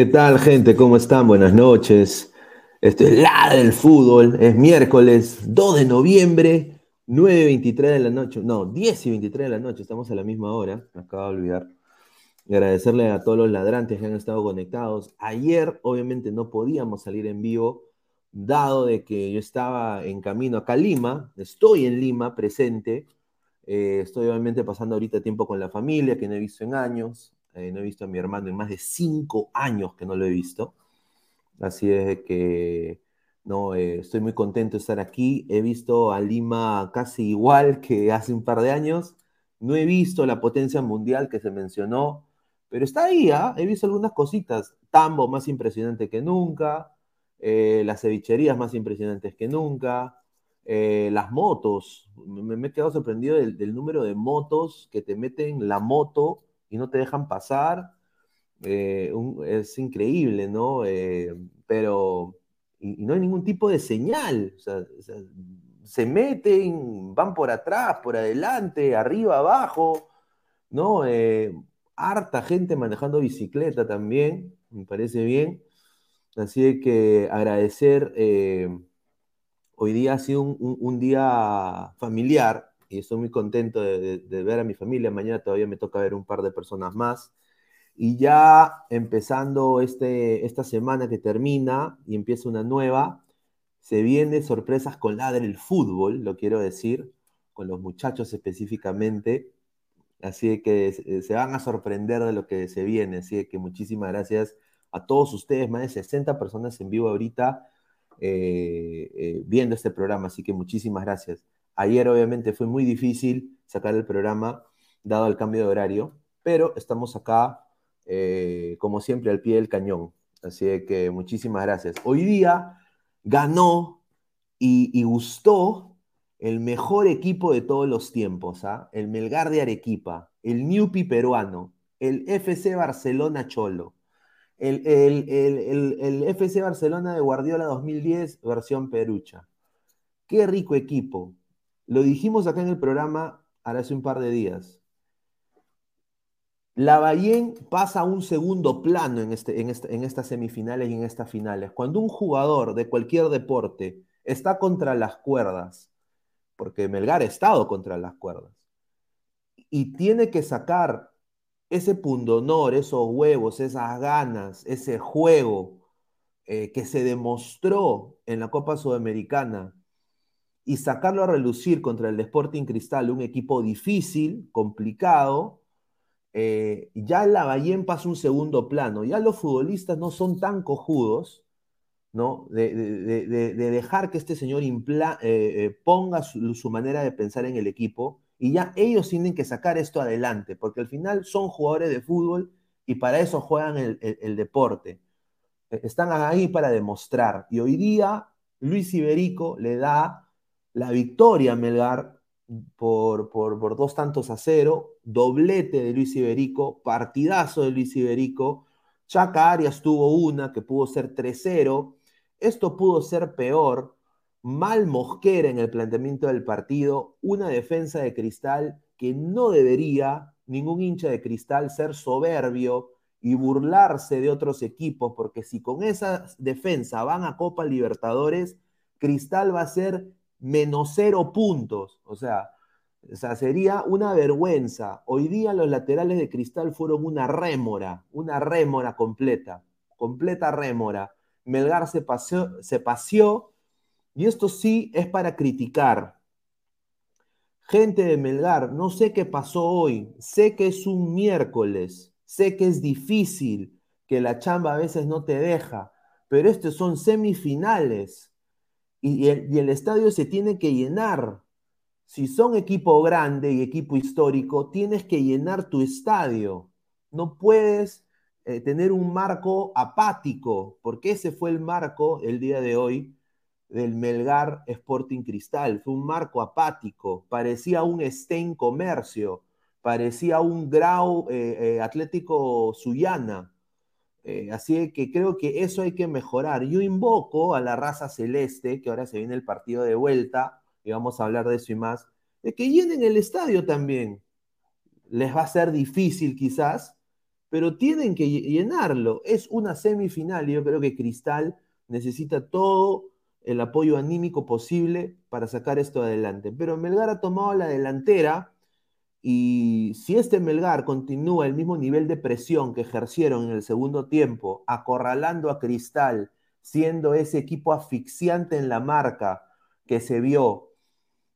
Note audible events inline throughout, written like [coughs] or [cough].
¿Qué tal, gente? ¿Cómo están? Buenas noches. Esto es la del fútbol. Es miércoles 2 de noviembre, 9.23 de la noche. No, 10 y 23 de la noche. Estamos a la misma hora. Me acabo de olvidar. Agradecerle a todos los ladrantes que han estado conectados. Ayer, obviamente, no podíamos salir en vivo, dado de que yo estaba en camino acá a Lima. Estoy en Lima, presente. Eh, estoy obviamente pasando ahorita tiempo con la familia, que no he visto en años. Eh, no he visto a mi hermano en más de cinco años que no lo he visto. Así es que no, eh, estoy muy contento de estar aquí. He visto a Lima casi igual que hace un par de años. No he visto la potencia mundial que se mencionó, pero está ahí, ¿ah? He visto algunas cositas. Tambo más impresionante que nunca, eh, las cevicherías más impresionantes que nunca, las motos. Me, he quedado sorprendido del número de motos que te meten la moto y no te dejan pasar. Eh, es increíble, ¿no? Eh, pero, y, no hay ningún tipo de señal. se meten, van por atrás, por adelante, arriba, abajo. ¿no? Eh, harta gente manejando bicicleta también, me parece bien. Así que agradecer, hoy día ha sido un, día familiar y estoy muy contento de, ver a mi familia. Mañana todavía me toca ver un par de personas más. Y ya empezando este, esta semana que termina y empieza una nueva, se viene sorpresas con Ladre el Fútbol, lo quiero decir, con los muchachos específicamente. Así que se van a sorprender de lo que se viene. Así que muchísimas gracias a todos ustedes, más de 60 personas en vivo ahorita eh, eh, viendo este programa, así que muchísimas gracias. Ayer obviamente fue muy difícil sacar el programa dado el cambio de horario, pero estamos acá eh, como siempre al pie del cañón, así que muchísimas gracias. Hoy día ganó y, gustó el mejor equipo de todos los tiempos, ¿ah? el Melgar de Arequipa, el Newpi peruano, el FC Barcelona Cholo el, el, FC Barcelona de Guardiola 2010, versión perucha. Qué rico equipo. Lo dijimos acá en el programa hace un par de días. La Bayén pasa a un segundo plano en, este, en, en estas semifinales y en estas finales. Cuando un jugador de cualquier deporte está contra las cuerdas, porque Melgar ha estado contra las cuerdas, y tiene que sacar ese pundonor, esos huevos, esas ganas, ese juego eh, que se demostró en la Copa Sudamericana y sacarlo a relucir contra el Sporting Cristal, un equipo difícil, complicado, eh, ya la Bayén pasa un segundo plano. Ya los futbolistas no son tan cojudos, ¿no? De, dejar que este señor eh, ponga su manera de pensar en el equipo y ya ellos tienen que sacar esto adelante, porque al final son jugadores de fútbol y para eso juegan el, deporte. E, están ahí para demostrar. Y hoy día Luis Iberico le da la victoria Melgar por, por, dos tantos a cero, doblete de Luis Iberico, partidazo de Luis Iberico. Chaca Arias tuvo una que pudo ser 3-0. Esto pudo ser peor mal Mosquera en el planteamiento del partido, una defensa de cristal que no debería ningún hincha de cristal ser soberbio y burlarse de otros equipos, porque si con esa defensa van a Copa Libertadores, Cristal va a ser menos cero puntos. O sea, sería una vergüenza. Hoy día los laterales de Cristal fueron una rémora, una rémora completa, completa rémora. Melgar se paseó, se paseó y esto sí es para criticar. Gente de Melgar, no sé qué pasó hoy, sé que es un miércoles, sé que es difícil, que la chamba a veces no te deja, pero estos son semifinales y el, estadio se tiene que llenar. Si son equipo grande y equipo histórico, tienes que llenar tu estadio. No puedes eh, tener un marco apático, porque ese fue el marco el día de hoy del Melgar Sporting Cristal. Fue un marco apático, parecía un Stein Comercio, parecía un Grau eh, eh, Atlético Suyana. Eh, así que creo que eso hay que mejorar. Yo invoco a la raza celeste, que ahora se viene el partido de vuelta, y vamos a hablar de eso y más, de que llenen el estadio también. Les va a ser difícil quizás, pero tienen que llenarlo. Es una semifinal y yo creo que Cristal necesita todo el apoyo anímico posible para sacar esto adelante. Pero Melgar ha tomado la delantera y si este Melgar continúa el mismo nivel de presión que ejercieron en el segundo tiempo, acorralando a Cristal, siendo ese equipo asfixiante en la marca que se vio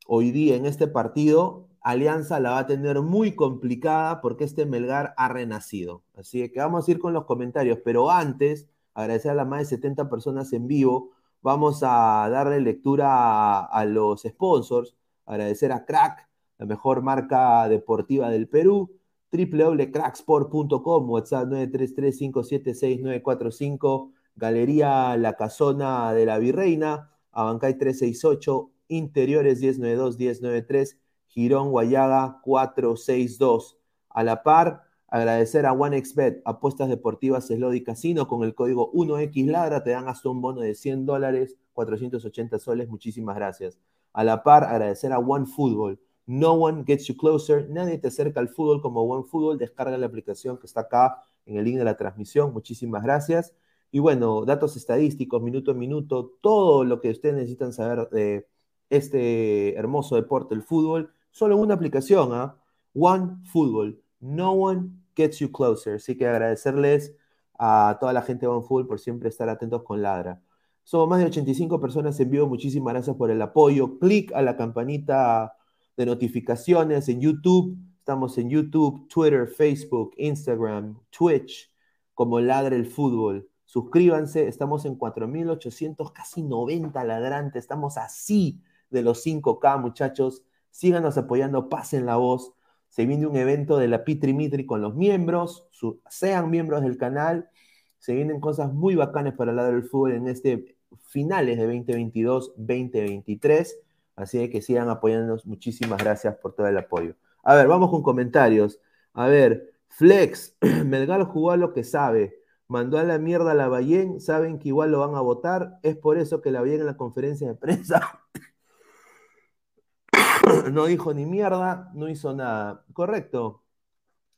hoy día en este partido, Alianza la va a tener muy complicada porque este Melgar ha renacido. Así que vamos a ir con los comentarios, pero antes, agradecer a las más de 70 personas en vivo Vamos a darle lectura a, los sponsors, agradecer a Crack, la mejor marca deportiva del Perú, www.cracksport.com, WhatsApp 933-576-945, Galería La Casona de la Virreina, Abancay 368, Interiores 1092-1093, Girón Guayaga 462. A la par, Agradecer a OneXBet, apuestas deportivas Slody Casino, con el código 1XLadra te dan hasta un bono de 100 dólares, 480 soles, muchísimas gracias. A la par, agradecer a OneFootball, No one gets you closer. Nadie te acerca al fútbol como One Fútbol. Descarga la aplicación que está acá en el link de la transmisión. Muchísimas gracias. Y bueno, datos estadísticos, minuto a minuto, todo lo que ustedes necesitan saber de este hermoso deporte, el fútbol, solo en una aplicación, ¿ah? One Fútbol. No one gets you closer. Así que agradecerles a toda la gente de One Fútbol por siempre estar atentos con Ladra. Somos más de 85 personas en vivo. Muchísimas gracias por el apoyo. Clic a la campanita de notificaciones en YouTube. Estamos en YouTube, Twitter, Facebook, Instagram, Twitch, como Ladra el Fútbol. Suscríbanse, estamos en 4.800, casi 90 ladrantes. Estamos así de los 5K, muchachos. Síganos apoyando, pasen la voz. Se viene un evento de la Pitri Mitri con los miembros. sean miembros del canal. Se vienen cosas muy bacanas para Ladra el Fútbol en este finales de 2022-2023. Así que sigan apoyándonos. Muchísimas gracias por todo el apoyo. A ver, vamos con comentarios. A ver, Flex, [clears throat] Melgar jugó a lo que sabe. Mandó a la mierda a la Bayén. Saben que igual lo van a votar. Es por eso que la Bayén en la conferencia de prensa [coughs] no dijo ni mierda, no hizo nada. Correcto.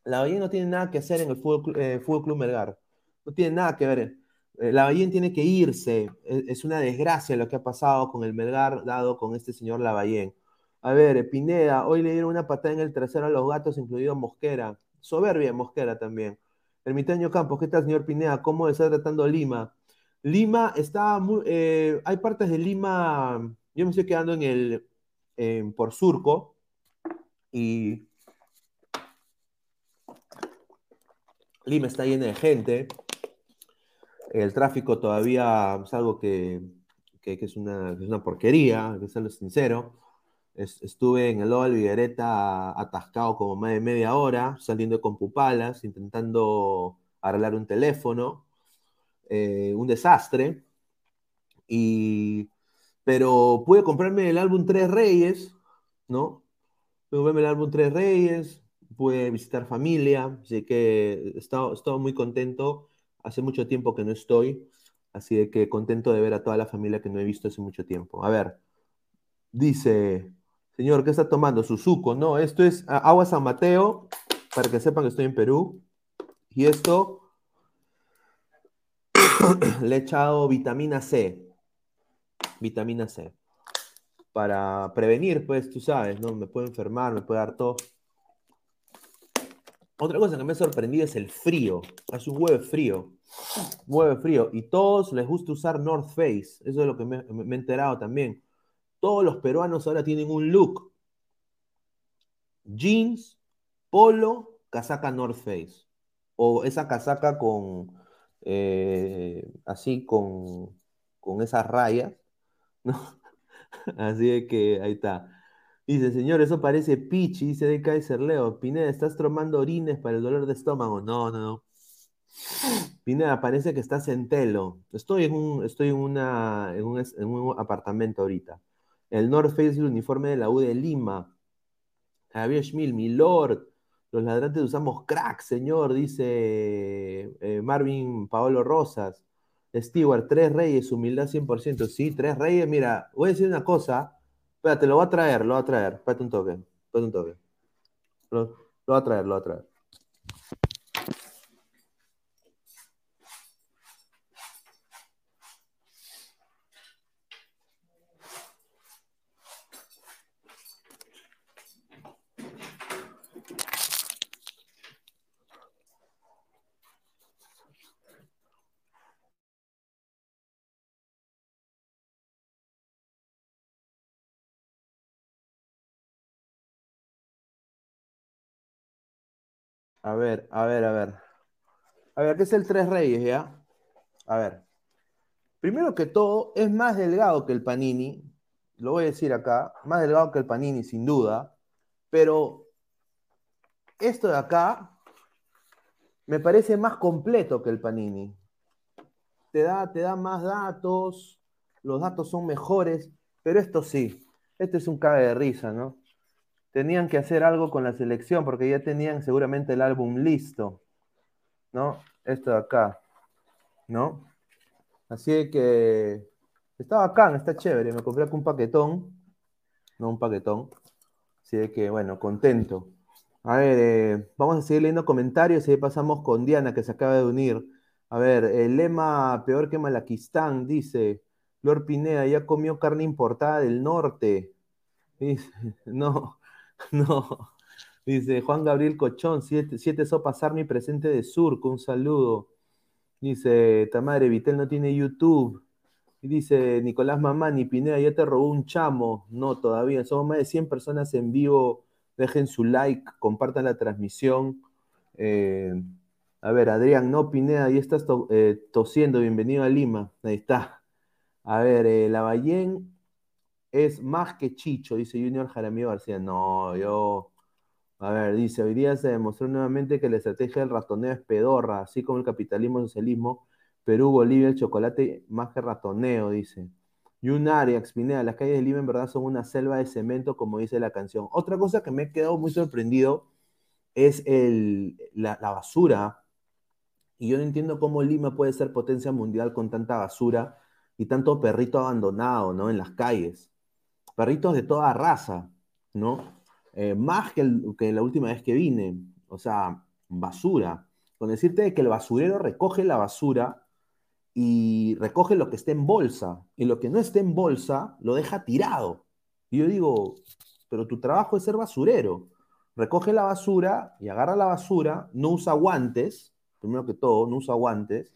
La Bayén no tiene nada que hacer en el Fútbol, eh, Fútbol Club Melgar. No tiene nada que ver. Eh, la Lavallén tiene que irse. E, es una desgracia lo que ha pasado con el Melgar dado con este señor Lavallén. A ver, Pineda, hoy le dieron una patada en el trasero a los gatos, incluido Mosquera. Soberbia Mosquera también. Ermitaño Campos, ¿qué tal, señor Pineda? ¿Cómo está tratando Lima? Lima está muy. Eh, hay partes de Lima. Yo me estoy quedando en el. por Surco. Y. Lima está llena de gente. El tráfico todavía es algo que, es, una, porquería, que ser sincero. estuve en el Lobo Viguereta atascado como más de media hora, saliendo con pupalas, intentando arreglar un teléfono. Eh, un desastre. Y, pero pude comprarme el álbum Tres Reyes, ¿no? Pude comprarme el álbum Tres Reyes, pude visitar familia, así que he estado muy contento Hace mucho tiempo que no estoy, así de que contento de ver a toda la familia que no he visto hace mucho tiempo. A ver, dice, señor, ¿qué está tomando? Suzuko, no, esto es agua San Mateo, para que sepan que estoy en Perú. Y esto [coughs] le he echado vitamina C. Vitamina C. Para prevenir, pues tú sabes, ¿no? Me puedo enfermar, me puede dar tos. Otra cosa que me ha sorprendido es el frío. Hace un huevo frío. Huevo frío. Y todos les gusta usar North Face. Eso es lo que me, he enterado también. Todos los peruanos ahora tienen un look. Jeans, polo, casaca North Face. O esa casaca con, eh, así, con, con esas rayas. ¿no? [laughs] Así que ahí está. Dice, señor, eso parece pichi, dice de Kaiser Leo. Pineda, ¿estás tomando orines para el dolor de estómago? No, no, no. Pineda, parece que estás en telo. Estoy en un, estoy en una, en un, apartamento ahorita. El North Face el uniforme de la U de Lima. Javier Schmil, mi lord. Los ladrantes usamos crack, señor, dice eh, Marvin Paolo Rosas. Stewart, tres reyes, humildad 100%. Sí, tres reyes. Mira, voy a decir una cosa. Espérate, lo voy a traer, lo voy a traer. Espérate un toque. Espérate un toque. Lo, lo voy a traer, lo voy a traer. A ver, a ver, a ver. A ver, ¿qué es el Tres Reyes, ya? A ver. Primero que todo, es más delgado que el Panini. Lo voy a decir acá. Más delgado que el Panini, sin duda. Pero esto de acá me parece más completo que el Panini. Te da, te da más datos. Los datos son mejores. Pero esto sí. Este es un cabe de risa, ¿no? Tenían que hacer algo con la selección porque ya tenían seguramente el álbum listo, ¿no? Esto de acá, ¿no? Así que está bacán, está chévere. Me compré aquí un paquetón, no un paquetón. Así que, bueno, contento. A ver, eh, vamos a seguir leyendo comentarios y ahí pasamos con Diana, que se acaba de unir. A ver, el lema peor que Malaquistán, dice. Flor Pineda, ya comió carne importada del norte. [laughs] Dice, no, [laughs] no. Dice Juan Gabriel Cochón, siete, siete sopas Army presente de Surco, un saludo. Dice, Tamadre, Vitel no tiene YouTube. Dice Nicolás Mamani, Pineda, ya te robó un chamo. No, todavía. Somos más de 100 personas en vivo. Dejen su like, compartan la transmisión. Eh, a ver, Adrián, no, Pineda, ya estás eh, tosiendo. Bienvenido a Lima. Ahí está. A ver, eh, la Ballén es más que Chicho, dice Junior Jaramillo García. No, yo. A ver, dice, hoy día se demostró nuevamente que la estrategia del ratoneo es pedorra, así como el capitalismo el socialismo Perú, Bolivia, el chocolate más que ratoneo, dice. Y un área, Pineda, las calles de Lima en verdad son una selva de cemento, como dice la canción. Otra cosa que me he quedado muy sorprendido es el, la, basura. Y yo no entiendo cómo Lima puede ser potencia mundial con tanta basura y tanto perrito abandonado, ¿no? En las calles. Perritos de toda raza, ¿no? Eh, más que, la última vez que vine. O sea, basura. Con decirte que el basurero recoge la basura y recoge lo que esté en bolsa y lo que no esté en bolsa lo deja tirado. Y yo digo, pero tu trabajo es ser basurero. Recoge la basura y agarra la basura, no usa guantes, primero que todo, no usa guantes,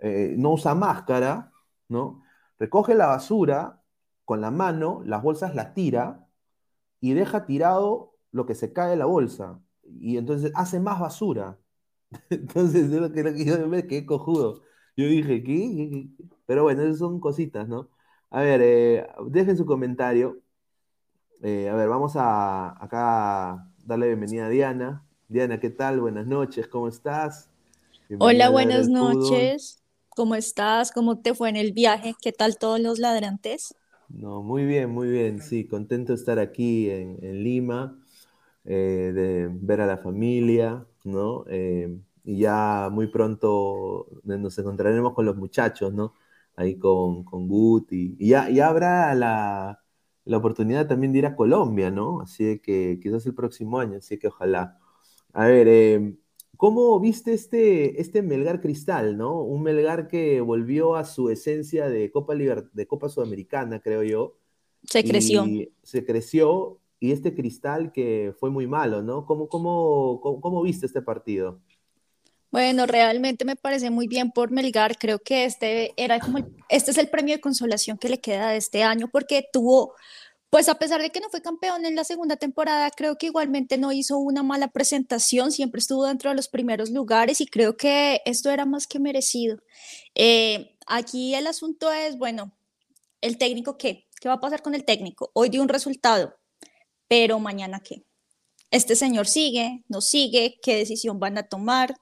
eh, no usa máscara, ¿no? Recoge la basura con la mano, las bolsas las tira y deja tirado lo que se cae de la bolsa. Y entonces hace más basura. [laughs] Entonces, es lo que, yo me quedé cojudo. Yo dije, ¿qué? Pero bueno, esas son cositas, ¿no? A ver, eh, dejen su comentario. Eh, a ver, vamos a acá darle bienvenida a Diana. Diana, ¿qué tal? Buenas noches, ¿cómo estás? Hola, buenas noches. ¿Cómo estás? ¿Cómo te fue en el viaje? ¿Qué tal todos los ladrantes? No, muy bien, muy bien, sí, contento de estar aquí en, Lima, eh, de ver a la familia, ¿no? y ya muy pronto nos encontraremos con los muchachos, ¿no? Ahí con, con Guti. Y ya, ya habrá la, la, oportunidad también de ir a Colombia, ¿no? Así que quizás el próximo año, así que ojalá. A ver, eh, ¿cómo viste este, este Melgar Cristal, ¿no? Un Melgar que volvió a su esencia de Copa, de Copa Sudamericana, creo yo. Se creció. se creció, y este Cristal que fue muy malo, ¿no? ¿Cómo, cómo, cómo viste este partido? Bueno, realmente me parece muy bien por Melgar. Creo que este era como este es el premio de consolación que le queda de este año porque tuvo, pues a pesar de que no fue campeón en la segunda temporada, creo que igualmente no hizo una mala presentación, siempre estuvo dentro de los primeros lugares y creo que esto era más que merecido. Eh, aquí el asunto es, bueno, el técnico qué, qué va a pasar con el técnico. Hoy dio un resultado, pero mañana qué. Este señor sigue, no sigue, qué decisión van a tomar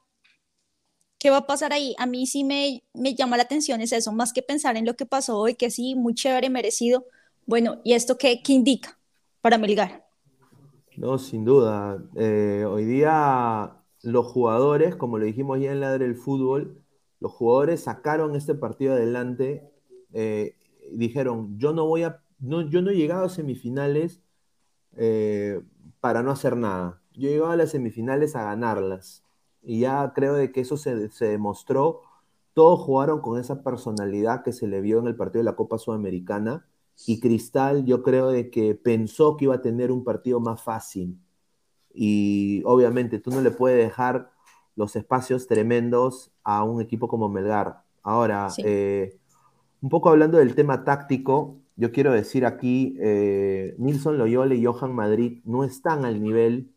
¿Qué va a pasar ahí? A mí sí me, me llama la atención es eso, más que pensar en lo que pasó hoy, que sí, muy chévere, merecido. Bueno, ¿y esto qué, qué indica para Melgar? No, sin duda. Eh, hoy día los jugadores, como lo dijimos ya en la del fútbol, los jugadores sacaron este partido adelante, eh, dijeron, yo no voy a, no, yo no he llegado a semifinales eh, para no hacer nada. Yo he llegado a las semifinales a ganarlas y ya creo de que eso se, demostró. Todos jugaron con esa personalidad que se le vio en el partido de la Copa Sudamericana y Cristal yo creo de que pensó que iba a tener un partido más fácil y obviamente tú no le puedes dejar los espacios tremendos a un equipo como Melgar. Ahora, eh, un poco hablando del tema táctico, yo quiero decir aquí, eh, Nilson Loyola y Johan Madrid no están al nivel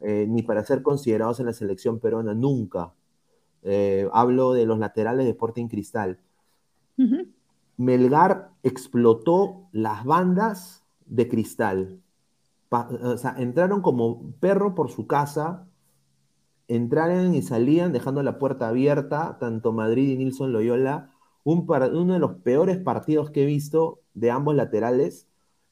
eh, ni para ser considerados en la selección peruana, nunca. Eh, hablo de los laterales de Sporting Cristal. Melgar explotó las bandas de Cristal. o sea, entraron como perro por su casa, entraron y salían dejando la puerta abierta, tanto Madrid y Nilson Loyola. Un uno de los peores partidos que he visto de ambos laterales.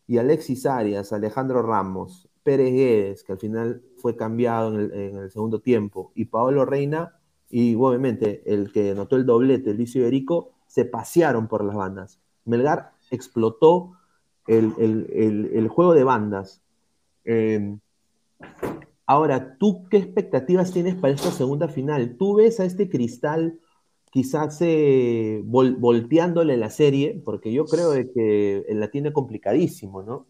Y Alexis Arias, Alejandro Ramos, Pérez Guedes, que al final fue cambiado en el, segundo tiempo, y Paolo Reina, y obviamente el que anotó el doblete, el Iberico, se pasearon por las bandas. Melgar explotó el, juego de bandas. Eh, ahora, ¿tú qué expectativas tienes para esta segunda final? ¿Tú ves a este cristal quizás eh, volteándole la serie? Porque yo creo que la tiene complicadísimo, ¿no?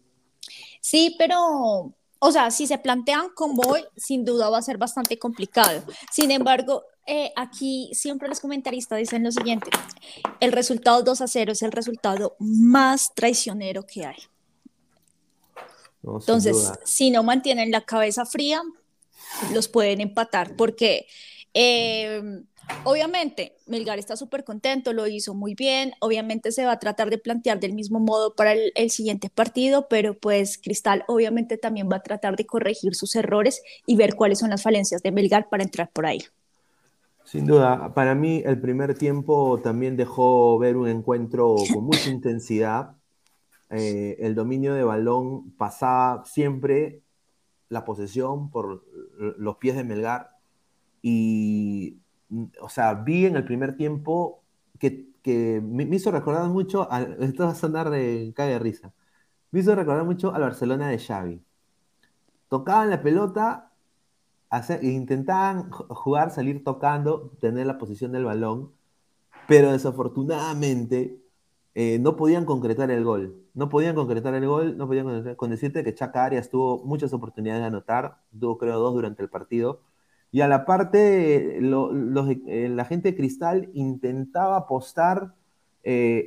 Sí, pero o sea, si se plantean con Boy, sin duda va a ser bastante complicado. Sin embargo, eh, aquí siempre los comentaristas dicen lo siguiente, el resultado 2 a 0 es el resultado más traicionero que hay. Entonces, si no mantienen la cabeza fría, los pueden empatar, porque eh, Obviamente, Melgar está súper contento, lo hizo muy bien, obviamente se va a tratar de plantear del mismo modo para el, siguiente partido, pero pues Cristal obviamente también va a tratar de corregir sus errores y ver cuáles son las falencias de Melgar para entrar por ahí. Sin duda, para mí el primer tiempo también dejó ver un encuentro con mucha [laughs] intensidad. Eh, el dominio de balón pasaba siempre la posesión por los pies de Melgar y o sea, vi en el primer tiempo que, me, hizo recordar mucho, esto va a sonar de cague de risa, me hizo recordar mucho al Barcelona de Xavi. Tocaban la pelota, e intentaban jugar, salir tocando, tener la posición del balón, pero desafortunadamente eh, no podían concretar el gol. No podían concretar el gol, no podían concretar, con decirte que Chaca Arias tuvo muchas oportunidades de anotar, tuvo creo dos durante el partido, y a la parte, eh, la gente de Cristal intentaba apostar eh,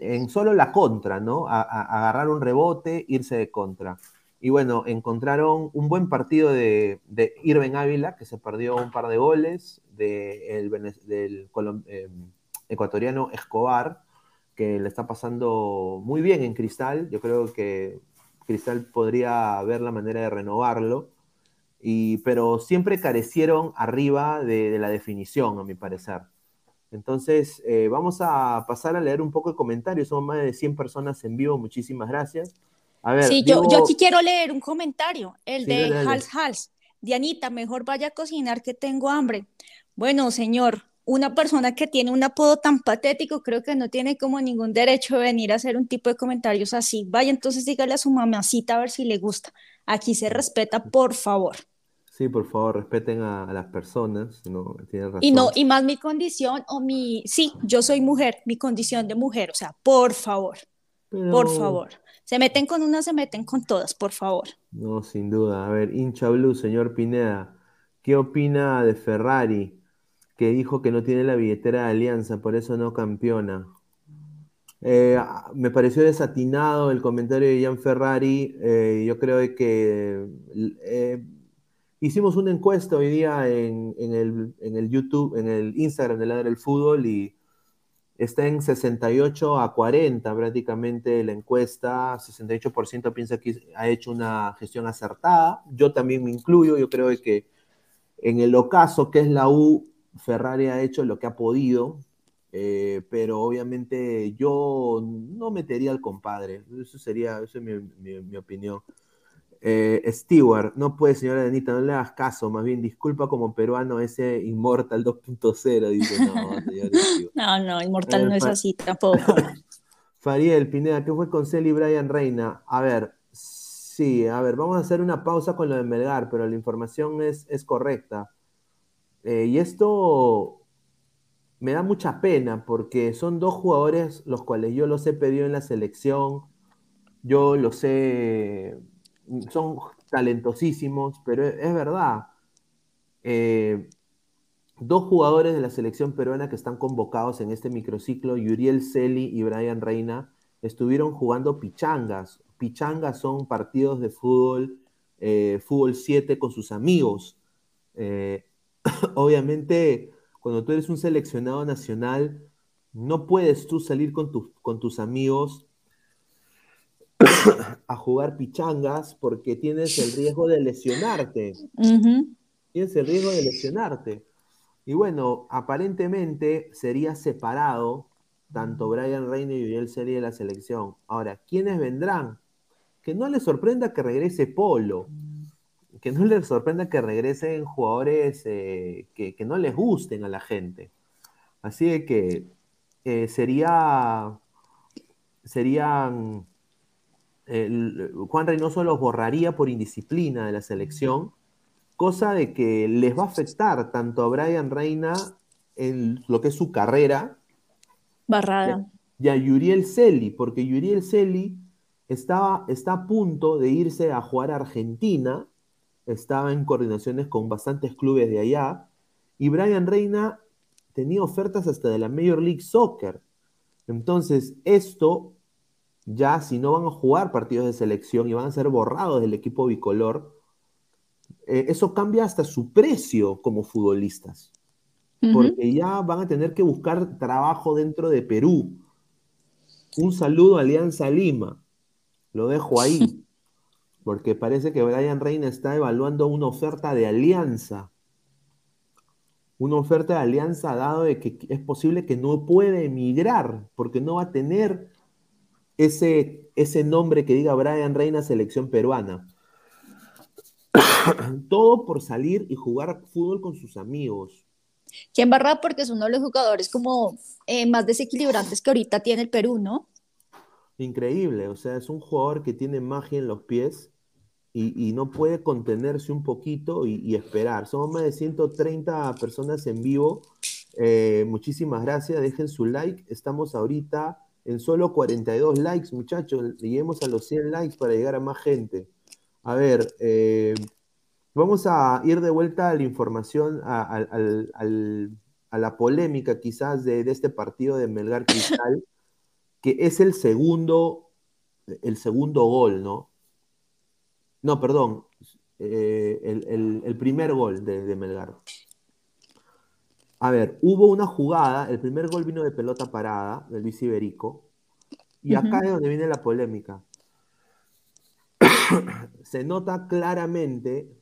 en, solo la contra, ¿no? Agarrar un rebote, irse de contra. Y bueno, encontraron un buen partido de, de Ávila, que se perdió un par de goles, del eh, ecuatoriano Escobar, que le está pasando muy bien en Cristal. Yo creo que Cristal podría ver la manera de renovarlo pero siempre carecieron arriba de, la definición, a mi parecer. Entonces, eh, vamos a pasar a leer un poco de comentarios. Somos más de 100 personas en vivo. Muchísimas gracias. A ver, sí, yo, aquí quiero leer un comentario, el de Hals Hals. Dianita, mejor vaya a cocinar que tengo hambre. Bueno, señor, una persona que tiene un apodo tan patético creo que no tiene como ningún derecho de venir a hacer un tipo de comentarios así. Vaya entonces dígale a su mamacita a ver si le gusta. Aquí se respeta, por favor. Sí, por favor, respeten a, las personas, ¿no? Y no, y más mi condición o mi, sí, yo soy mujer, mi condición de mujer, o sea, por favor, por favor. Se meten con una, se meten con todas, por favor. No, sin duda. A ver, hincha blue, señor Pineda, ¿qué opina de Ferrari? Que dijo que no tiene la billetera de Alianza, por eso no campeona. Eh, me pareció desatinado el comentario de Jan Ferrari. Eh, yo creo que eh, Hicimos una encuesta hoy día en, el, YouTube, en el Instagram de Ladra del Fútbol y está en 68 a 40 prácticamente la encuesta. 68% piensa que ha hecho una gestión acertada. Yo también me incluyo. Yo creo que en el ocaso que es la U, Ferrari ha hecho lo que ha podido. Eh, pero obviamente yo no metería al compadre. Eso sería, eso es mi opinión. Eh, Stewart, no puede, señora Denita, no le hagas caso, más bien disculpa como peruano ese Immortal 2.0, dice, no, [laughs] No, no, Immortal no es así tampoco. [laughs] Fariel, Pineda, ¿qué fue con Celi y Brian Reina? A ver, sí, a ver, vamos a hacer una pausa con lo de Melgar, pero la información es, es correcta. Eh, y esto me da mucha pena porque son dos jugadores los cuales yo los he pedido en la selección, yo los he son talentosísimos, pero es, verdad. Eh, dos jugadores de la selección peruana que están convocados en este microciclo, Yuriel Celi y Brian Reina, estuvieron jugando pichangas. Pichangas son partidos de fútbol, eh, fútbol 7 con sus amigos. Eh, [coughs] obviamente, cuando tú eres un seleccionado nacional, no puedes tú salir con, con tus amigos a jugar pichangas porque tienes el riesgo de lesionarte. Tienes el riesgo de lesionarte. Y bueno, aparentemente sería separado tanto Brian Reina y Uriel Serie de la selección. Ahora, ¿quiénes vendrán? Que no les sorprenda que regrese Polo. Que no les sorprenda que regresen jugadores eh, que, no les gusten a la gente. Así que eh, sería, serían Juan Reynoso los borraría por indisciplina de la selección, cosa de que les va a afectar tanto a Brian Reina en lo que es su carrera. Barrada. Y a Yuriel Celi, porque Yuriel Celi estaba, está a punto de irse a jugar a Argentina, estaba en coordinaciones con bastantes clubes de allá, y Brian Reina tenía ofertas hasta de la Major League Soccer. Entonces, esto ya si no van a jugar partidos de selección y van a ser borrados del equipo bicolor, eh, eso cambia hasta su precio como futbolistas. Porque ya van a tener que buscar trabajo dentro de Perú. Un saludo a Alianza Lima. Lo dejo ahí. [laughs] Porque parece que Brian Reina está evaluando una oferta de alianza. Una oferta de alianza dado de que es posible que no puede emigrar porque no va a tener ese, ese nombre que diga Brian Reina selección peruana. [coughs] Todo por salir y jugar fútbol con sus amigos. ¿Quién barra? Porque es uno de los jugadores como eh, más desequilibrantes que ahorita tiene el Perú, ¿no? Increíble, o sea, es un jugador que tiene magia en los pies y, no puede contenerse un poquito y, esperar. Somos más de 130 personas en vivo. Eh, muchísimas gracias, dejen su like. Estamos ahorita en solo 42 likes, muchachos. Lleguemos a los 100 likes para llegar a más gente. A ver, eh, vamos a ir de vuelta a la información, a, la polémica quizás de, este partido de Melgar Cristal, [coughs] que es el segundo, el segundo gol, ¿no? No, perdón, eh, el, primer gol de, de Melgar. A ver, hubo una jugada, el primer gol vino de pelota parada del Luis Iberico, y acá es donde viene la polémica. [coughs] Se nota claramente,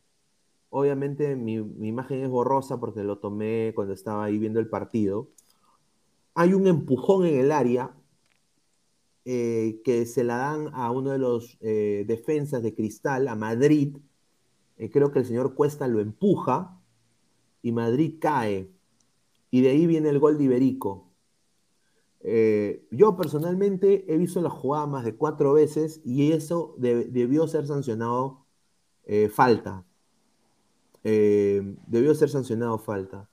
obviamente mi, imagen es borrosa porque lo tomé cuando estaba ahí viendo el partido. Hay un empujón en el área eh, que se la dan a uno de los eh, defensas de Cristal, a Madrid. Eh, creo que el señor Cuesta lo empuja y Madrid cae. Y de ahí viene el gol de Iberico. Eh, yo personalmente he visto la jugada más de cuatro veces y eso debió ser sancionado eh, falta. Eh, debió ser sancionado falta.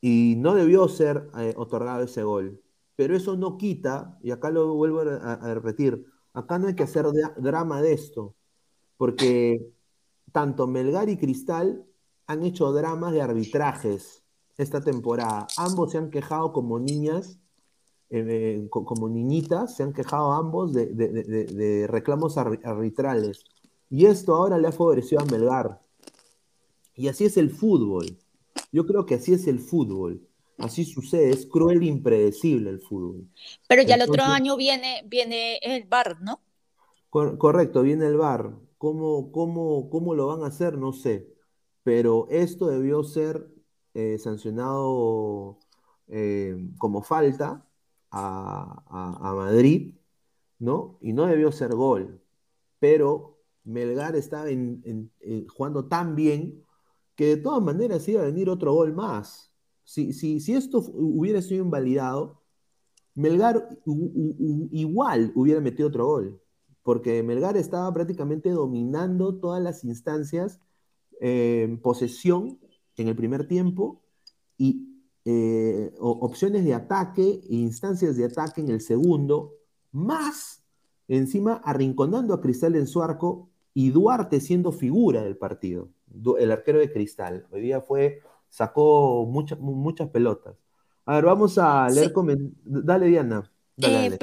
Y no debió ser otorgado ese gol. Pero eso no quita, y acá lo vuelvo a, repetir, acá no hay que hacer drama de esto, porque tanto Melgar y Cristal han hecho dramas de arbitrajes esta temporada. Ambos se han quejado como niñas, eh, como niñitas, se han quejado ambos de, reclamos arbitrales. Y esto ahora le ha favorecido a Melgar. Y así es el fútbol. Yo creo que así es el fútbol. Así sucede, es cruel e impredecible el fútbol. Pero ya el otro año viene, viene el bar, ¿no? correcto, viene el bar. ¿Cómo, cómo, ¿Cómo lo van a hacer? No sé. Pero esto debió ser eh, sancionado eh, como falta a, Madrid, ¿no? Y no debió ser gol. Pero Melgar estaba jugando tan bien que de todas maneras iba a venir otro gol más. Si, si, si esto hubiera sido invalidado, Melgar igual hubiera metido otro gol, porque Melgar estaba prácticamente dominando todas las instancias en posesión en el primer tiempo y eh, opciones de ataque e instancias de ataque en el segundo, más encima arrinconando a Cristal en su arco y Duarte siendo figura del partido, el arquero de Cristal. Hoy día fue, sacó muchas muchas pelotas. A ver, vamos a leer comentarios. Dale, Diana. Eh,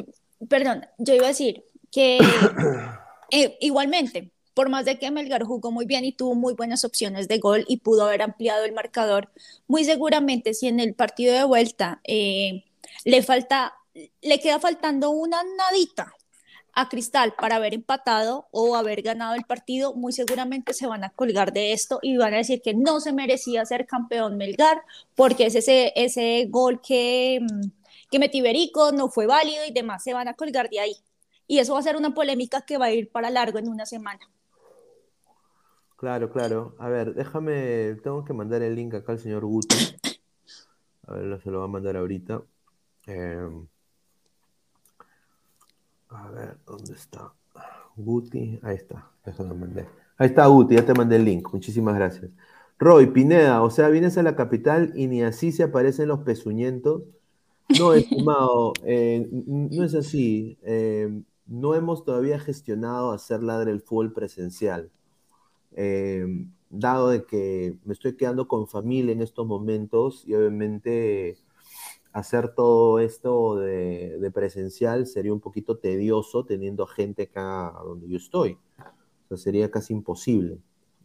perdón, yo iba a decir que [coughs] eh, igualmente, por más de que Melgar jugó muy bien y tuvo muy buenas opciones de gol y pudo haber ampliado el marcador, muy seguramente si en el partido de vuelta eh, le falta, le queda faltando una nadita a Cristal para haber empatado o haber ganado el partido, muy seguramente se van a colgar de esto y van a decir que no se merecía ser campeón Melgar porque es ese, ese gol que, mm, que metió Berico no fue válido y demás, se van a colgar de ahí. Y eso va a ser una polémica que va a ir para largo en una semana. Claro, claro. A ver, déjame, tengo que mandar el link acá al señor Guti. A ver, se lo va a mandar ahorita. Em, a ver, ¿dónde está? Guti, ahí está, eso lo mandé. Ahí está Guti, ya te mandé el link, muchísimas gracias. Roy, Pineda, o sea, vienes a la capital y ni así se aparecen los pezuñentos. No, [laughs] estimado, eh, no es así. Eh, no hemos todavía gestionado hacer ladre el fútbol presencial. Eh, dado de que me estoy quedando con familia en estos momentos y obviamente hacer todo esto de, presencial sería un poquito tedioso teniendo gente acá donde yo estoy. O sea, sería casi imposible,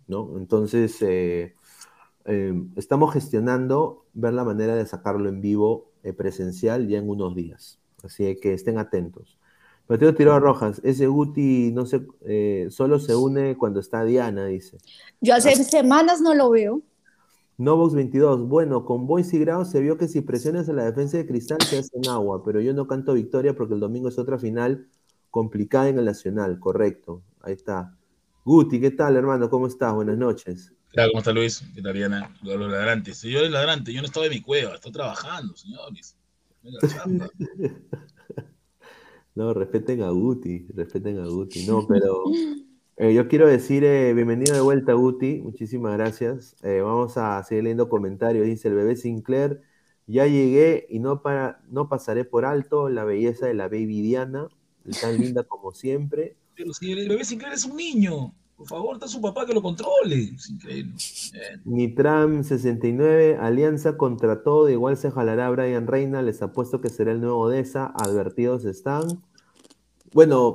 ¿no? Entonces, eh, eh, estamos gestionando ver la manera de sacarlo en vivo eh, presencial ya en unos días. Así que estén atentos. Mateo Tirado Rojas, ese Guti no sé, solo se une cuando está Diana, dice. Yo hace semanas no lo veo. Novox 22, bueno, con Boys y Grau se vio que si presiones a la defensa de Cristal se hacen agua, pero yo no canto victoria porque el domingo es otra final complicada en el Nacional, correcto, ahí está. Guti, ¿qué tal, hermano? ¿Cómo estás? Buenas noches. Claro, ¿cómo está Luis? ¿Qué tal, Diana? Los ladrantes. Señores ladrantes, yo no estaba en mi cueva, estoy trabajando, señores. [laughs] no, respeten a Guti, respeten a Guti. No, [laughs] pero eh, yo quiero decir eh, bienvenido de vuelta, Guti. Muchísimas gracias. Eh, vamos a seguir leyendo comentarios. Dice el bebé Sinclair. Ya llegué y no, para, no pasaré por alto la belleza de la baby Diana, tan linda como siempre. Pero si el bebé Sinclair es un niño, por favor, está su papá que lo controle. Es increíble. Nitram 69, Alianza contra todo, igual se jalará a Brian Reina, les apuesto que será el nuevo Deza, advertidos están. Bueno,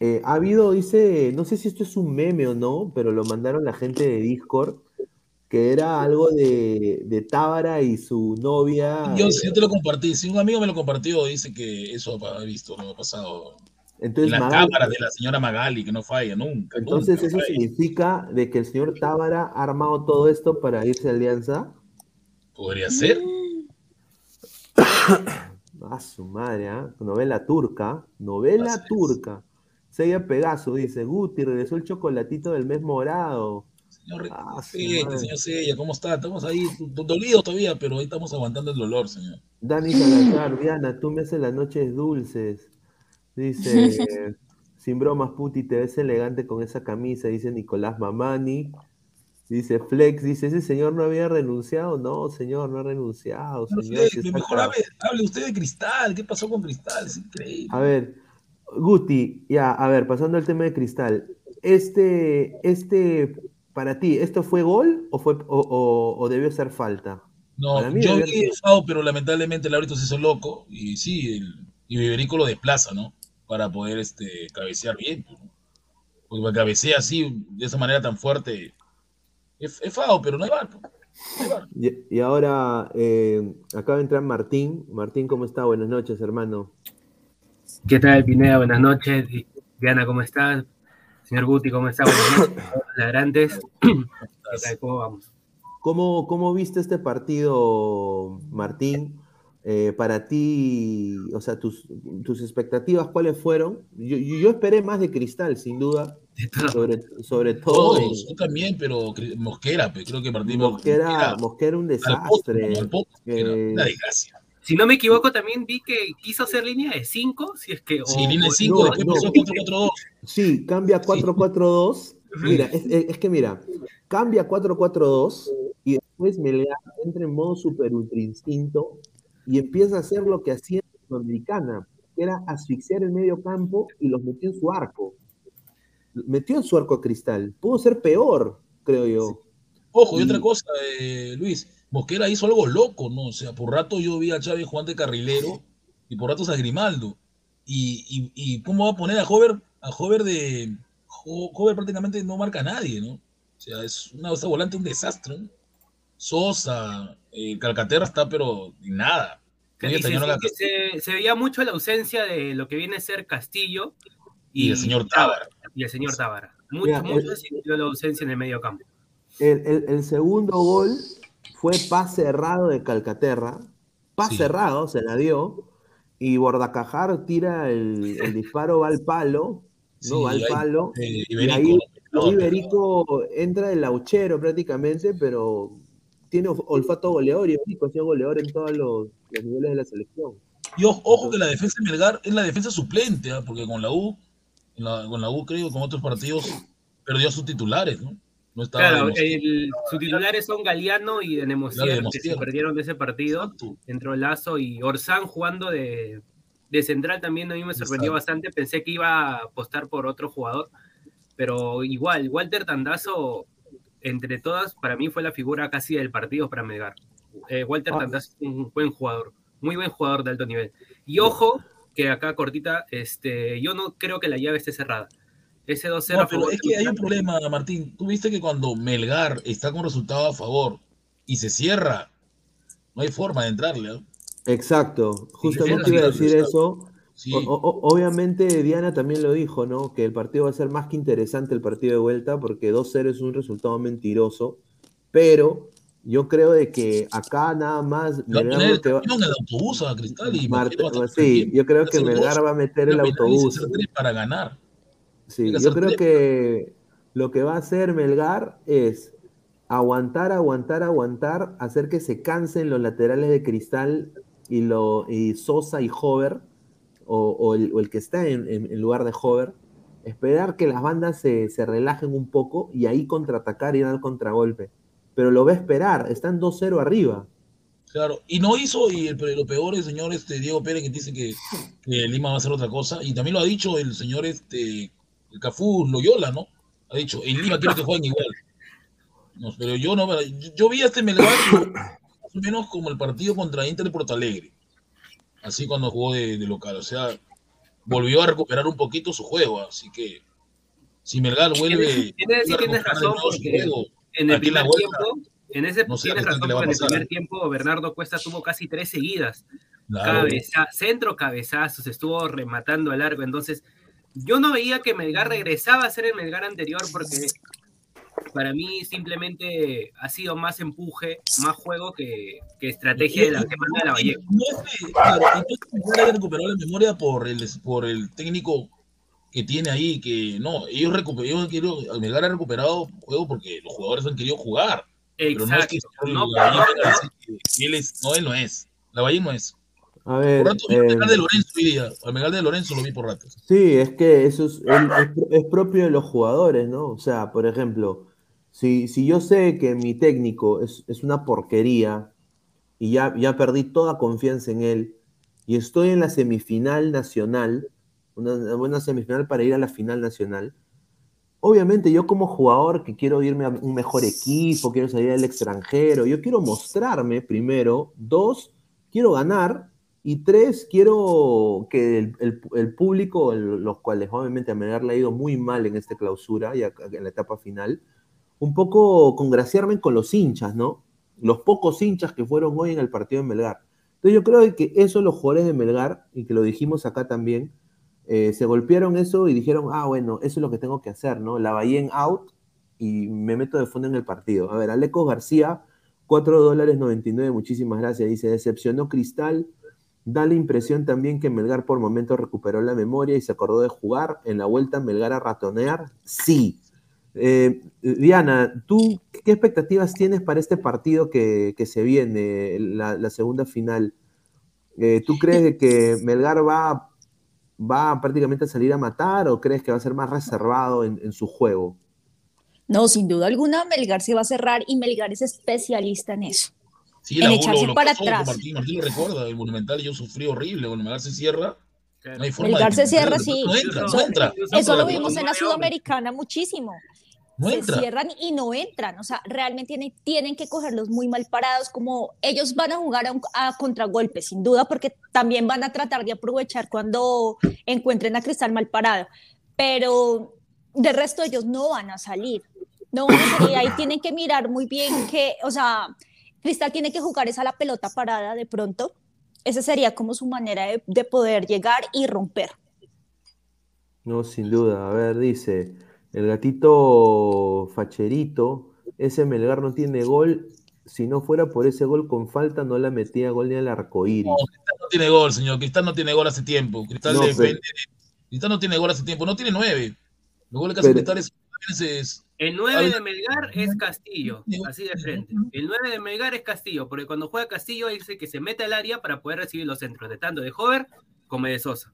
eh, ha habido, dice, no sé si esto es un meme o no, pero lo mandaron la gente de Discord, que era algo de, de Tábara y su novia. Yo, yo te lo compartí, si un amigo me lo compartió, dice que eso ha visto, no ha pasado. Entonces, en la cámara de la señora Magali, que no falla nunca. Entonces, ¿eso significa de que el señor Tábara ha armado todo esto para irse a Alianza? Podría ser. [coughs] a su madre, ¿eh? novela turca, novela turca. Sella Pegaso dice, Guti, regresó el chocolatito del mes morado. Señor, ah, señor Sella, ¿cómo está? Estamos ahí dolidos todavía, pero ahí estamos aguantando el dolor, señor. Dani Salazar, Diana, tú me haces las noches dulces. Dice, [laughs] sin bromas, Puti, te ves elegante con esa camisa, dice Nicolás Mamani. Dice Flex, dice, ese señor no había renunciado. No, señor, no ha renunciado. señor, mejor hable, hable, usted de Cristal. ¿Qué pasó con Cristal? Es increíble. A ver, Guti, ya, a ver, pasando al tema de Cristal, este, este, para ti, ¿esto fue gol o, fue, o, debió ser falta? No, yo vi ser... pero lamentablemente el árbitro se hizo loco y sí, el, y Iberico lo desplaza, ¿no? Para poder este, cabecear bien. Pues, Porque cabecea así, de esa manera tan fuerte, es, es pero no hay bar. Pues, y, ahora eh, acaba de entrar Martín. Martín, ¿cómo está? Buenas noches, hermano. ¿Qué tal, Pineda? Buenas noches. Diana, ¿cómo estás? Señor Guti, ¿cómo está? Buenas noches. [coughs] Ladrantes. ¿Cómo vamos? ¿Cómo, ¿Cómo viste este partido, Martín? Eh, para ti, o sea, tus, tus expectativas, ¿cuáles fueron? Yo, yo, esperé más de Cristal, sin duda. Sobre, sobre todo. Todos, yo también, pero Mosquera, creo que Martín Mosquera, Mosquera, un desastre. una desgracia. Si no me equivoco, también vi que quiso hacer línea de 5, si es que... Sí, línea de 5, después pasó 4-4-2. Sí, cambia 4-4-2. Mira, es, es, que mira, cambia 4-4-2 y después Melgar entra en modo super ultra instinto y empieza a hacer lo que hacía en Americana, que era asfixiar el medio campo y los metió en su arco. Metió en su arco a Cristal. Pudo ser peor, creo yo. Ojo, y, otra cosa, eh, Luis, Mosquera hizo algo loco, ¿no? O sea, por rato yo vi a Chávez Juan de Carrilero y por rato a Grimaldo. Y, y, cómo va a poner a Hover, a Hover de. Hover prácticamente no marca a nadie, ¿no? O sea, es una esta volante un desastre. ¿no? Sosa, eh, Calcaterra está, pero nada. se, se, veía mucho la ausencia de lo que viene a ser Castillo y, el señor Tábara. Y el señor Tábara. Mucho, mucho la ausencia en el medio campo. El, el, segundo gol fue pase cerrado de Calcaterra, pase cerrado, se la dio, y Bordacajar tira el, el disparo, va al palo, ¿no? va al palo, eh, y ahí Iberico entra el lauchero prácticamente, pero tiene olfato goleador y Iberico ha sido goleador en todos los, niveles de la selección. Y ojo, que la defensa de Melgar es la defensa suplente, ¿ah? porque con la U con la U, creo, con otros partidos, perdió a sus titulares, ¿no? no claro, sus titulares son Galeano y Denemosier, que se perdieron de ese partido. Entró Lazo y Orsán jugando de, de central también a mí me sorprendió bastante. Pensé que iba a apostar por otro jugador, pero igual, Walter Tandazo, entre todas, para mí fue la figura casi del partido para Melgar. Eh, Walter ah. Es un buen jugador, muy buen jugador de alto nivel. Y ojo, que acá cortita, este, yo no creo que la llave esté cerrada. Ese 2-0 no, pero es que hay un problema, Martín. Tú viste que cuando Melgar está con resultado a favor y se cierra, no hay forma de entrarle. Exacto, justamente iba a decir eso. Obviamente Diana también lo dijo, ¿no? Que el partido va a ser más que interesante el partido de vuelta porque 2-0 es un resultado mentiroso, pero yo creo de que acá nada más Melgar el autobús a Cristal y sí, yo creo que Melgar va a meter el autobús para ganar. Sí, yo creo que lo que va a hacer Melgar es aguantar, aguantar, aguantar, hacer que se cansen los laterales de Cristal y, lo, y Sosa y Hover, o, el, que está en, lugar de Hover, esperar que las bandas se, relajen un poco y ahí contraatacar y dar contragolpe. Pero lo va a esperar, están 2-0 arriba. Claro, y no hizo, y lo peor el señor este, Diego Pérez que dice que, Lima va a hacer otra cosa, y también lo ha dicho el señor este, Cafú Loyola, ¿no? Ha dicho, en Lima quiero que jueguen igual. No, pero yo no, yo, vi a este Melgar más o menos como el partido contra Inter de Porto Alegre. Así cuando jugó de, local. O sea, volvió a recuperar un poquito su juego. Así que si Melgar vuelve. Tienes, razón, porque en el primer tiempo. En ese tienes razón, porque en el primer tiempo Bernardo Cuesta tuvo casi tres seguidas. centro, cabezazos, estuvo rematando a largo. Entonces, yo no veía que Melgar regresaba a ser el Melgar anterior porque para mí simplemente ha sido más empuje, más juego que, estrategia de la que manda la Valle. claro, entonces recuperó la memoria por el, por el técnico que tiene ahí, que no, ellos recuperaron, Melgar ha recuperado juego porque los jugadores han querido jugar. Exacto. Pero no es que, no, él es, no, él no es. La Valle no es. A ver, por rato vi eh, de Lorenzo hoy día. Al Megal de Lorenzo lo vi por rato. Sí, es que eso es, es, propio de los jugadores, ¿no? O sea, por ejemplo, si, si yo sé que mi técnico es, una porquería y ya, ya perdí toda confianza en él y estoy en la semifinal nacional, una buena semifinal para ir a la final nacional, obviamente yo como jugador que quiero irme a un mejor equipo, quiero salir al extranjero, yo quiero mostrarme primero, dos, quiero ganar y tres, quiero que el, público, los cuales obviamente a me ha ido muy mal en esta clausura y en la etapa final, un poco congraciarme con los hinchas, ¿no? Los pocos hinchas que fueron hoy en el partido de Melgar. Entonces yo creo que eso los jugadores de Melgar, y que lo dijimos acá también, eh, se golpearon eso y dijeron, ah, bueno, eso es lo que tengo que hacer, ¿no? La en out y me meto de fondo en el partido. A ver, Aleco García, 4 dólares 99, muchísimas gracias. Dice, decepcionó Cristal. Da la impresión también que Melgar por momentos recuperó la memoria y se acordó de jugar. En la vuelta Melgar a ratonear. Sí, eh, Diana, ¿tú qué expectativas tienes para este partido que, se viene, la, segunda final? Eh, ¿Tú crees que Melgar va, va prácticamente a salir a matar o crees que va a ser más reservado en, su juego? No, sin duda alguna, Melgar se va a cerrar y Melgar es especialista en eso. en echarse para atrás. Martín, Martín lo recuerda, el Monumental yo sufrí horrible, cuando Melgar se cierra, no hay forma Melgar se cierra, sí. eso lo vimos en la Sudamericana muchísimo se cierran y no entran. O sea, realmente tienen, tienen que cogerlos muy mal parados, como ellos van a jugar a, contragolpe, sin duda, porque también van a tratar de aprovechar cuando encuentren a Cristal mal parado. Pero de resto ellos no van a salir. No van a salir. Ahí tienen que mirar muy bien que, o sea, Cristal tiene que jugar esa la pelota parada de pronto. Esa sería como su manera de poder llegar y romper. No, sin duda. A ver, dice. El gatito facherito, ese Melgar no tiene gol. Si no fuera por ese gol con falta, no la metía gol ni al arcoíris. No, Cristal no tiene gol, señor. Cristal no tiene gol hace tiempo. Cristal, no, Cristal no tiene gol hace tiempo. No tiene nueve. Los goles que hace Cristal es, El 9 de Melgar es Castillo, así de frente. El 9 de Melgar es Castillo, porque cuando juega Castillo dice que se mete al área para poder recibir los centros, de tanto de Hover como de Sosa.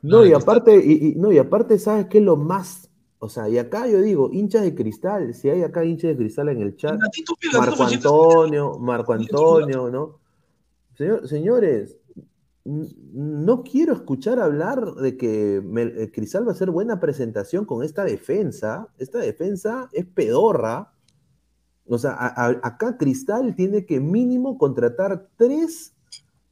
No, y aparte, y, no, y aparte, ¿sabes qué es lo más? O sea, y acá yo digo, hinchas de cristal, si hay acá hinchas de cristal en el chat, Marco Antonio, Marco Antonio, ¿no? señores, no quiero escuchar hablar de que eh, Cristal va a hacer buena presentación con esta defensa. Esta defensa es pedorra. O sea, acá Cristal tiene que mínimo contratar tres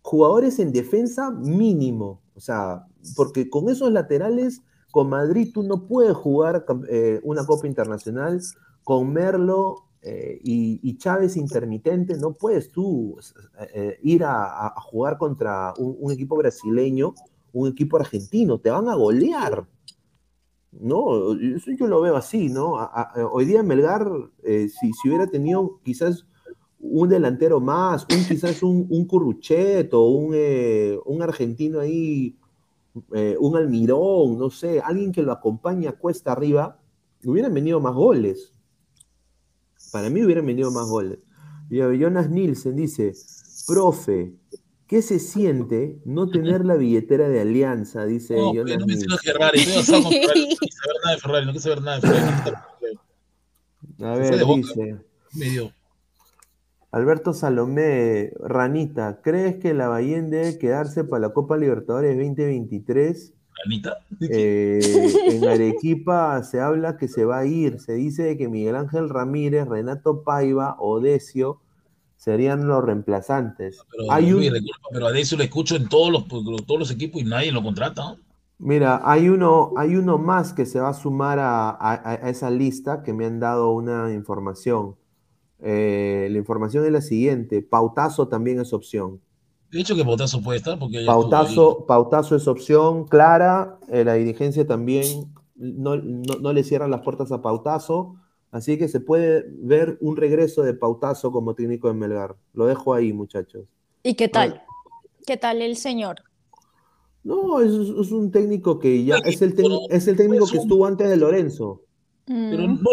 jugadores en defensa mínimo. O sea, porque con esos laterales, con Madrid tú no puedes jugar eh, una Copa Internacional. Con Merlo eh, y, Chávez intermitente, no puedes tú eh, ir a, jugar contra un, equipo brasileño, un equipo argentino, te van a golear. No, eso yo lo veo así, ¿no? hoy día Melgar, eh, si, hubiera tenido quizás un delantero más, un, quizás un, un currucheto, un, un argentino ahí, un almirón, no sé, alguien que lo acompañe a cuesta arriba, hubieran venido más goles. Para mí hubieran venido más goles. Y Jonas Nielsen dice, profe, ¿qué se siente no tener la billetera de Alianza? Dice no, Jonas no me Nielsen. Ferrari, no [laughs] quiero saber nada de Ferrari, no quiero saber nada de Ferrari. A ver, dice. Medio. Alberto Salomé, Ranita, ¿crees que la Bayén debe quedarse para la Copa Libertadores 2023? Eh, [laughs] en Arequipa se habla que se va a ir. Se dice que Miguel Ángel Ramírez, Renato Paiva o Decio serían los reemplazantes. Pero, hay un... pero a Decio le escucho en todos los, todos los equipos y nadie lo contrata. Mira, hay uno, hay uno más que se va a sumar a, esa lista que me han dado una información. Eh, la información es la siguiente: Pautazo también es opción. De hecho que Pautazo puede estar porque... Pautazo, Pautazo es opción clara, eh, la dirigencia también no, le cierran las puertas a Pautazo, así que se puede ver un regreso de Pautazo como técnico de Melgar. Lo dejo ahí, muchachos. ¿Y qué tal? ¿Qué tal el señor? No, es, un técnico que ya es el, es el técnico que estuvo antes de Lorenzo. Pero mm. no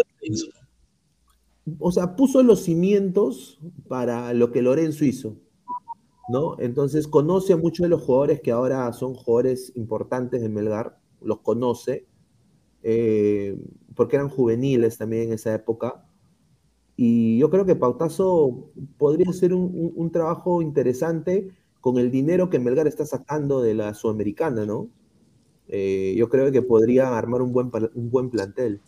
O sea, puso los cimientos para lo que Lorenzo hizo. ¿No? Entonces conoce a muchos de los jugadores que ahora son jugadores importantes de Melgar, los conoce, eh, porque eran juveniles también en esa época. Y yo creo que Pautazo podría ser un, trabajo interesante con el dinero que Melgar está sacando de la Sudamericana, ¿no? Eh, yo creo que podría armar un buen, un buen plantel.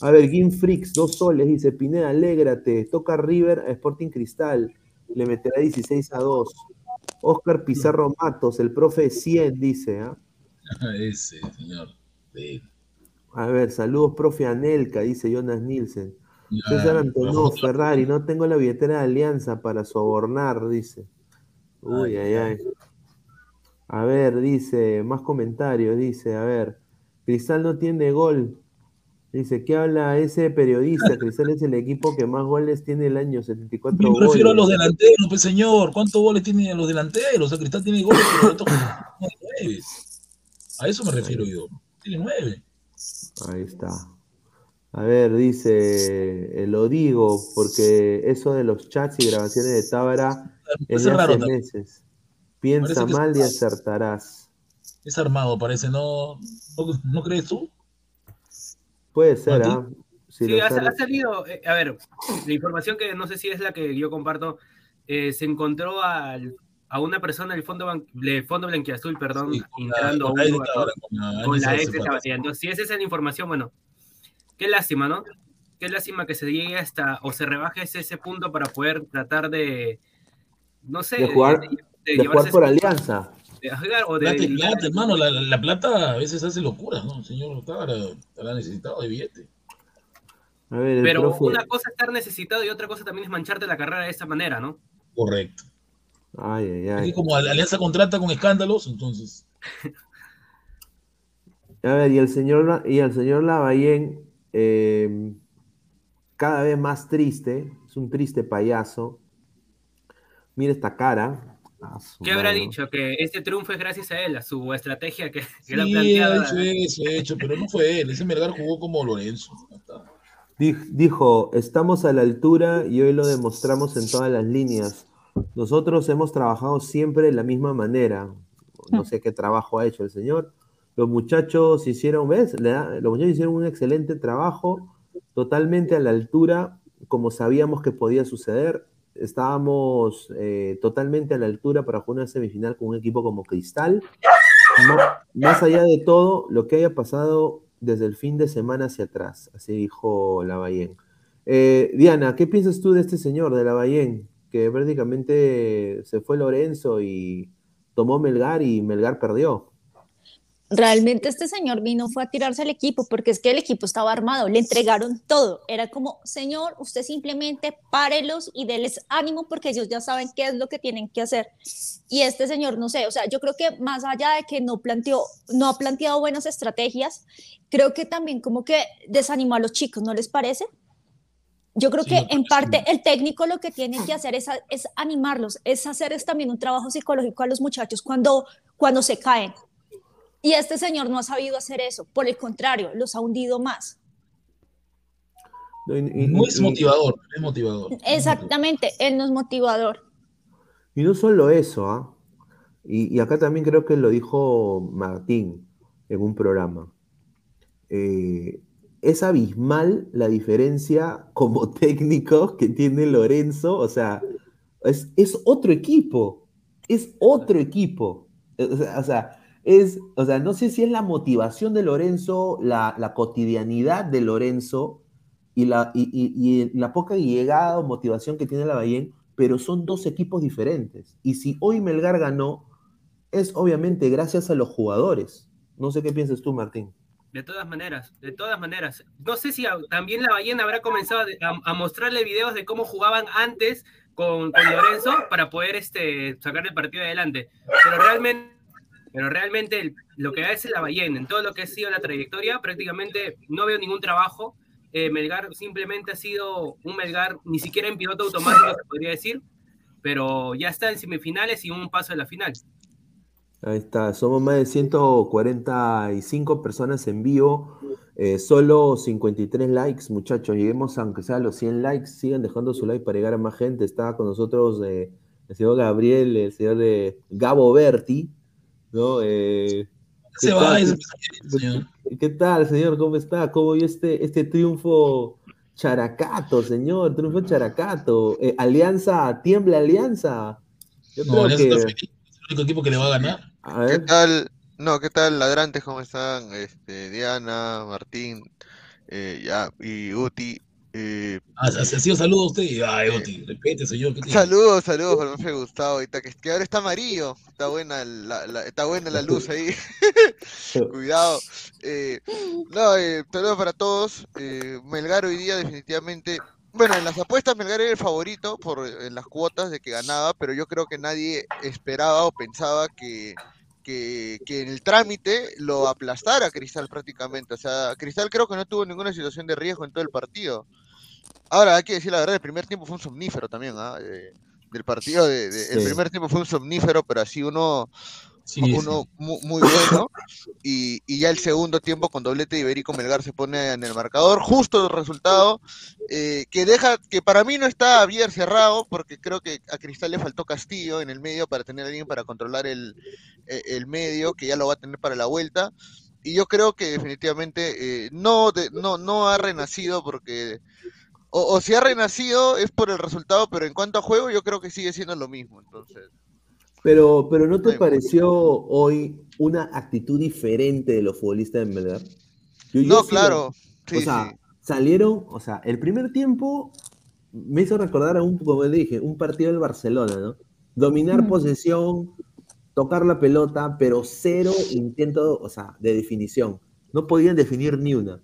A ver, Gim Freaks, dos soles, dice Pineda, alégrate, toca River a Sporting Cristal, le meterá 16 a 2. Oscar Pizarro Matos, el profe 100, dice. ¿ah? Ese, señor. A ver, saludos, profe Anelka, dice Jonas Nielsen. César Antonio Ferrari, no tengo la billetera de Alianza para sobornar, dice. Uy, ay, ay. A ver, dice, más comentarios, dice, a ver. Cristal no tiene gol. Dice, ¿qué habla ese periodista? Cristal es el equipo que más goles tiene el año, 74 Yo goles. prefiero a los delanteros, pues señor. ¿Cuántos goles tienen los delanteros? O sea, Cristal tiene goles, pero otros nueve. A eso me refiero yo. Tiene nueve. Ahí está. A ver, dice, eh, lo digo, porque eso de los chats y grabaciones de Tábara es hace meses. Piensa mal y acertarás. Es armado, parece, ¿no, no crees tú? Puede ser, ¿ah? Sí, ha, salido, eh, a ver, la información que no sé si es la que yo comparto, eh, se encontró a una persona del Fondo, del fondo Blanquiazul, perdón, entrando con, la, ex de Entonces, si esa es la información, bueno, qué lástima, ¿no? Qué lástima que se llegue hasta, o se rebaje ese, punto para poder tratar de, no sé, de jugar, de, jugar por alianza o de plata, hermano, la, plata a veces hace locura, ¿no? El señor estará necesitado de billete. Pero una cosa es estar necesitado y otra cosa también es mancharte la carrera de esa manera, ¿no? Correcto. Ay, ay, ay. como Alianza contrata con escándalos, entonces. A ver, y el señor, y el señor Lavallén, eh, cada vez más triste, es un triste payaso. Mira esta cara, ¿Qué habrá dicho? Que este triunfo es gracias a él, a su estrategia que, que ha planteado. Hecho eso, hecho, pero no fue él. Ese Melgar jugó como Lorenzo. Dijo, estamos a la altura y hoy lo demostramos en todas las líneas. Nosotros hemos trabajado siempre de la misma manera. No sé qué trabajo ha hecho el señor. Los muchachos hicieron, ¿ves? los muchachos hicieron un excelente trabajo, totalmente a la altura, como sabíamos que podía suceder. Estábamos eh, totalmente a la altura para jugar una semifinal con un equipo como Cristal. Más, allá de todo, lo que haya pasado desde el fin de semana hacia atrás, así dijo Lavallén. Eh, Diana, ¿qué piensas tú de este señor, de Lavallén? Que prácticamente se fue Lorenzo y tomó Melgar y Melgar perdió realmente este señor vino fue a tirarse al equipo porque es que el equipo estaba armado, le entregaron todo. Era como, señor, usted simplemente párelos y déles ánimo porque ellos ya saben qué es lo que tienen que hacer. Y este señor, no sé, o sea, yo creo que más allá de que no planteó, no ha planteado buenas estrategias, creo que también como que desanimó a los chicos, ¿no les parece? Yo creo que en parte el técnico lo que tiene que hacer es, es animarlos, es hacer también un trabajo psicológico a los muchachos cuando, cuando se caen y este señor no ha sabido hacer eso, por el contrario, los ha hundido más. No es motivador, es motivador. Exactamente, él no es motivador. Y no solo eso, ¿ah? y, acá también creo que lo dijo Martín en un programa. Eh, es abismal la diferencia como [laughs] técnico que tiene Lorenzo, o sea, es, es otro equipo, es otro equipo. O sea, es, o sea, no sé si es la motivación de Lorenzo, la, cotidianidad de Lorenzo y la, y, la poca llegada o motivación que tiene la Bahía, pero son dos equipos diferentes. Y si hoy Melgar ganó, es obviamente gracias a los jugadores. No sé qué piensas tú, Martín. De todas maneras, de todas maneras. No sé si también la ballena habrá comenzado a, mostrarle videos de cómo jugaban antes con, con, Lorenzo para poder este, sacar el partido adelante. Pero realmente pero realmente lo que hace la ballena, en todo lo que ha sido la trayectoria, prácticamente no veo ningún trabajo. Eh, Melgar simplemente ha sido un Melgar, ni siquiera en piloto automático se podría decir, pero ya está en semifinales y un paso a la final. Ahí está, somos más de 145 personas en vivo, eh, solo 53 likes, muchachos. Lleguemos aunque sea a los 100 likes, sigan dejando su like para llegar a más gente. Está con nosotros eh, el señor Gabriel, el señor de Gabo Berti, ¿no? Eh, ¿qué, tal, señor? ¿Qué tal, señor? ¿Cómo está? ¿Cómo vio este, este triunfo characato, señor? Triunfo characato. Eh, alianza, tiembla Alianza. Yo no, creo que... es el único equipo que le va a ganar. ¿Qué tal? No, ¿qué tal, ladrantes? ¿Cómo están? Este, Diana, Martín, eh, ya, y Uti. Eh, ah, así os saludo a usted. Ay, Oti, repite, señor. Saludos, saludos para me Gustavo. Ahorita que, que, ahora está amarillo. Está buena la, está buena la luz ahí. [laughs] Cuidado. Eh, no, eh, saludos para todos. Eh, Melgar hoy día definitivamente. Bueno, en las apuestas Melgar era el favorito por en las cuotas de que ganaba, pero yo creo que nadie esperaba o pensaba que, que, que, en el trámite lo aplastara Cristal prácticamente. O sea, Cristal creo que no tuvo ninguna situación de riesgo en todo el partido. Ahora, hay que decir la verdad, el primer tiempo fue un somnífero también, ¿ah? eh, del partido, de, el primer tiempo fue un somnífero, pero así uno, uno Muy, bueno, y, ya el segundo tiempo con doblete Iberico Melgar se pone en el marcador, justo el resultado, eh, que deja, que para mí no está bien cerrado, porque creo que a Cristal le faltó Castillo en el medio para tener a alguien para controlar el, e, el medio, que ya lo va a tener para la vuelta, y yo creo que definitivamente eh, no, no, no ha renacido porque o, si ha renacido es por el resultado, pero en cuanto a juego yo creo que sigue siendo lo mismo, entonces. Pero, pero ¿no te pareció hoy una actitud diferente de los futbolistas en verdad? no, claro. o sea, salieron, o sea, el primer tiempo me hizo recordar a un, como dije, un partido del Barcelona, ¿no? Dominar posesión, tocar la pelota, pero cero intento, o sea, de definición. No podían definir ni una.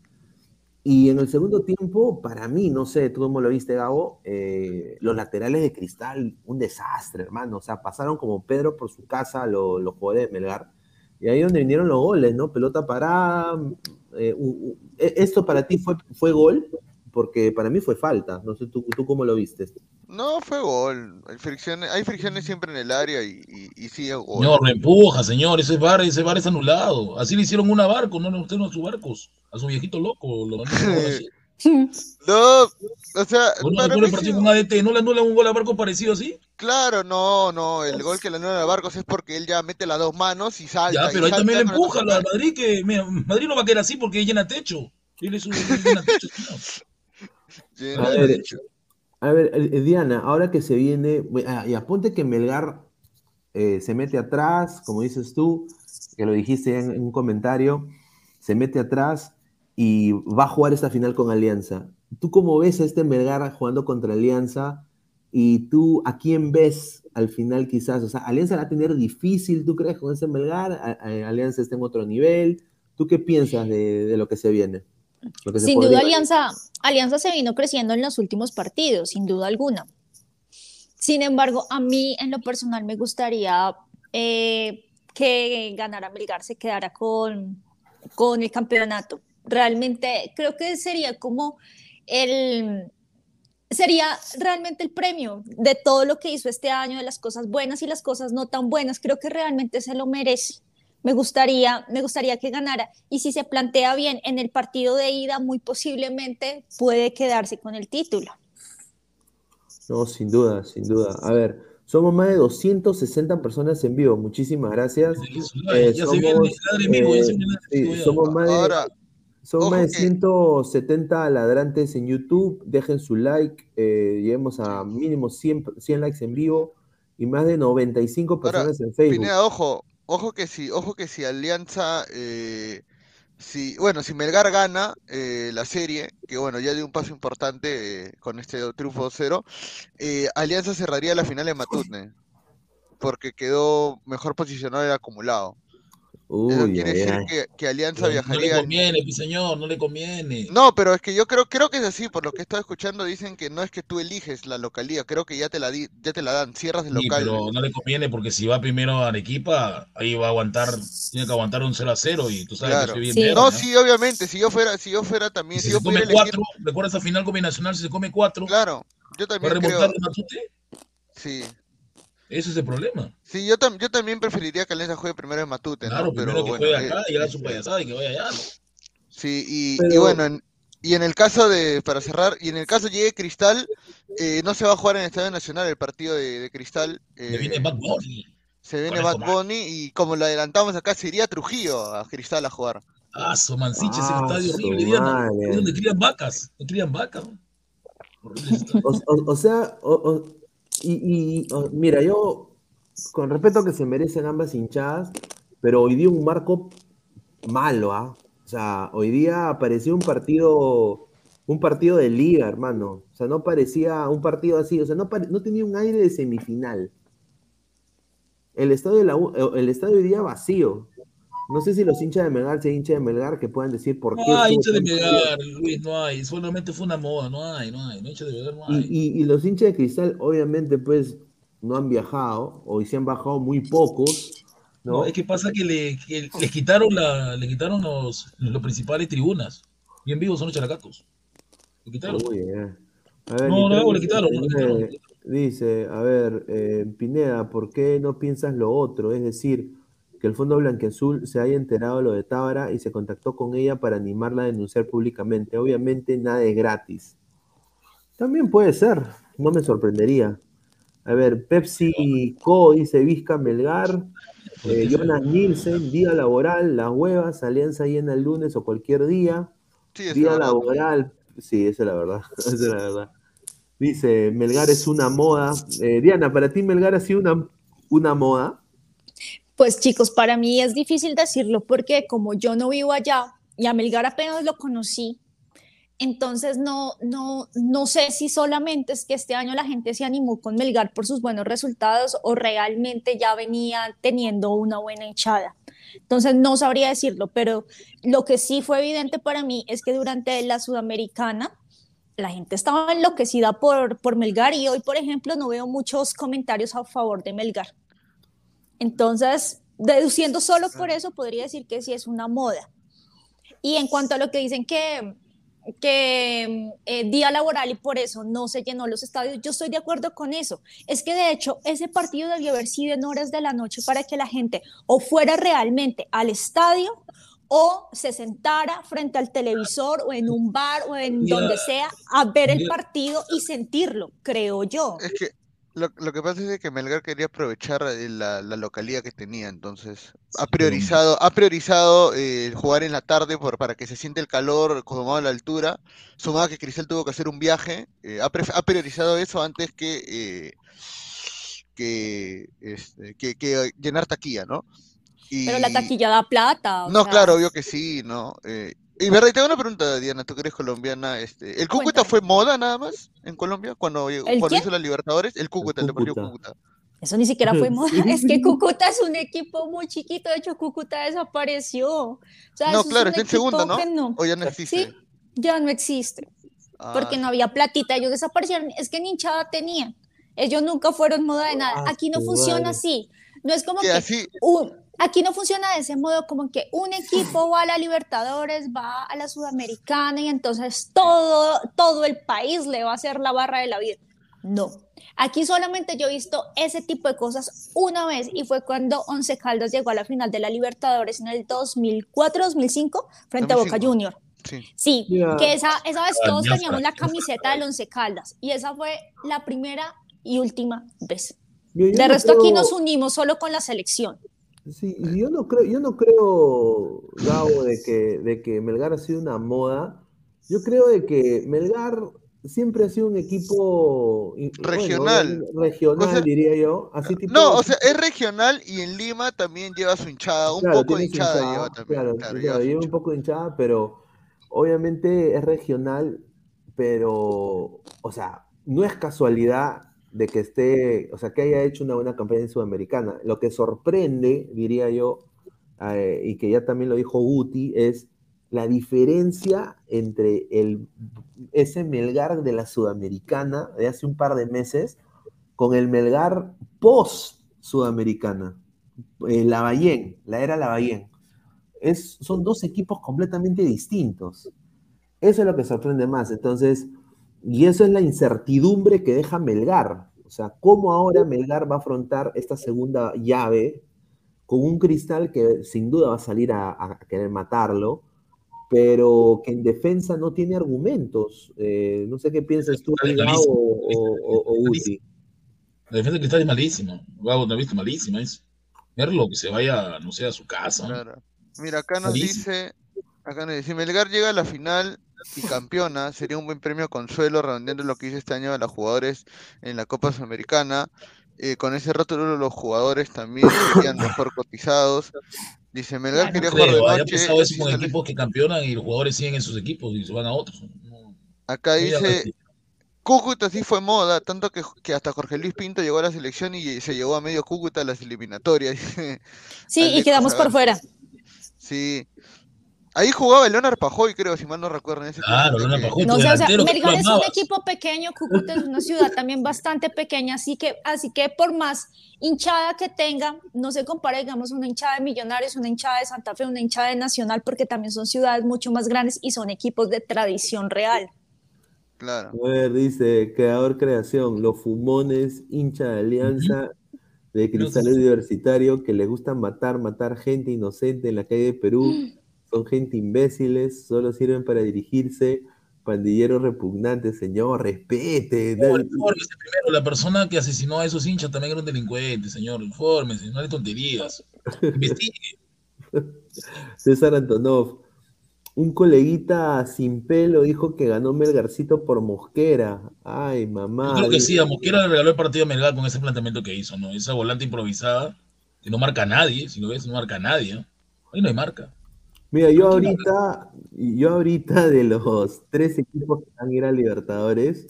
Y en el segundo tiempo, para mí, no sé, tú cómo lo viste, Gabo, eh, los laterales de cristal, un desastre, hermano. O sea, pasaron como Pedro por su casa los, los jugadores de Melgar. Y ahí donde vinieron los goles, ¿no? Pelota parada. Eh, e, ¿Esto para ti fue, fue gol? Porque para mí fue falta. No sé, ¿tú, tú cómo lo viste? No, fue gol. Hay fricciones, hay fricciones siempre en el área y, y, sí es gol. Señor, me empuja, señor. Ese bar, ese bar es anulado. Así le hicieron una barco, no usted no a sus barcos. A su viejito loco. Lo [laughs] No, o sea. ¿No le partido con ADT? ¿No le anulan un gol a Barcos parecido así? Claro, no, no. El gol que le anulan a Barcos es porque él ya mete las dos manos y salta. Ya, pero ahí también le empuja a Madrid, que Madrid no va a quedar así porque llena techo. Él es un llena techo. Llena a, ver, a ver, eh, Diana, ahora que se viene. Ah, y apunte que Melgar eh, se mete atrás, como dices tú, que lo dijiste en, en un comentario, se mete atrás y va a jugar esta final con Alianza. ¿Tú cómo ves a este Melgar jugando contra Alianza? Y tú, ¿a quién ves al final quizás? O sea, Alianza va a tener difícil, ¿tú crees, con ese Melgar? Alianza está en otro nivel. ¿Tú qué piensas de, lo que se viene? sin duda, Alianza, Alianza se vino creciendo en los últimos partidos, sin duda alguna. Sin embargo, a mí en lo personal me gustaría eh, que ganara Melgar, se quedara con, con el campeonato. Realmente creo que sería como el, sería realmente el premio de todo lo que hizo este año, de las cosas buenas y las cosas no tan buenas. Creo que realmente se lo merece. Me gustaría, me gustaría que ganara. Y si se plantea bien en el partido de ida, muy posiblemente puede quedarse con el título. No, sin duda, sin duda. A ver, somos más de 260 personas en vivo. Muchísimas gracias. somos, más de, son más de 170 ladrantes en YouTube. Dejen su like. Eh, lleguemos a mínimo 100, 100, likes en vivo y más de 95 personas en Facebook. Pineda, ojo, ojo que si, ojo que si Alianza, eh, si, bueno, si Melgar gana eh, la serie, que bueno, ya dio un paso importante eh, con este triunfo 2-0, Alianza cerraría la final en Matutne, porque quedó mejor posicionado el acumulado. Eso quiere decir que, Alianza viajaría. No le conviene, mi señor, no le conviene. No, pero es que yo creo, creo que es así, por lo que he estado escuchando, dicen que no es que tú eliges la localidad, creo que ya te la ya te la dan, cierras el local. pero no le conviene porque si va primero a Arequipa, ahí va a aguantar, tiene que aguantar un 0 a 0 y tú sabes que bien sí. no, sí, obviamente, si yo fuera, si yo fuera también, si, si yo come cuatro, recuerda esa final combinacional, si se come cuatro. Claro, yo también. ¿Va a remontar creo... Matute? Sí. Ese es el problema. Sí, yo, yo también preferiría que Alianza juegue primero en Matute. Claro, ¿no? primero que juegue acá eh, y haga su payasada y que vaya allá. ¿no? Sí, y, y bueno, en, y en el caso de, para cerrar, y en el caso llegue Cristal, eh, no se va a jugar en el Estadio Nacional el partido de, de Cristal. Eh, se viene Bad Bunny. Se viene Bad Bunny y como lo adelantamos acá, se iría Trujillo a Cristal a jugar. Ah, su mansiche, ese ah, estadio horrible, Diana. Es donde crían vacas, no crían vacas. O, o, o, sea, y, mira, yo con respeto que se merecen ambas hinchadas, pero hoy día un marco malo, ¿ah? O sea, hoy día parecía un partido, un partido de liga, hermano. O sea, no parecía un partido así, o sea, no, no tenía un aire de semifinal. El estadio, de el estadio hoy día vacío. No sé si los hinchas de Melgar, si hay hinchas de Melgar que puedan decir por qué. No hay hinchas de Melgar, Luis, no hay. Solamente fue una moda, no hay, no hay. No hinchas de Melgar, no hay. y, los hinchas de Cristal, obviamente, pues no han viajado, o se han bajado muy pocos. ¿no? es que pasa que le, les quitaron, la, le quitaron los, los principales tribunas. Bien vivos son los characatos. Le quitaron. no, no, le quitaron, Dice, a ver, eh, Pineda, ¿por qué no piensas lo otro? Es decir, que el Fondo Blanqueazul se haya enterado de lo de Tábara y se contactó con ella para animarla a denunciar públicamente. Obviamente nada es gratis. También puede ser, no me sorprendería. A ver, Pepsi Co. dice Vizca Melgar. Eh, Jonas Nielsen, día laboral, las huevas, alianza llena el lunes o cualquier día. día laboral, sí, esa es la verdad. [laughs] esa es la verdad. Dice, Melgar es una moda. Eh, Diana, ¿para ti Melgar ha sido una, una moda? Pues chicos, para mí es difícil decirlo porque como yo no vivo allá y a Melgar apenas lo conocí, entonces, no, no, no sé si solamente es que este año la gente se animó con Melgar por sus buenos resultados o realmente ya venía teniendo una buena hinchada. Entonces, no sabría decirlo, pero lo que sí fue evidente para mí es que durante la Sudamericana la gente estaba enloquecida por, por Melgar y hoy, por ejemplo, no veo muchos comentarios a favor de Melgar. Entonces, deduciendo solo por eso, podría decir que sí es una moda. Y en cuanto a lo que dicen que que eh, día laboral y por eso no se llenó los estadios. Yo estoy de acuerdo con eso. Es que de hecho ese partido debió haber sido en horas de la noche para que la gente o fuera realmente al estadio o se sentara frente al televisor o en un bar o en donde sea a ver el partido y sentirlo, creo yo. Es que lo, que pasa es que Melgar quería aprovechar eh, la, localidad que tenía, entonces ha priorizado, ha priorizado eh, jugar en la tarde por, para que se siente el calor como a la altura, sumado que Cristal tuvo que hacer un viaje, eh, ha, priorizado eso antes que, este, que, que, llenar taquilla, ¿no? Pero la taquilla da plata. no, claro, obvio que sí, ¿no? Eh, y verdad, y tengo una pregunta, Diana, tú que eres colombiana, este, ¿el Cúcuta fue moda nada más en Colombia cuando, cuando hizo la Libertadores? El Cúcuta, el, el Cúcuta. Eso ni siquiera fue [laughs] moda, es que Cúcuta es un equipo muy chiquito, de hecho Cúcuta desapareció. no, claro, está en segunda, ¿no? O ya no existe. Sí, ya no existe, porque ah. no había platita, ellos desaparecieron, es que ni hinchada tenían, ellos nunca fueron moda de nada, ah, aquí no funciona así, no es como que así... un, Aquí no funciona de ese modo como que un equipo va a la Libertadores, va a la Sudamericana y entonces todo, todo el país le va a hacer la barra de la vida. No. Aquí solamente yo he visto ese tipo de cosas una vez y fue cuando Once Caldas llegó a la final de la Libertadores en el 2004-2005 frente a Boca Junior. Sí, que esa, esa vez todos teníamos la camiseta del Once Caldas y esa fue la primera y última vez. de resto aquí nos unimos solo con la selección. Sí, yo no creo, yo no creo, Gabo, de que, de que Melgar ha sido una moda. Yo creo de que Melgar siempre ha sido un equipo regional, regional diría yo. Así no, o sea, es regional y en Lima también lleva su hinchada, un poco de hinchada, lleva también. Claro, lleva, un poco de hinchada, pero obviamente es regional, pero, o sea, no es casualidad de que esté, o sea, que haya hecho una buena campaña en Sudamericana. Lo que sorprende, diría yo, eh, y que ya también lo dijo Guti, es la diferencia entre el, ese Melgar de la Sudamericana de hace un par de meses con el Melgar post-Sudamericana, eh, la Lavallén, la era Lavallén. Es, son dos equipos completamente distintos. Eso es lo que sorprende más. Entonces, y eso es la incertidumbre que deja Melgar. O sea, cómo ahora Melgar va a afrontar esta segunda llave con un cristal que sin duda va a salir a, querer matarlo, pero que en defensa no tiene argumentos. Eh, no sé qué piensas tú, o, o, o, Uzi. La defensa de cristal es malísima. Gabo, ¿no visto? Malísima es. Verlo, que se vaya, no sé, a su casa. Mira, acá nos dice, acá nos dice, Melgar llega a la final y campeona, sería un buen premio consuelo, redondeando lo que hizo este año a los jugadores en la Copa Sudamericana. Eh, con ese rótulo los jugadores también [coughs] serían mejor cotizados. Dice Melgar quería jugar de noche. pasado eso con equipos que campeonan y los jugadores siguen en sus equipos y se van a otros. Acá dice Cúcuta sí fue moda, tanto que, que, hasta Jorge Luis Pinto llegó a la selección y se llevó a medio Cúcuta a las eliminatorias. [laughs] Sí, y quedamos por fuera. Sí, Ahí jugaba el Leonard Pajoy, creo, si mal no recuerdo. En ese claro, Leonard Pajoy. No, o sea, Melgar es un equipo pequeño, Cúcuta es una ciudad también bastante pequeña, así que, así que por más hinchada que tenga, no se compara, digamos, una hinchada de Millonarios, una hinchada de Santa Fe, una hinchada de Nacional, porque también son ciudades mucho más grandes y son equipos de tradición real. Claro. A ver, dice, creador creación, los fumones, hincha de alianza de Cristal Universitario, que le gustan matar, matar gente inocente en la calle de Perú. Son gente imbéciles, solo sirven para dirigirse. Pandilleros repugnantes, señor, respete. primero, la persona que asesinó a esos hinchas también era un delincuente, señor. Infórmese, no hay tonterías. Investigue. [laughs] César Antonov, un coleguita sin pelo dijo que ganó Melgarcito por Mosquera. Ay, mamá. Yo creo que sí, a Mosquera le regaló el partido a Melgar con ese planteamiento que hizo, ¿no? Esa volante improvisada, que no marca a nadie, si lo ves, no marca a nadie. Ahí no hay marca. Mira, yo ahorita, yo ahorita de los tres equipos que van a ir a Libertadores,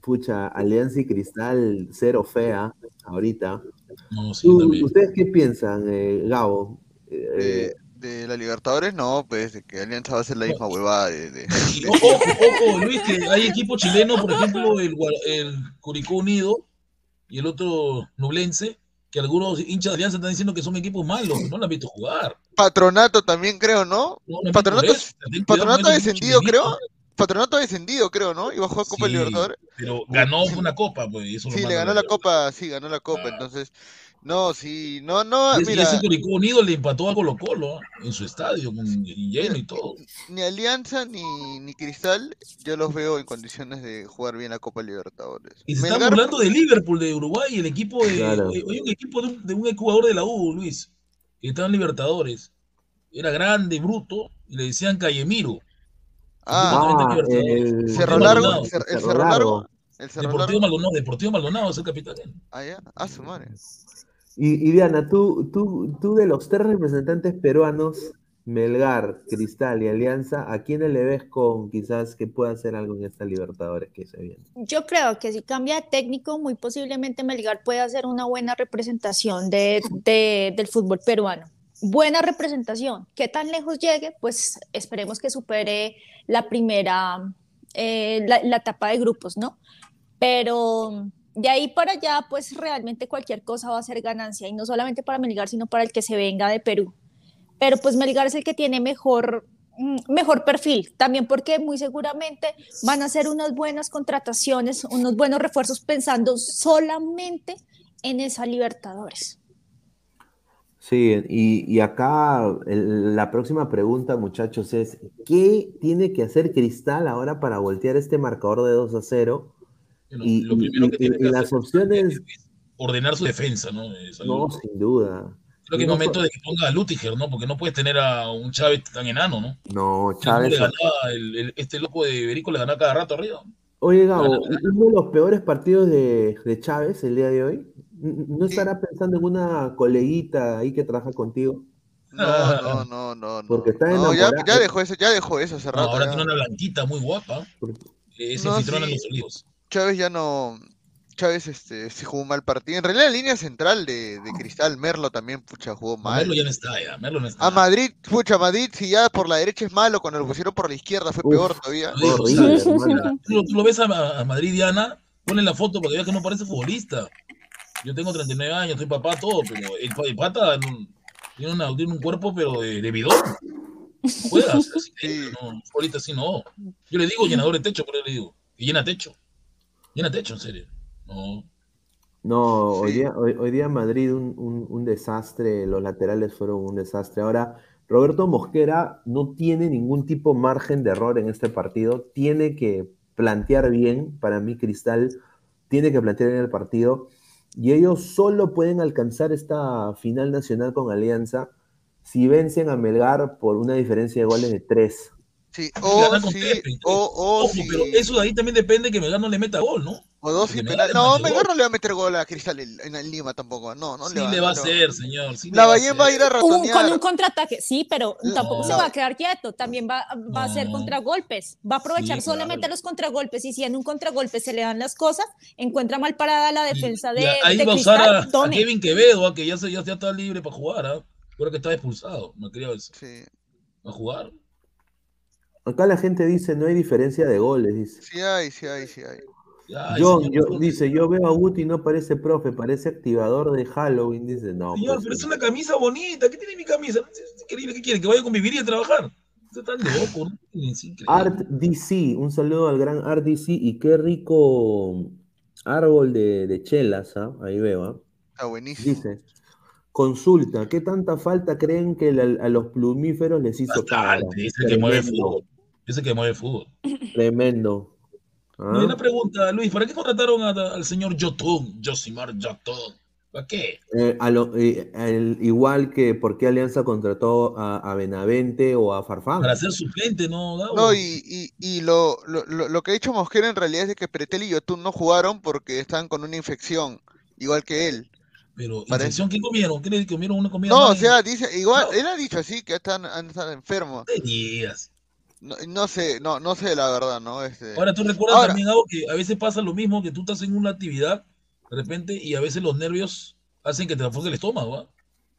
pucha, Alianza y Cristal, cero fea, ahorita. ¿Ustedes qué piensan, eh, Gabo? Eh, de la Libertadores, no, pues de que Alianza va a ser la misma huevada de. [laughs] Ojo, ojo, Luis, que hay equipo chileno, por ejemplo, el, el Curicó Unido y el otro Nublense, que algunos hinchas de Alianza están diciendo que son equipos malos, que no lo han visto jugar. Patronato también creo, ¿no? Patronato, Patronato ha descendido, creo. Patronato ha descendido, creo, ¿no? Y bajó a Copa Libertadores. Pero ganó una copa, pues. sí, le ganó la copa, sí, ganó la copa. Entonces, No, sí, no, no, Y mira. ese Curicó Unido le empató a Colo Colo ¿ah? en su estadio, con lleno y todo. Ni Alianza ni, ni Cristal, yo los veo en condiciones de jugar bien la Copa Libertadores. Y se está Melgar, burlando de Liverpool de Uruguay, el equipo de. Claro. Hay un equipo de un, de un jugador de la U, Luis, que estaba en Libertadores. Era grande, bruto, y le decían Callemiro. Ah, Ah, el Cerro Largo, el Cerro Cerro Largo, el Cerro Deportivo Largo. Maldonado, Deportivo Maldonado es el capitán. Allá, a su madre. Y, y Diana, tú, tú, tú de los tres representantes peruanos, Melgar, Cristal y Alianza, ¿a quiénes le ves con quizás que pueda hacer algo en esta Libertadores que se viene? Yo creo que si cambia de técnico, muy posiblemente Melgar puede hacer una buena representación de, de- del fútbol peruano. Buena representación. ¿Qué tan lejos llegue? Pues esperemos que supere la primera, eh, la, la etapa de grupos, ¿no? Pero de ahí para allá, pues realmente cualquier cosa va a ser ganancia, y no solamente para Melgar, sino para el que se venga de Perú. Pero pues Melgar es el que tiene mejor, mm, mejor perfil, también porque muy seguramente van a hacer unas buenas contrataciones, unos buenos refuerzos pensando solamente en esa Libertadores. Sí, y, acá la próxima pregunta, muchachos, es ¿qué tiene que hacer Cristal ahora para voltear este marcador de 2 a 0? Bueno, Y, lo primero y- que tiene y que las hacer opciones, es ordenar su defensa, ¿no? Es sin duda. Creo que es No, momento de que ponga a Lutiger, ¿no? Porque no puedes tener a un Chávez tan enano, ¿no? No, Chávez. ganaba el- el- este loco de Iberico le ganaba cada rato arriba. Oye, Gabo, uno de los peores partidos de, de Chávez el día de hoy, ¿n- ¿no Sí. estará pensando en una coleguita ahí que trabaja contigo? No, [laughs] no, no, no. Porque está No, ya, ya dejó eso, ya dejó eso hace No, rato. ahora ya. tiene una blanquita muy guapa. Porque- Es No, sí. los olivos. Chávez ya no. Chávez este, se jugó un mal partido. En realidad, la línea central de, de Cristal, Merlo también, pucha, jugó mal. Merlo ya no está, ya. Merlo no está. A Madrid, pucha, Madrid, si ya por la derecha es malo, cuando lo pusieron por la izquierda fue Uf. peor todavía. Horrible. [laughs] Tú lo, tú lo ves a, a Madrid Diana, ponle la foto para que veas que no parece futbolista. Yo tengo 39 años, soy papá, todo, pero el, el pata tiene, una- tiene un cuerpo, pero de, de bidón. No juega, o [laughs] sea, así Sí. no, futbolista así no. Yo le digo llenador de techo, pero yo le digo, que llena techo. Llena techo, en serio. No. No, hoy día, hoy, hoy día Madrid un, un- un desastre, los laterales fueron un desastre. Ahora, Roberto Mosquera no tiene ningún tipo margen de error en este partido, tiene que plantear bien, para mí Cristal tiene que plantear bien el partido, y ellos solo pueden alcanzar esta final nacional con Alianza si vencen a Melgar por una diferencia de goles de tres. Sí, Y o sí, o, o Ojo, sí, pero eso de ahí también depende que Melgar no le meta gol, ¿no? o dos y penal. No, Melgar no le va a meter gol a Cristal en, en el Lima tampoco. No, no sí le va, le va a no hacer, señor. sí La Ballén va a ir a. Un- con ratonear. un contraataque, sí, pero tampoco se No. va a quedar quieto, también va, va a hacer No. contragolpes, va a aprovechar Sí, solamente claro. los contragolpes y si en un contragolpe se le dan las cosas, encuentra mal parada la defensa y de, ahí de va a usar a. Kevin Quevedo, a que ya, se- ya, está libre para jugar, ¿ah? Ahora que está expulsado, me quería ver, Sí, ¿va a jugar? Acá la gente dice no hay diferencia de goles, dice. sí hay, sí hay, sí hay. Ay, John, señor, yo- dice, yo veo a Guti y no parece profe, parece activador de Halloween, dice, no. Señor, pues, pero es una camisa bonita. ¿Qué tiene mi camisa? Es increíble. ¿Qué quiere? ¿Que vaya a convivir y a trabajar? Está tan loco, ¿no? Es increíble. Art DC, un saludo al gran Art DC y qué rico árbol de, de chelas, ¿ah? ahí veo, ¿ah? Está buenísimo. dice, consulta, ¿qué tanta falta creen que la- a los plumíferos les hizo Bastante, el que mueve Tremendo, fútbol. Es el que mueve fútbol. tremendo. ¿Ah? Y una pregunta, Luis, ¿para qué contrataron a- al señor Yotun, Josimar Yotun? ¿Para qué? Eh, a lo- eh, el- igual que por qué Alianza contrató a, a Benavente o a Farfán. Para ser suplente, ¿no? No, y, y, y lo, lo, lo, lo que ha dicho Mosquera en realidad es de que Pretel y Yotun no jugaron porque estaban con una infección, igual que él. Pero, ¿infección qué comieron? ¿Qué le comieron una comida? No, o sea, dice, igual, No. él ha dicho así, que están, han estado enfermos. ¿Qué días? No, no sé, no, no sé la verdad, ¿no? Este, Ahora, ¿tú recuerdas Ahora- también algo que a veces pasa lo mismo, que tú estás en una actividad de repente y a veces los nervios hacen que te enfoque el estómago, ¿ah?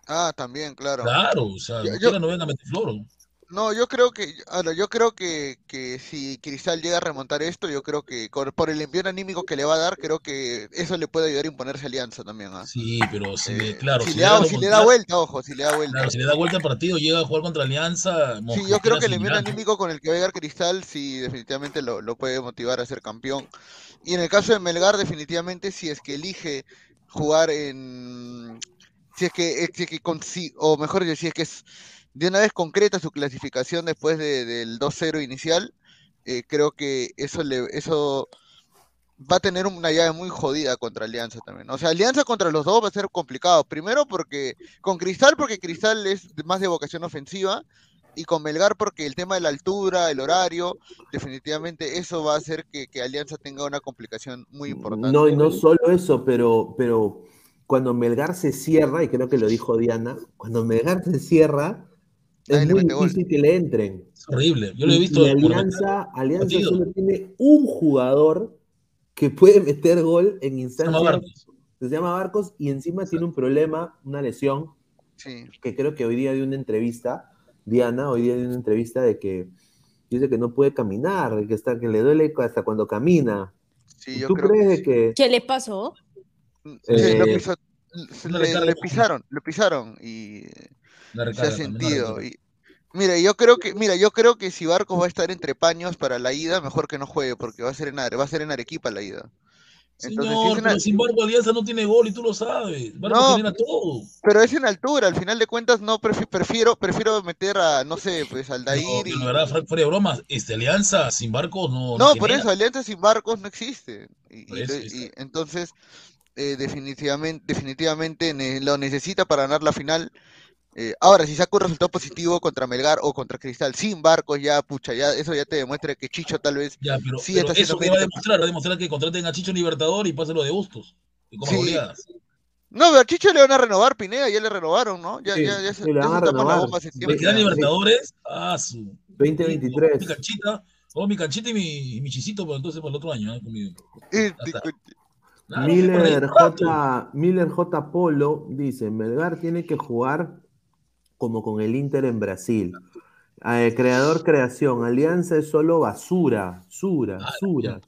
Ah, también, claro. Claro, o sea, Yo- yo- no venga a meter floro. No, yo creo que, ahora, yo creo que, que si Cristal llega a remontar esto, yo creo que con- por el envío anímico que le va a dar, creo que eso le puede ayudar a imponerse Alianza también, ¿ah? Sí, pero si, Eh, claro, si, si le da, la si le da oportunidad- vuelta, ojo, si le da vuelta. Claro, si le da vuelta al partido, llega a jugar contra Alianza. Sí, yo creo que el envío anímico con el que va a llegar Cristal, sí, definitivamente lo, lo puede motivar a ser campeón. Y en el caso de Melgar, definitivamente, si es que elige jugar en. Si es que, si es que o mejor decir, si es que es de una vez concreta su clasificación después del 2-0 inicial, eh, creo que eso le, eso va a tener una llave muy jodida contra Alianza también. O sea, Alianza contra los dos va a ser complicado. Primero porque con Cristal, porque Cristal es más de vocación ofensiva, y con Melgar porque el tema de la altura, el horario, definitivamente eso va a hacer que, Alianza tenga una complicación muy importante. No, y no solo eso, pero, pero cuando Melgar se cierra, y creo que lo dijo Diana, cuando Melgar se cierra, es muy difícil que le entren. Es horrible, yo lo he visto. Y Alianza, Alianza solo tiene un jugador que puede meter gol en instancias. Se llama Barcos y encima tiene un problema, una lesión, que creo que hoy día de una entrevista, Diana, hoy día de una entrevista de que dice que no puede caminar, que, está, que le duele hasta cuando camina. ¿Tú crees que... ¿Qué le pasó? Eh, lo le, pisaron, lo pisaron y se ha sentido. Y, mira, yo creo que, mira, yo creo que si Barcos va a estar entre paños para la ida, mejor que no juegue, porque va a ser en, va a ser en Arequipa la ida. Señor, pero sin embargo Alianza no tiene gol y tú lo sabes. no, todo. Pero es en altura, al final de cuentas no prefiero prefiero meter a no sé, pues al Dair y... La verdad, fuera de bromas, este Alianza sin barcos no No, por eso Alianza sin barcos no existe. Y, entonces eh, definitivamente definitivamente lo necesita para ganar la final eh, ahora, si saca un resultado positivo contra Melgar o contra Cristal sin barcos, ya, pucha, ya eso ya te demuestra que Chicho tal vez ya, pero, sí está Eso que va a demostrar, va a demostrar que contraten a Chicho Libertador y lo de gustos. Y como sí. No, pero a Chicho le van a renovar Pineda, ya le renovaron, ¿no? Ya, ya, ya se, le van a renovar. ¿Me quedan Libertadores? Ah, su. 2023. Mi canchita, oh, mi canchita y mi, mi chisito, pues, entonces para el otro año, ¿eh? Conmigo. Miller, J, Miller J. Polo dice: Melgar tiene que jugar como con el Inter en Brasil. Eh, creador, creación. Alianza es solo basura, basura, basura.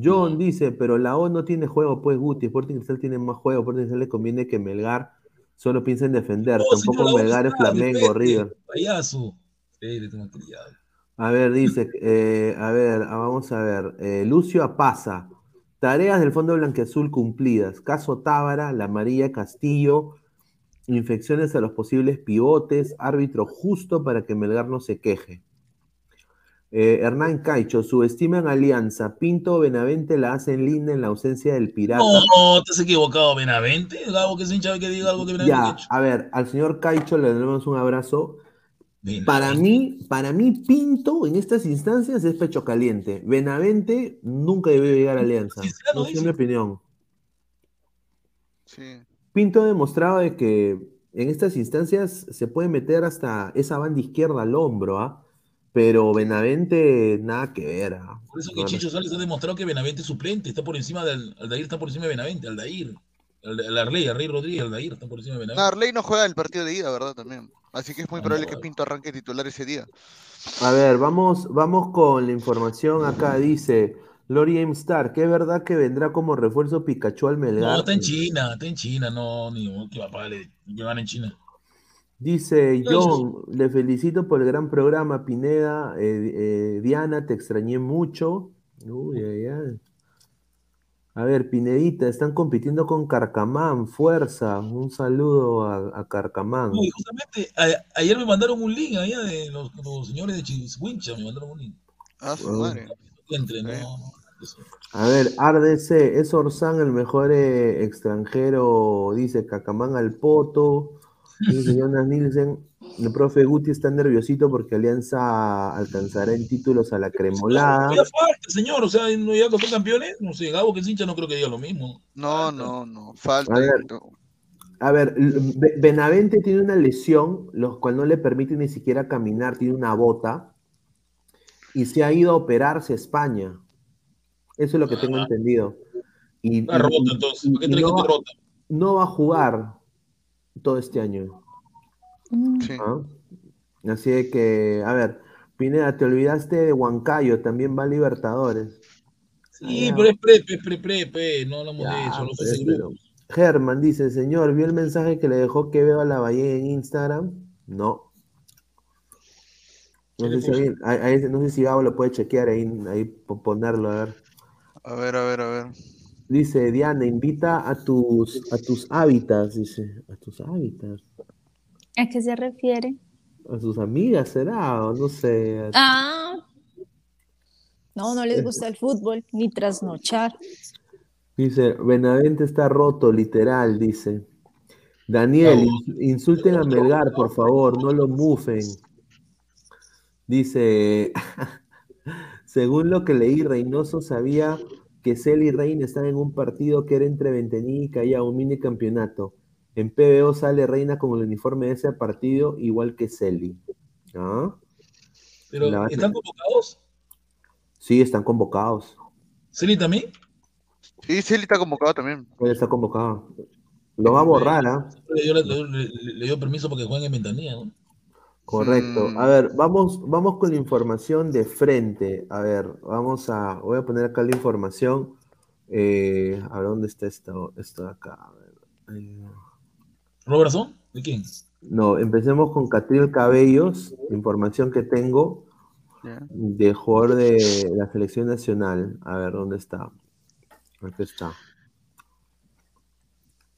John dice, pero la O no tiene juego, pues Guti. Sporting Cristal tiene más juego. Sporting Cristal le conviene que Melgar solo piense en defender. Tampoco Melgar es Flamengo, River. Payaso. A ver, dice, eh, a ver, ah, vamos a ver. Eh, Lucio Apaza. Tareas del Fondo Blanqueazul cumplidas. Caso Tábara, la María Castillo, infecciones a los posibles pivotes, árbitro justo para que Melgar no se queje. Eh, Hernán Caicho, subestiman Alianza. Pinto Benavente la hacen linda en la ausencia del pirata. No, te has equivocado, Benavente. Gabo, que hincha que diga algo de Benavente. Ya, a ver, al señor Caicho le damos un abrazo. Para mí, para mí, Pinto en estas instancias es pecho caliente. Benavente nunca debió llegar a Alianza. No es mi opinión. Sí. Pinto ha demostrado de que en estas instancias se puede meter hasta esa banda izquierda al hombro, ¿ah? Pero Benavente, nada que ver. ¿ah? Por eso que Chicho Sales ha demostrado que Benavente es suplente, está por encima del. Aldair está por encima de Benavente, Aldair. El, Arley, Arley Rodríguez, Aldair está por encima de Benavente. No, Arley no juega el partido de ida, ¿verdad? También. Así que es muy ah, probable que Pinto arranque titular ese día. A ver, vamos, vamos con la información acá. Dice. Lori M. Star, ¿qué es verdad que vendrá como refuerzo Pikachu al Melgar? No, está en China, está en China, no, ni que papá le llevan en China. Dice John, le felicito por el gran programa, Pineda. Eh, eh, Diana, te extrañé mucho. Uy, ay, ay. A ver, Pinedita, están compitiendo con Carcamán, fuerza. Un saludo a, Carcamán. Uy, justamente, ayer me mandaron un link allá de los, señores de Chiswincha, me mandaron un link. Ah, su madre. A ver, RDC, es Orsán el mejor eh, extranjero, dice Cacamán al Poto. Dice Jonas Nielsen, el profe Guti está nerviosito porque Alianza alcanzará en títulos a la cremolada. No, falta, señor, o sea, no ya los campeones, no sé, Gabo que es hincha no creo que diga lo mismo. No, no, no, falta. A ver, Benavente tiene una lesión, los cual no le permite ni siquiera caminar, tiene una bota y se ha ido a operarse a España. Eso es lo que tengo ah. entendido. Y, ah, entonces. no, va, a jugar todo este año. Mm. Sí. ¿Ah? Así que, a ver, Pineda, te olvidaste de Huancayo, también va a Libertadores. Sí, pero es pre, pre, pre, pre, no hablamos de eso, no Germán dice, señor, ¿vio el mensaje que le dejó que veo a la Bahía en Instagram? No. No sé, si, no sé si Gabo lo puede chequear ahí, ahí ponerlo, a ver. A ver, a ver, a ver. Dice Diana, invita a tus, a tus hábitats, dice, a tus hábitats. ¿A qué se refiere? A sus amigas, será, o no sé. Ah. No, no les gusta el fútbol, ni trasnochar. Dice, Benavente está roto, literal, dice. Daniel, insulten a Melgar, por favor, no lo mufen. Dice, [laughs] según lo que leí, Reynoso sabía que Celi y Reina estaban en un partido que era entre Ventení y Callao, un mini campeonato. En PBO sale Reina con el uniforme de ese partido, igual que Celi. ¿Ah? ¿Pero están convocados? Sí, están convocados. ¿Celi también? Sí, Celi está convocado también. Él está convocado. Lo va a borrar, ¿ah? Le, dio permiso porque jueguen en ventanilla, ¿no? Correcto. Mm. A ver, vamos, vamos con la información de frente. A ver, vamos a. Voy a poner acá la información. Eh, a ver, ¿dónde está esto? Esto de acá. A ver. Eh, ¿Robertson? ¿De quién? No, empecemos con Catril Cabellos, información que tengo de jugador de la selección nacional. A ver, ¿dónde está? Aquí está.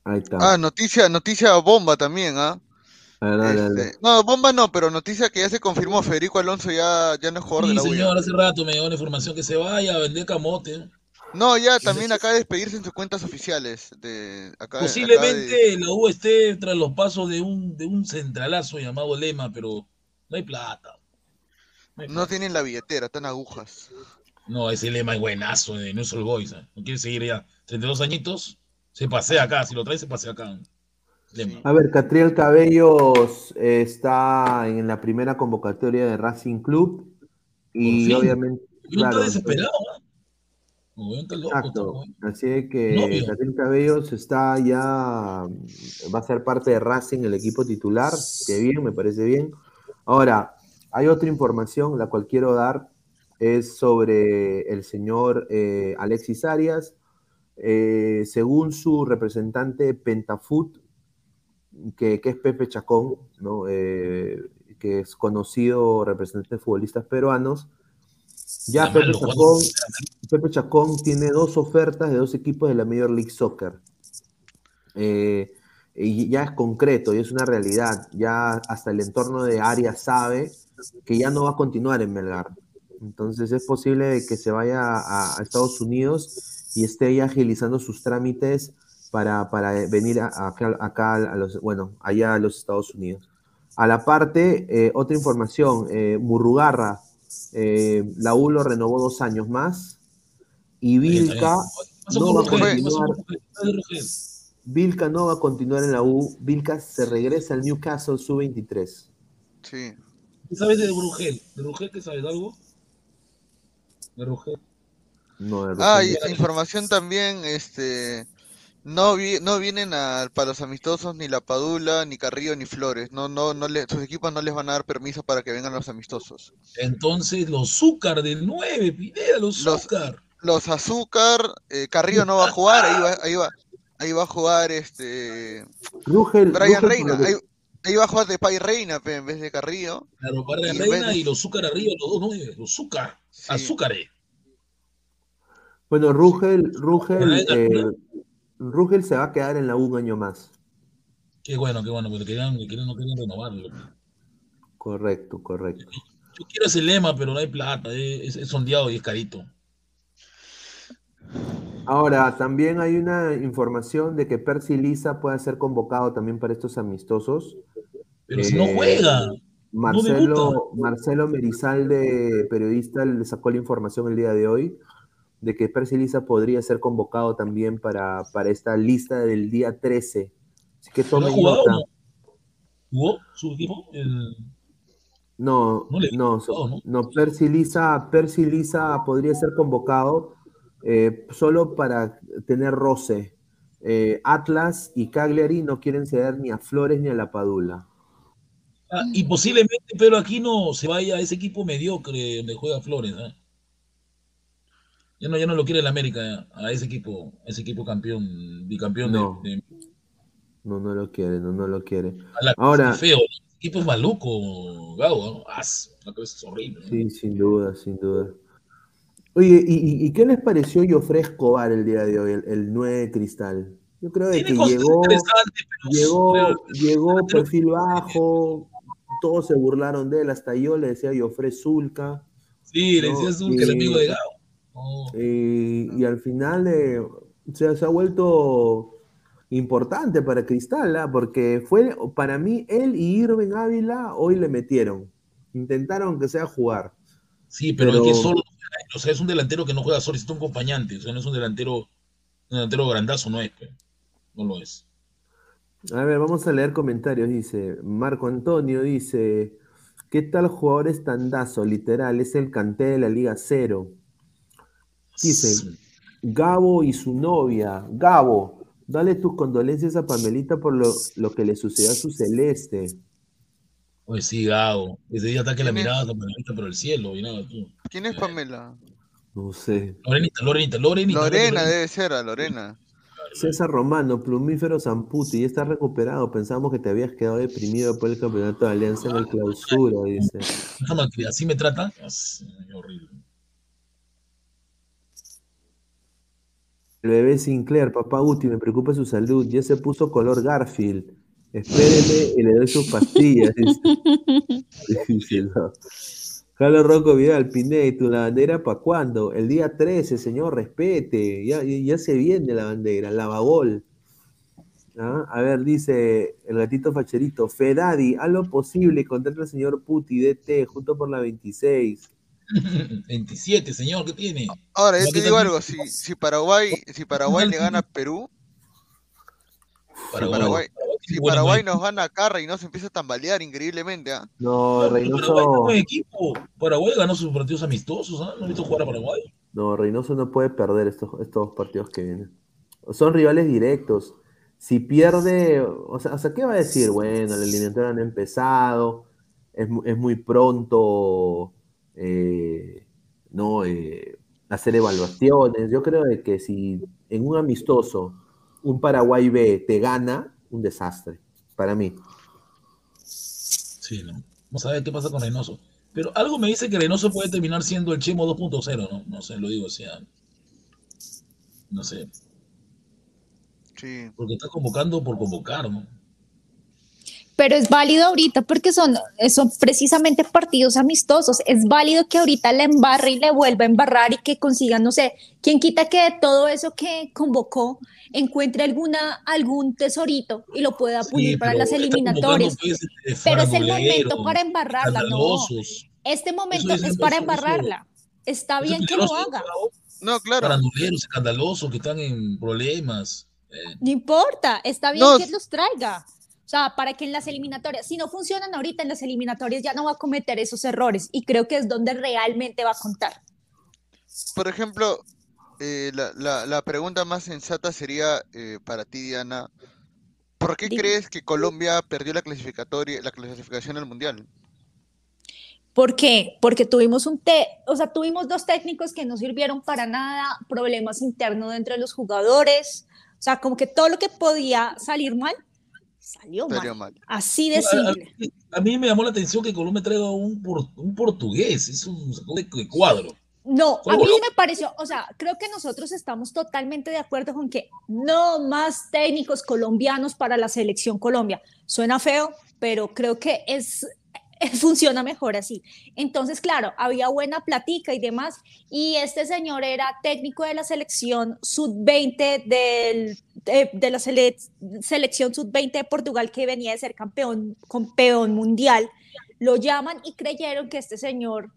Ahí está. Ah, noticia, noticia bomba también, ¿ah? Este, dale. No, bomba no, pero noticia que ya se confirmó, Federico Alonso ya, ya no es jugador de la señor, hace rato me llegó la información que se vaya a vender camote. No, ya también acaba de despedirse en sus cuentas oficiales. De, acá, Posiblemente la U esté tras los pasos de un, de un centralazo llamado Lema, pero no hay plata. No tienen la billetera, están agujas. No, ese Lema es buenazo, eh, no es el Boys. eh. No quiere seguir ya. 32 añitos, se pasea acá. Si lo trae, se pasea acá. Lema. A ver, Catriel Cabellos eh, está en la primera convocatoria de Racing Club y obviamente. Claro, está desesperado. No, está loco, está Exacto. Así es que Novio. Catriel Cabellos está ya, va a ser parte de Racing, el equipo titular. Que bien, me parece bien. Ahora, hay otra información, la cual quiero dar, es sobre el señor eh, Alexis Arias. Eh, según su representante Pentafoot, que, que es Pepe Chacón, ¿no? Eh, que es conocido representante de futbolistas peruanos, ya Chacón. Pepe Chacón tiene dos ofertas de dos equipos de la Major League Soccer. Eh, y ya es concreto y es una realidad. Ya hasta el entorno de Arias sabe que ya no va a continuar en Melgar. Entonces es posible que se vaya a, a Estados Unidos y esté ya agilizando sus trámites para, para venir a- a- acá, acá a los, bueno, allá a los Estados Unidos. A la parte, eh, otra información, eh, Murrugarra, eh, la U lo renovó dos años más y Vilca ¿Qué pasó no va a continuar. Vilca no va a continuar en la U, Vilca se regresa al Newcastle Sub-23. Sí. ¿Qué sabes de Brugel? ¿De Brugel qué sabes algo? De Brugel. No, de Ah, Rogel. y información también, este, no vi- no vienen a, para los amistosos ni La Padula, ni Carrillo, ni Flores. No, no, no le, sus equipos no les van a dar permiso para que vengan los amistosos. Entonces, los Zúcar del 9, Pineda, los Los- Zúcar. Los Azúcar, eh, Carrillo no va a jugar, ahí va, ahí va, ahí va a jugar este Rugel, Brian Rugel, Reina, por lo que- ahí, ahí va a jugar de Pay Reina pe, en vez de Carrillo. Claro, Barra Y Reina y los Zúcar arriba, los dos 9. Los Zúcar. Sí. Azúcares. Bueno, Rugel, Rugel, eh, Rugel se va a quedar en la U un año más. Qué bueno, qué bueno, porque querían, querían, no querían renovarlo. Correcto, correcto. Yo quiero ese lema, pero no hay plata, eh, es, es sondeado y es carito. Ahora, también hay una información de que Percy Lisa puede ser convocado también para estos amistosos. Pero si no juega, Marcelo, Marcelo Merizalde, periodista, le sacó la información el día de hoy de que Percy Lisa podría ser convocado también para, para esta lista del día 13. Así que ¿pero tomen jugado nota. no? ¿Jugó su equipo? El- No, No no, so- no, Percy Lisa, Percy Lisa podría ser convocado eh, solo para tener roce. Eh, Atlas y Cagliari no quieren ceder ni a Flores ni a la Padula. Ah, y posiblemente Pedro Aquino se vaya a ese equipo mediocre donde juega Flores. ¿eh? Ya, no, ya no lo quiere el América, a ese equipo, a ese equipo campeón, bicampeón de- No. de, No, no lo quiere, no, no lo quiere. a la- Ahora, feo. El equipo es maluco, Gago, ¿no? As, la cabeza es horrible. ¿no? sí, sin duda, sin duda. Oye, ¿y, qué les pareció Jofre Escobar el día de hoy, el, 9 Cristal? Yo creo que llegó, llegó, llegó perfil bajo, todos se burlaron de él, hasta yo le decía Jofre Zulca. Sí, le decía Zulca, el amigo de Y, al final eh, se, ha vuelto importante para Cristal, ¿ah? porque fue para mí él y Irving Ávila hoy le metieron. Intentaron que sea jugar. Sí, pero, es que solo, o sea, es un delantero que no juega solo, es un acompañante, o sea, no es un delantero, un delantero grandazo, no es, no lo es. A ver, vamos a leer comentarios, dice, Marco Antonio dice, ¿qué tal jugador es tandazo? Literal, es el canté de la Liga Cero. Dice, Gabo y su novia, Gabo, dale tus condolencias a Pamelita por lo, lo que le sucedió a su celeste. Pues sí, Gabo. Ese día está que la mirada a Pamelita por el cielo y nada, tú. ¿Quién es Pamela? No sé. Lorenita, Lorenita, Lorenita. Lorena debe ser, a Lorena. César Romano, plumífero Zamputi, ya está recuperado. Pensamos que te habías quedado deprimido por el campeonato de Alianza en el clausura, dice. Así me trata. Es horrible. El bebé Sinclair, papá Uti, me preocupa su salud. Ya se puso color Garfield. Espéreme y le doy sus pastillas. [laughs] [laughs] Carlos Rocco Vidal, Pineto, ¿la bandera para cuándo? El día 13, señor, respete. Ya, ya se viene la bandera, la babol. ¿Ah? A ver, dice el gatito facherito, Fedadi, haz lo posible contra el señor Puti, DT, junto por la 26. [laughs] 27, señor, ¿qué tiene? Ahora, yo te digo algo, si, si Paraguay, si Paraguay le gana a Perú, Paraguay, si Paraguay nos gana acá, Reynoso empieza a tambalear increíblemente. ¿ah? No, Reynoso. equipo. Paraguay ganó sus partidos amistosos, ¿ah? No visto jugar a Paraguay. No, Reynoso no puede perder estos, estos partidos que vienen. Son rivales directos. Si pierde, o sea, ¿qué va a decir? Bueno, la eliminatoria han empezado, es, es muy pronto eh, no eh, hacer evaluaciones. Yo creo que si en un amistoso un Paraguay B te gana, un desastre, para mí. Sí, ¿no? Vamos a ver qué pasa con Reynoso. Pero algo me dice que Reynoso puede terminar siendo el Chemo 2.0, ¿no? No sé, lo digo, o sea. No sé. Sí. Porque está convocando por convocar, ¿no? Pero es válido ahorita porque son, son precisamente partidos amistosos. Es válido que ahorita le embarre y le vuelva a embarrar y que consiga, no sé, quién quita que de todo eso que convocó encuentre alguna, algún tesorito y lo pueda pulir para las eliminatorias. Pero es el momento para embarrarla, no. Este momento es para embarrarla. Está bien que lo haga. No, claro. escandalosos que están en problemas. Eh. No importa, está bien que los traiga o sea, para que en las eliminatorias, si no funcionan ahorita en las eliminatorias, ya no va a cometer esos errores y creo que es donde realmente va a contar. Por ejemplo, eh, la, pregunta más sensata sería eh, para ti, Diana. ¿Por qué crees que Colombia perdió la clasificatoria, la clasificación al mundial? ¿Por qué? Porque tuvimos un te o sea, tuvimos dos técnicos que no sirvieron para nada, problemas internos dentro de los jugadores, o sea, como que todo lo que podía salir mal Salió, mal. Así de simple. A, mí me llamó la atención que Colombia traiga un, un portugués, es un cuadro. No, a mí me pareció, o sea, creo que nosotros estamos totalmente de acuerdo con que no más técnicos colombianos para la selección Colombia. Suena feo, pero creo que es [laughs] funciona mejor así. Entonces, claro, había buena platica y demás, y este señor era técnico de la selección sub-20 del, de, la selección sub-20 de Portugal que venía de ser campeón, campeón mundial. Lo llaman y creyeron que este señor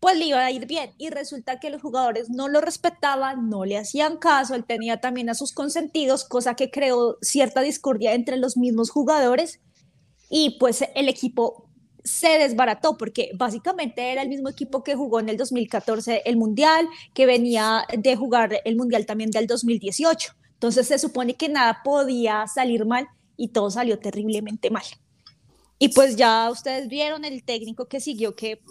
pues le iba a ir bien. Y resulta que los jugadores no lo respetaban, no le hacían caso, él tenía también a sus consentidos, cosa que creó cierta discordia entre los mismos jugadores. Y pues el equipo se desbarató porque básicamente era el mismo equipo que jugó en el 2014 el Mundial, que venía de jugar el Mundial también del 2018. Entonces se supone que nada podía salir mal y todo salió terriblemente mal. Y pues ya ustedes vieron el técnico que siguió que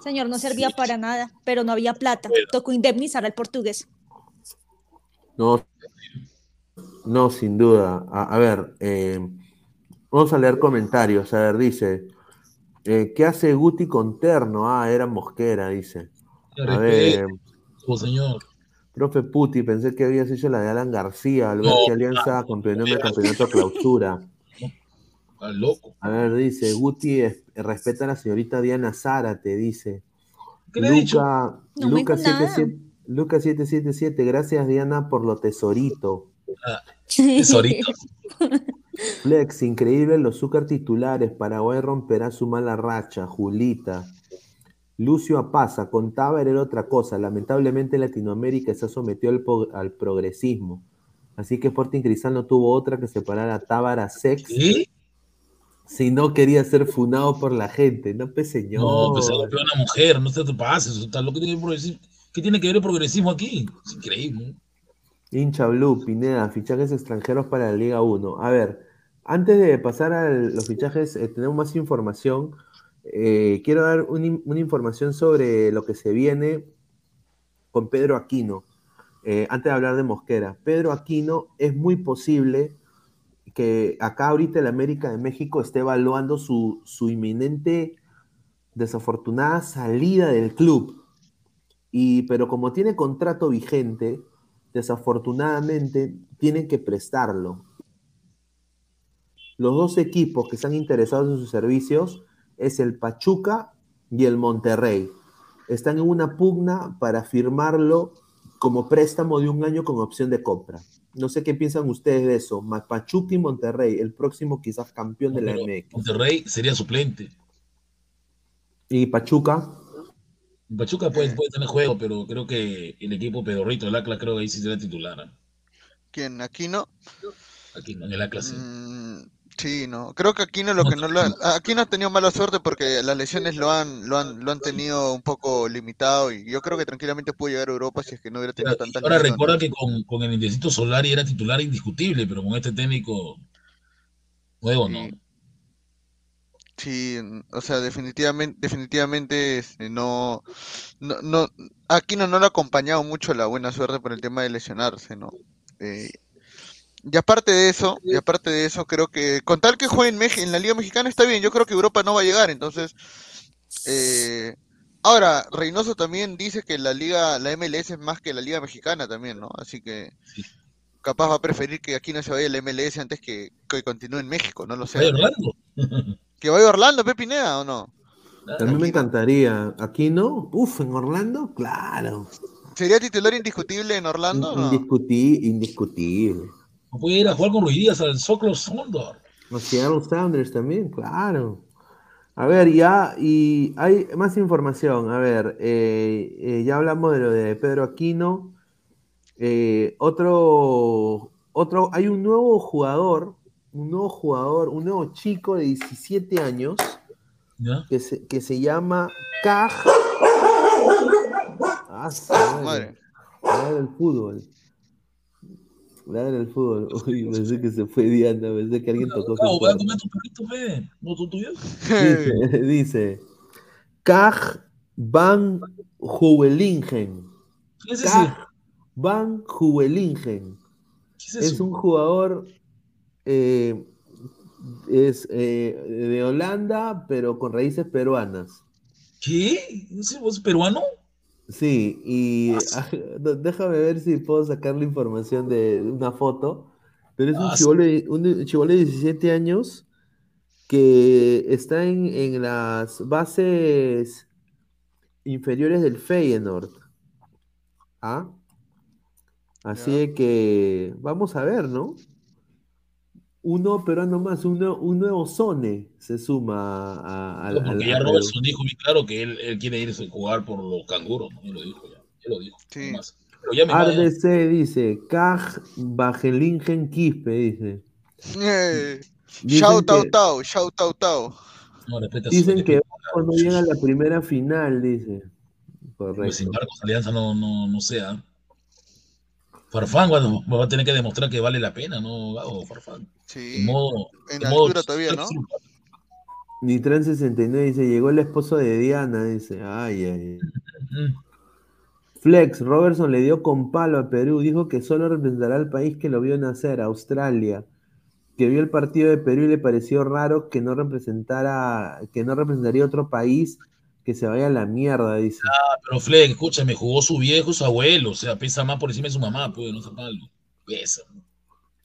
señor no servía para nada, pero no había plata. Tocó indemnizar al portugués. No, no, sin duda. A, ver, eh, vamos a leer comentarios. A ver, dice, eh, ¿Qué hace Guti con Terno? Ah, era Mosquera, dice. A ver, Oh, señor. Profe Puti, pensé que habías hecho la de Alan García, al ver que Alianza campeonó en el campeonato clausura. [laughs] loco. A ver, dice, Guti respeta a la señorita Diana Zárate, dice. ¿Qué le dicho? Luca 777, gracias Diana por lo tesorito. Ah, tesorito. [laughs] Flex, increíble los Zúcar titulares. Paraguay romperá su mala racha. Julita. Lucio Apaza, contaba era otra cosa. Lamentablemente Latinoamérica se sometió al, al progresismo. Así que Sporting Cristal no tuvo otra que separar a Tábara Sex. Si no quería ser funado por la gente. No, pues señor. No, pues una mujer, no se te pases. Está lo que tiene ¿Qué tiene que ver el progresismo aquí? Es increíble. Hincha Blue, Pineda, fichajes extranjeros para la Liga 1. A ver, antes de pasar a los fichajes, eh, tenemos más información. Eh, quiero dar una información sobre lo que se viene con Pedro Aquino. Eh, antes de hablar de Mosquera, Pedro Aquino es muy posible que acá ahorita el América de México esté evaluando su, su inminente desafortunada salida del club. Y, pero como tiene contrato vigente, desafortunadamente tienen que prestarlo. Los dos equipos que están interesados en sus servicios es el Pachuca y el Monterrey. Están en una pugna para firmarlo como préstamo de un año con opción de compra. No sé qué piensan ustedes de eso. Pachuca y Monterrey, el próximo quizás campeón de la MX. Monterrey sería suplente. ¿Y Pachuca? Pachuca puede, puede, tener juego, pero creo que el equipo pedorrito, el Atlas, creo que ahí sí será titular. ¿ah? ¿Quién? ¿Aquino? Aquino, en el Atlas sí. Mm, sí, no. Creo que Aquino lo que no lo Aquino ha tenido mala suerte porque las lesiones lo han, lo han, lo han tenido un poco limitado y yo creo que tranquilamente puede llegar a Europa si es que no hubiera tenido tantas Ahora recuerda que con, con el Indecito Solari era titular indiscutible, pero con este técnico nuevo no. Sí, o sea, definitivamente, definitivamente este, no, no, no, Aquino no le ha acompañado mucho la buena suerte por el tema de lesionarse, ¿no? Eh, y aparte de eso, y aparte de eso, creo que con tal que juegue en, en la Liga Mexicana está bien, yo creo que Europa no va a llegar, entonces, eh, ahora, Reynoso también dice que la Liga, la MLS es más que la Liga Mexicana también, ¿no? Así que capaz va a preferir que aquí no se vaya la MLS antes que, que continúe en México, no lo sé. ¿Que vaya a Orlando, [laughs] Pepineda, o no? A mí me encantaría. ¿Aquí no? Uf, en Orlando, claro. ¿Sería titular indiscutible en Orlando? No? indiscutible. Puede ir a jugar con Ruiz Díaz al Soclo Sondor. Los Seattle Sounders también, claro. A ver, ya, y hay más información. A ver, eh, eh, ya hablamos de lo de Pedro Aquino. Eh, otro, otro, hay un nuevo jugador un nuevo jugador, un nuevo chico de 17 años que se, que se llama Kaj. Ah, madre. Madre del fútbol. Madre del fútbol. [laughs] Uy, pensé que se fue Diana, pensé que alguien tocó. No, voy a comer tu perrito, fe. ¿No tú tuyo? Dice, [laughs] dice Kaj Van Juwelingen. ¿Qué es ese? Van Juwelingen. ¿Qué es, eso? es un jugador eh, es eh, de Holanda, pero con raíces peruanas. ¿Qué? ¿Es peruano? Sí, y ah, [laughs] déjame ver si puedo sacar la información de una foto. Pero es un, ah, chivolo de, 17 años que está en, en las bases inferiores del Feyenoord. ¿Ah? Así que vamos a ver, ¿no? Uno peruano más, un nuevo Zone se suma a, a, no, porque ya Robertson dijo muy claro que él, él, quiere irse a jugar por los canguros, ¿no? Él lo dijo ya, él lo dijo. Sí. RDC dice, Kaj Bajelingen Quispe, dice. Eh, shout out, tau, shout out, tau. No, Dicen que no llega a la primera final, dice. Correcto. Pues sin embargo, Alianza no, no, no sea. Farfán va a tener que demostrar que vale la pena, ¿no? Farfán. Sí. En, modo, en, altura todavía, ¿no? Nitran 69 dice, llegó el esposo de Diana, dice, ay, ay. [laughs] Flex, Robertson le dio con palo a Perú, dijo que solo representará al país que lo vio nacer, Australia, que vio el partido de Perú y le pareció raro que no representara, que no representaría otro país que se vaya a la mierda, dice. Ah, pero Fleck, escúchame, jugó su viejo, su abuelo, o sea, pesa más por encima de su mamá, pues, no sepa algo. Pesa.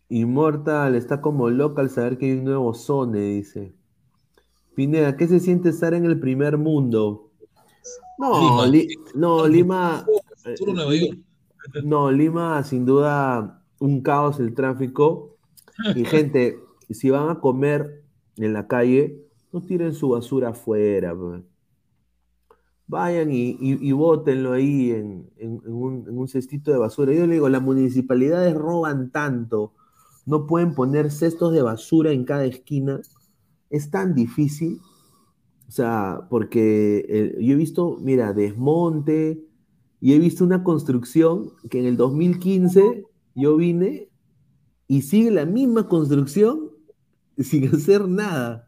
Immortal está como loca al saber que hay un nuevo Zone, dice. Pineda, ¿qué se siente estar en el primer mundo? No, Lima, no, Lima. Eh, no, Lima, sin duda, un caos el tráfico. [laughs] Y gente, si van a comer en la calle, no tiren su basura afuera. Pues vayan y, y, bótenlo ahí en, un, cestito de basura. Yo le digo, las municipalidades roban tanto, no pueden poner cestos de basura en cada esquina. Es tan difícil. O sea, porque yo he visto, mira, desmonte, y he visto una construcción que en el 2015 yo vine y sigue la misma construcción sin [laughs] hacer nada.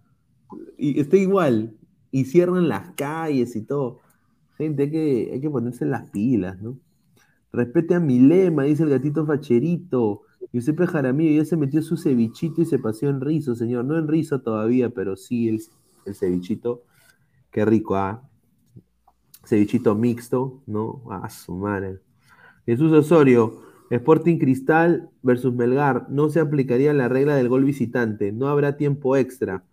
Y está igual. Y cierran las calles y todo. Gente, hay que, hay que ponerse las pilas, ¿no? Respete a mi lema, dice el gatito facherito. Giuseppe Jaramillo ya se metió su cevichito y se paseó en rizo, señor. No en rizo todavía, pero sí el, el cevichito. Qué rico, ¿ah? Cevichito mixto, ¿no? Ah, su madre. Jesús Osorio, Sporting Cristal versus Melgar. No se aplicaría la regla del gol visitante. No habrá tiempo extra.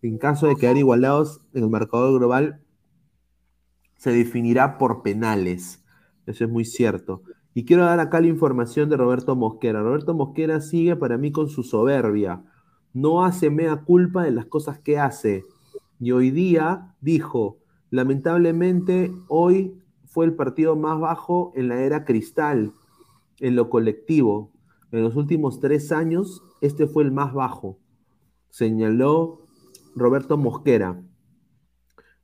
En caso de quedar igualados en el marcador global, se definirá por penales. Eso es muy cierto. Y quiero dar acá la información de Roberto Mosquera. Roberto Mosquera sigue para mí con su soberbia. No hace mea culpa de las cosas que hace. Y hoy día dijo, lamentablemente hoy fue el partido más bajo en la era cristal, en lo colectivo. En los últimos tres años, este fue el más bajo, señaló Roberto Mosquera.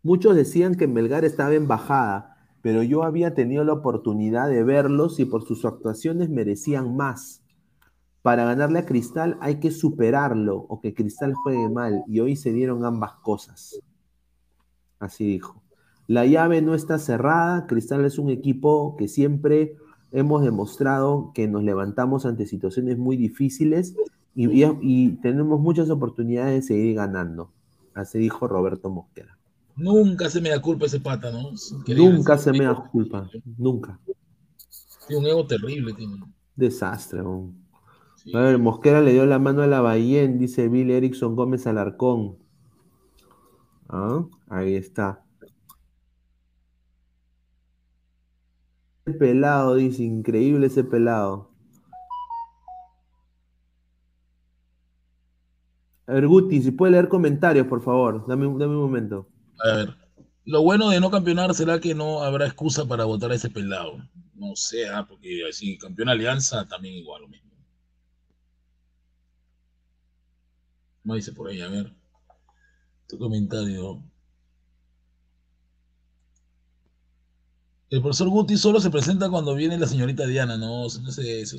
Muchos decían que Melgar estaba en bajada, pero yo había tenido la oportunidad de verlos y por sus actuaciones merecían más. Para ganarle a Cristal hay que superarlo o que Cristal juegue mal y hoy se dieron ambas cosas. Así dijo. La llave no está cerrada, Cristal es un equipo que siempre hemos demostrado que nos levantamos ante situaciones muy difíciles y, y tenemos muchas oportunidades de seguir ganando. Así dijo Roberto Mosquera. Nunca se me da culpa ese pata, ¿no? Nunca se me da culpa, nunca. Tiene un ego terrible, tiene. Desastre, A ver, Mosquera le dio la mano a la Bayén, dice Bill Erickson Gómez Alarcón. ¿Ah? Ahí está. Ese pelado, dice, increíble ese pelado. A ver, Guti, si puede leer comentarios, por favor. Dame, dame un momento. A ver, lo bueno de no campeonar será que no habrá excusa para votar a ese pelado. No sé, ¿ah? porque si campeona Alianza también igual lo mismo. No dice por ahí, a ver. Tu comentario. El profesor Guti solo se presenta cuando viene la señorita Diana, no, no sé eso.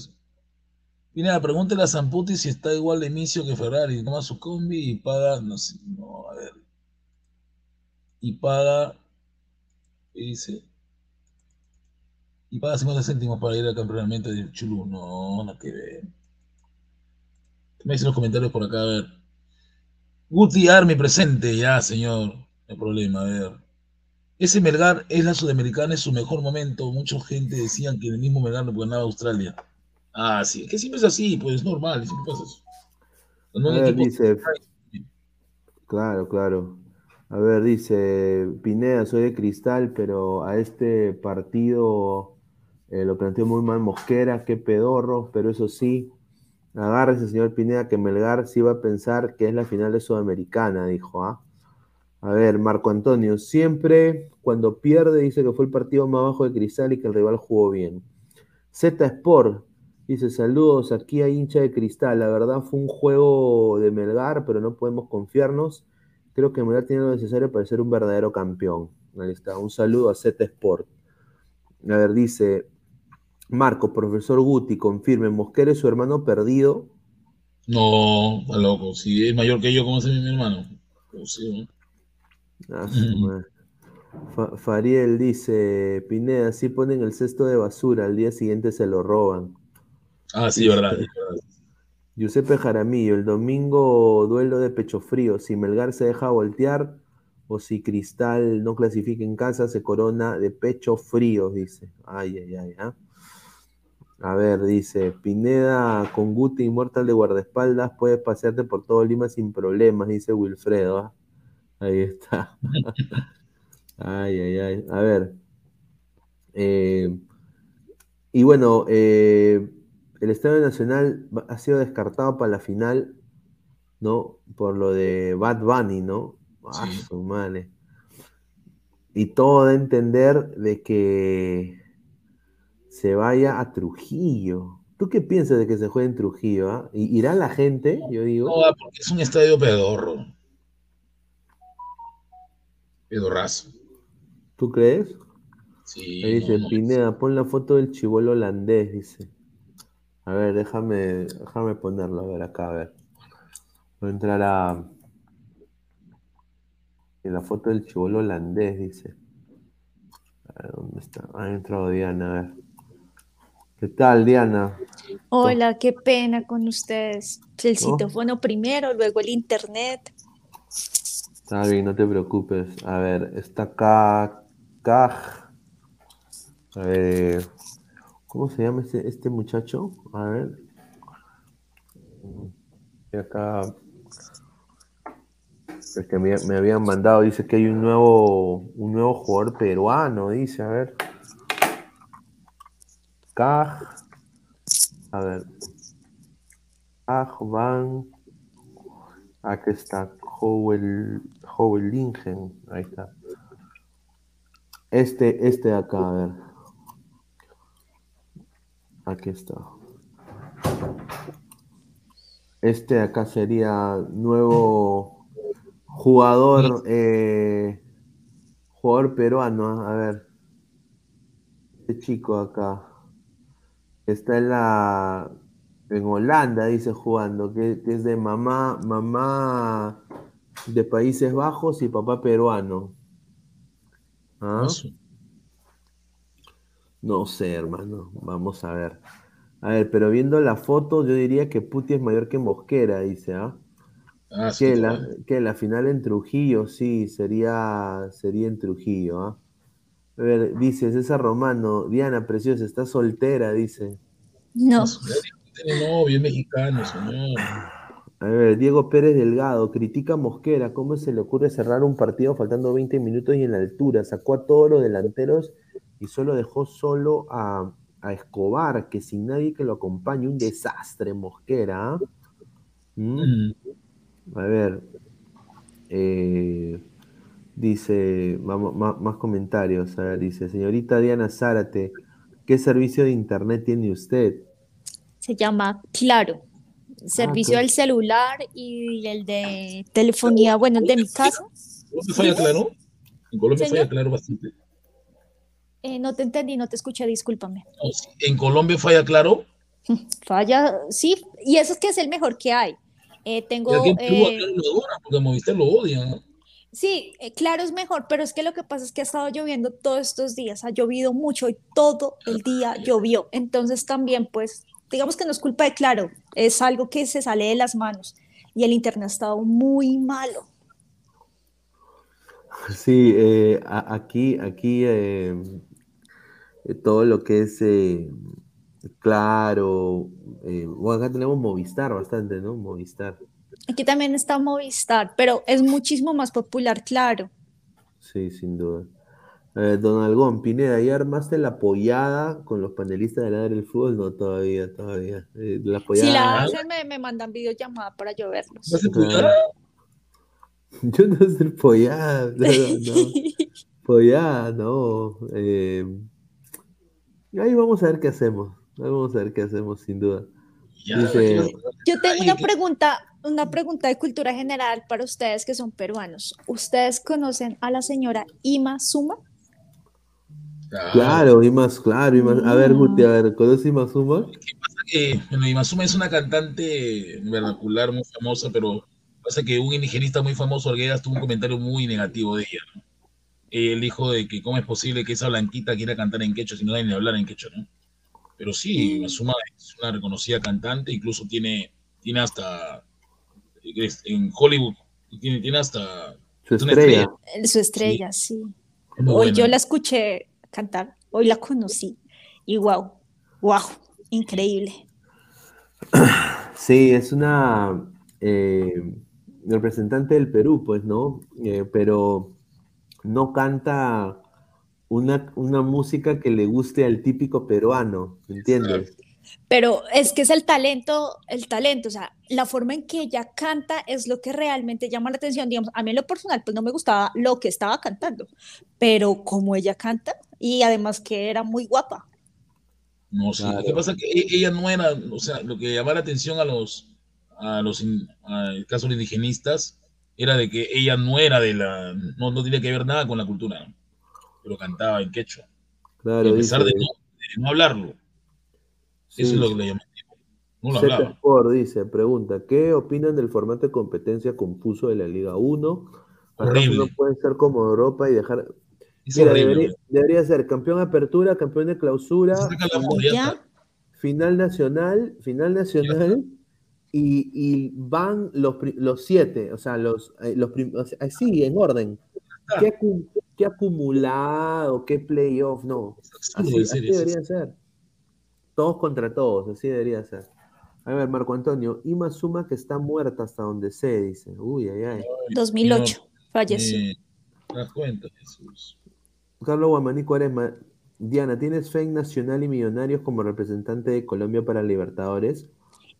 Viene a preguntarle a Zamputi si está igual de inicio que Ferrari, toma su combi y paga, no sé, no, a ver y paga, dice, y paga 50 céntimos para ir al campeonato de Chulú. No, no que ver. Me dicen los comentarios por acá, a ver. Guti Army presente, ya, señor. No hay problema, a ver. Ese Melgar es la sudamericana, es su mejor momento. Mucha gente decían que el mismo Melgar no puede ganar a Australia. Ah, sí, que siempre es así, pues es normal, siempre pasa eso. No, dice, claro, claro. A ver, dice Pineda, soy de cristal, pero a este partido eh, lo planteó muy mal Mosquera, qué pedorro, pero eso sí, agárrese, señor Pineda, que Melgar sí va a pensar que es la final de Sudamericana, dijo. ¿ah? A ver, Marco Antonio, siempre cuando pierde dice que fue el partido más bajo de cristal y que el rival jugó bien. Z Sport dice: Saludos, aquí hay hincha de cristal. La verdad fue un juego de Melgar, pero no podemos confiarnos Creo que Melgar tiene lo necesario para ser un verdadero campeón. Ahí está. Un saludo a Z Sport. A ver, dice Marco, profesor Guti, confirme, Mosquera es su hermano perdido. No, está loco. Si es mayor que yo, ¿cómo es mi hermano? Ah, Fariel dice, Pineda, si ponen el cesto de basura, al día siguiente se lo roban. Ah, sí, verdad. Giuseppe Jaramillo, el domingo duelo de pecho frío. Si Melgar se deja voltear, o si Cristal no clasifica en casa, se corona de pecho frío, dice. Ay, ay, ay. ¿ah? A ver, dice, Pineda con Guti Inmortal de guardaespaldas puede pasearte por todo Lima sin problemas, dice Wilfredo. ¿ah? Ahí está. [laughs] ay, ay, ay. A ver. Eh, y bueno, eh, el Estadio Nacional ha sido descartado para la final, ¿no? Por lo de Bad Bunny, ¿no? Ah, su madre. Y todo da a entender de que se vaya a Trujillo. ¿Tú qué piensas de que se juegue en Trujillo? Ah? ¿Irá la gente? Yo digo. No, porque es un estadio pedorro. Pedorrazo. ¿Tú crees? Sí. Ahí dice, Pineda, pon la foto del chivolo holandés, dice. A ver, déjame, déjame ponerlo, a ver, acá, a ver. Voy a entrar a, en la foto del chivolo holandés, dice. A ver, ¿dónde está? Ha entrado Diana, a ver. ¿Qué tal, Diana? Hola, qué pena con ustedes. El citófono primero, luego el internet. Está bien, no te preocupes. A ver, está acá. Caj. A ver, ¿cómo se llama este, este muchacho? A ver. Y acá es que me, habían mandado, dice que hay un nuevo, un nuevo jugador peruano, dice, a ver. Kaj, a ver. Kaj Van, aquí está, Howell, Lingen, ahí está. Este, este de acá, a ver. Aquí está. Este acá sería nuevo Jugador, eh, jugador peruano, a ver. Este chico acá. Está en la. En Holanda, dice jugando, que, es de mamá, mamá de Países Bajos y papá peruano. ¿Ah? No sé, hermano. Vamos a ver. A ver, pero viendo la foto, yo diría que Puti es mayor que Mosquera, dice, ¿ah? Ah, que, la, que la final en Trujillo, sí, sería, sería en Trujillo. ¿ah? A ver, dice César Romano, Diana Preciosa, está soltera, dice. No. Tiene novio, mexicano, señor. A ver, Diego Pérez Delgado, critica a Mosquera, ¿cómo se le ocurre cerrar un partido faltando 20 minutos y en la altura? Sacó a todos los delanteros y solo dejó solo a, Escobar, que sin nadie que lo acompañe, un desastre, Mosquera. ¿ah? ¿Mm? Mm. A ver. Eh, dice, vamos, más, comentarios. A ver, dice, señorita Diana Zárate, ¿qué servicio de internet tiene usted? Se llama Claro. Servicio del celular y el de telefonía, bueno, el de mi casa. ¿Colombia falla claro? En Colombia falla claro bastante. Eh, no te entendí, no te escuché, discúlpame. ¿En Colombia falla claro? [laughs] Falla, sí, y eso es que es el mejor que hay. Eh, tengo. Eh, porque Movistar lo odia. Sí, eh, claro, es mejor, pero es que lo que pasa es que ha estado lloviendo todos estos días, ha llovido mucho y todo el día llovió. Entonces también, pues, digamos que no es culpa de Claro, es algo que se sale de las manos y el internet ha estado muy malo. Sí, aquí, aquí todo lo que es Claro, eh, bueno, acá tenemos Movistar bastante, ¿no? Movistar. Aquí también está Movistar, pero es muchísimo más popular, claro. Sí, sin duda. don Algón, Pineda, ¿ya armaste la apoyada con los panelistas de la del fútbol? No, todavía, todavía. Eh, la Si la hacen, me, me mandan videollamada para yo verlos. [laughs] Yo no sé pollada, [laughs] no, [laughs] no. no. Eh, ahí vamos a ver qué hacemos. Vamos a ver qué hacemos, sin duda. Yo tengo una pregunta, una pregunta de cultura general para ustedes que son peruanos. ¿Ustedes conocen a la señora Ima Suma? Claro, Ima, claro. A ver, Guti, a ver, ¿conoces Ima Suma? ¿Qué pasa? Que bueno, Ima Suma es una cantante vernacular muy famosa, pero pasa que un indigenista muy famoso, Arguedas, tuvo un comentario muy negativo de ella. ¿no? Él dijo de que cómo es posible que esa blanquita quiera cantar en quechua si no hay ni hablar en quechua, ¿no? Pero sí, mm. Suma es una reconocida cantante, incluso tiene, tiene hasta, en Hollywood, tiene, tiene hasta Su estrella. Su estrella, sí. Hoy yo la escuché cantar, hoy la conocí y wow, wow, increíble. Sí, es una eh, representante del Perú, pues, ¿no? Eh, pero no canta una, una, música que le guste al típico peruano, ¿entiendes? Pero es que es el talento, el talento, o sea, la forma en que ella canta es lo que realmente llama la atención. Digamos, a mí en lo personal, pues no me gustaba lo que estaba cantando, pero como ella canta y además que era muy guapa. No sé, lo que pasa es que e, ella no era, o sea, lo que llamaba la atención a los, a los casos indigenistas era de que ella no era de la, no, no tenía que ver nada con la cultura, pero cantaba en quechua. Claro, a pesar de, no, hablarlo. Eso es lo que le llamaba. No lo hablaba. Sport dice, pregunta, ¿qué opinan del formato de competencia compuso de la Liga 1? Horrible. No puede ser como Europa y dejar debería, ser campeón apertura, campeón de clausura, final nacional, final nacional, y, van los, los, siete, o sea, los, eh, los así, en orden. ¿Qué, acumulado? ¿Qué playoff? No. Así, debería ser. Todos contra todos, así debería ser. A ver, Marco Antonio, Ima Suma que está muerta hasta donde se dice. Uy, ay, ay. 2008, falleció. ¿Te das cuenta, Jesús? Carlos Guamaní Cuaresma. Diana, ¿tienes fe en Nacional y Millonarios como representante de Colombia para Libertadores?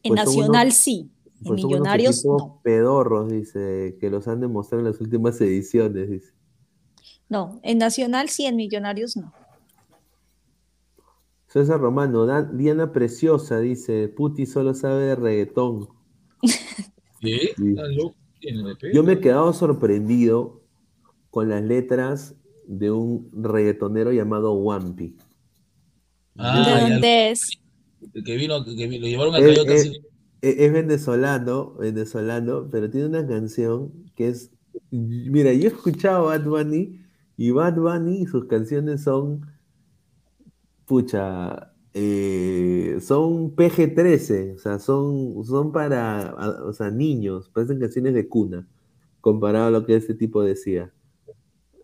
En Nacional sí, en Millonarios no. Pedorros, dice, que los han demostrado en las últimas ediciones, dice. No, en Nacional sí, en Millonarios no. César Romano, Diana Preciosa, dice, Puti solo sabe de reggaetón. [laughs] ¿Qué? Yo me he quedado sorprendido con las letras de un reggaetonero llamado Wampi. Ah, ¿De dónde es? Que vino, que lo llevaron a es, es, es, venezolano, venezolano, pero tiene una canción que es. Mira, yo he escuchado Bad Bunny y Bad Bunny, sus canciones son. Pucha, eh, son PG-13, o sea, son, son para o sea, niños, parecen canciones de cuna, comparado a lo que ese tipo decía.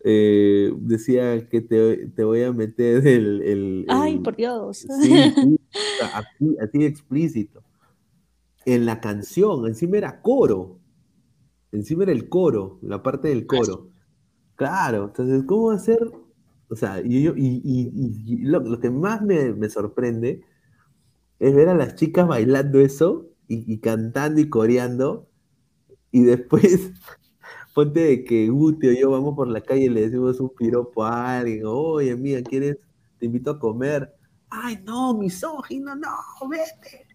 Eh, decía que te, voy a meter el... Ay, por Dios. Sí, así, explícito. En la canción, encima era coro. Encima era el coro, la parte del coro. Claro, entonces, ¿cómo va a ser? O sea, y, y, lo, que más me, me, sorprende es ver a las chicas bailando eso y, cantando y coreando, y después [laughs] Ponte de que Guti o yo vamos por la calle y le decimos un piropo a alguien, oye, mía, ¿quieres? Te invito a comer. Ay, no, misógino, no, vete.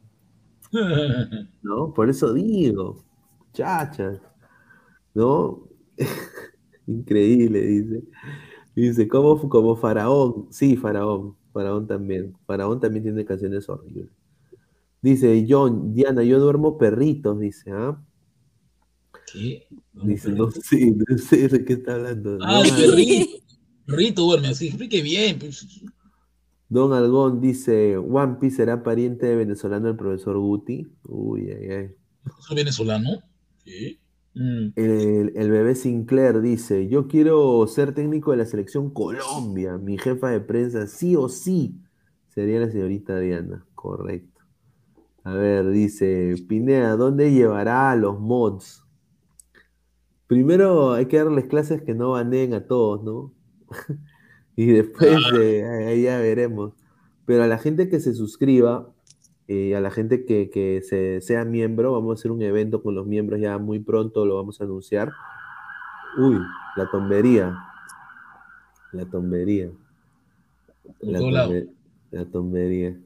[laughs] ¿No? Por eso digo, chachas, ¿no? [laughs] Increíble, dice. Dice, como, como Faraón. Sí, Faraón. Faraón también. Faraón también tiene canciones horribles. Dice, John, Diana, yo duermo perritos, dice, ¿ah? ¿Qué? Dice, no sé, no sé de qué está hablando. Ah, el perrito. Perrito duerme así, explique bien. Pues. Don Algón dice, One Piece será pariente de venezolano del profesor Guti. Uy, ay, ay. ¿Es venezolano? ¿Qué? Mm. El, el, bebé Sinclair dice, yo quiero ser técnico de la selección Colombia. Mi jefa de prensa, sí o sí, sería la señorita Diana. Correcto. A ver, dice, Pinea, ¿dónde llevará a los mods? primero hay que darles clases que no baneen a todos, ¿no? [laughs] y después ahí ya veremos. Pero a la gente que se suscriba, y eh, a la gente que, se, sea miembro, vamos a hacer un evento con los miembros ya muy pronto, lo vamos a anunciar. Uy, la tombería. La tombería. La, tombería.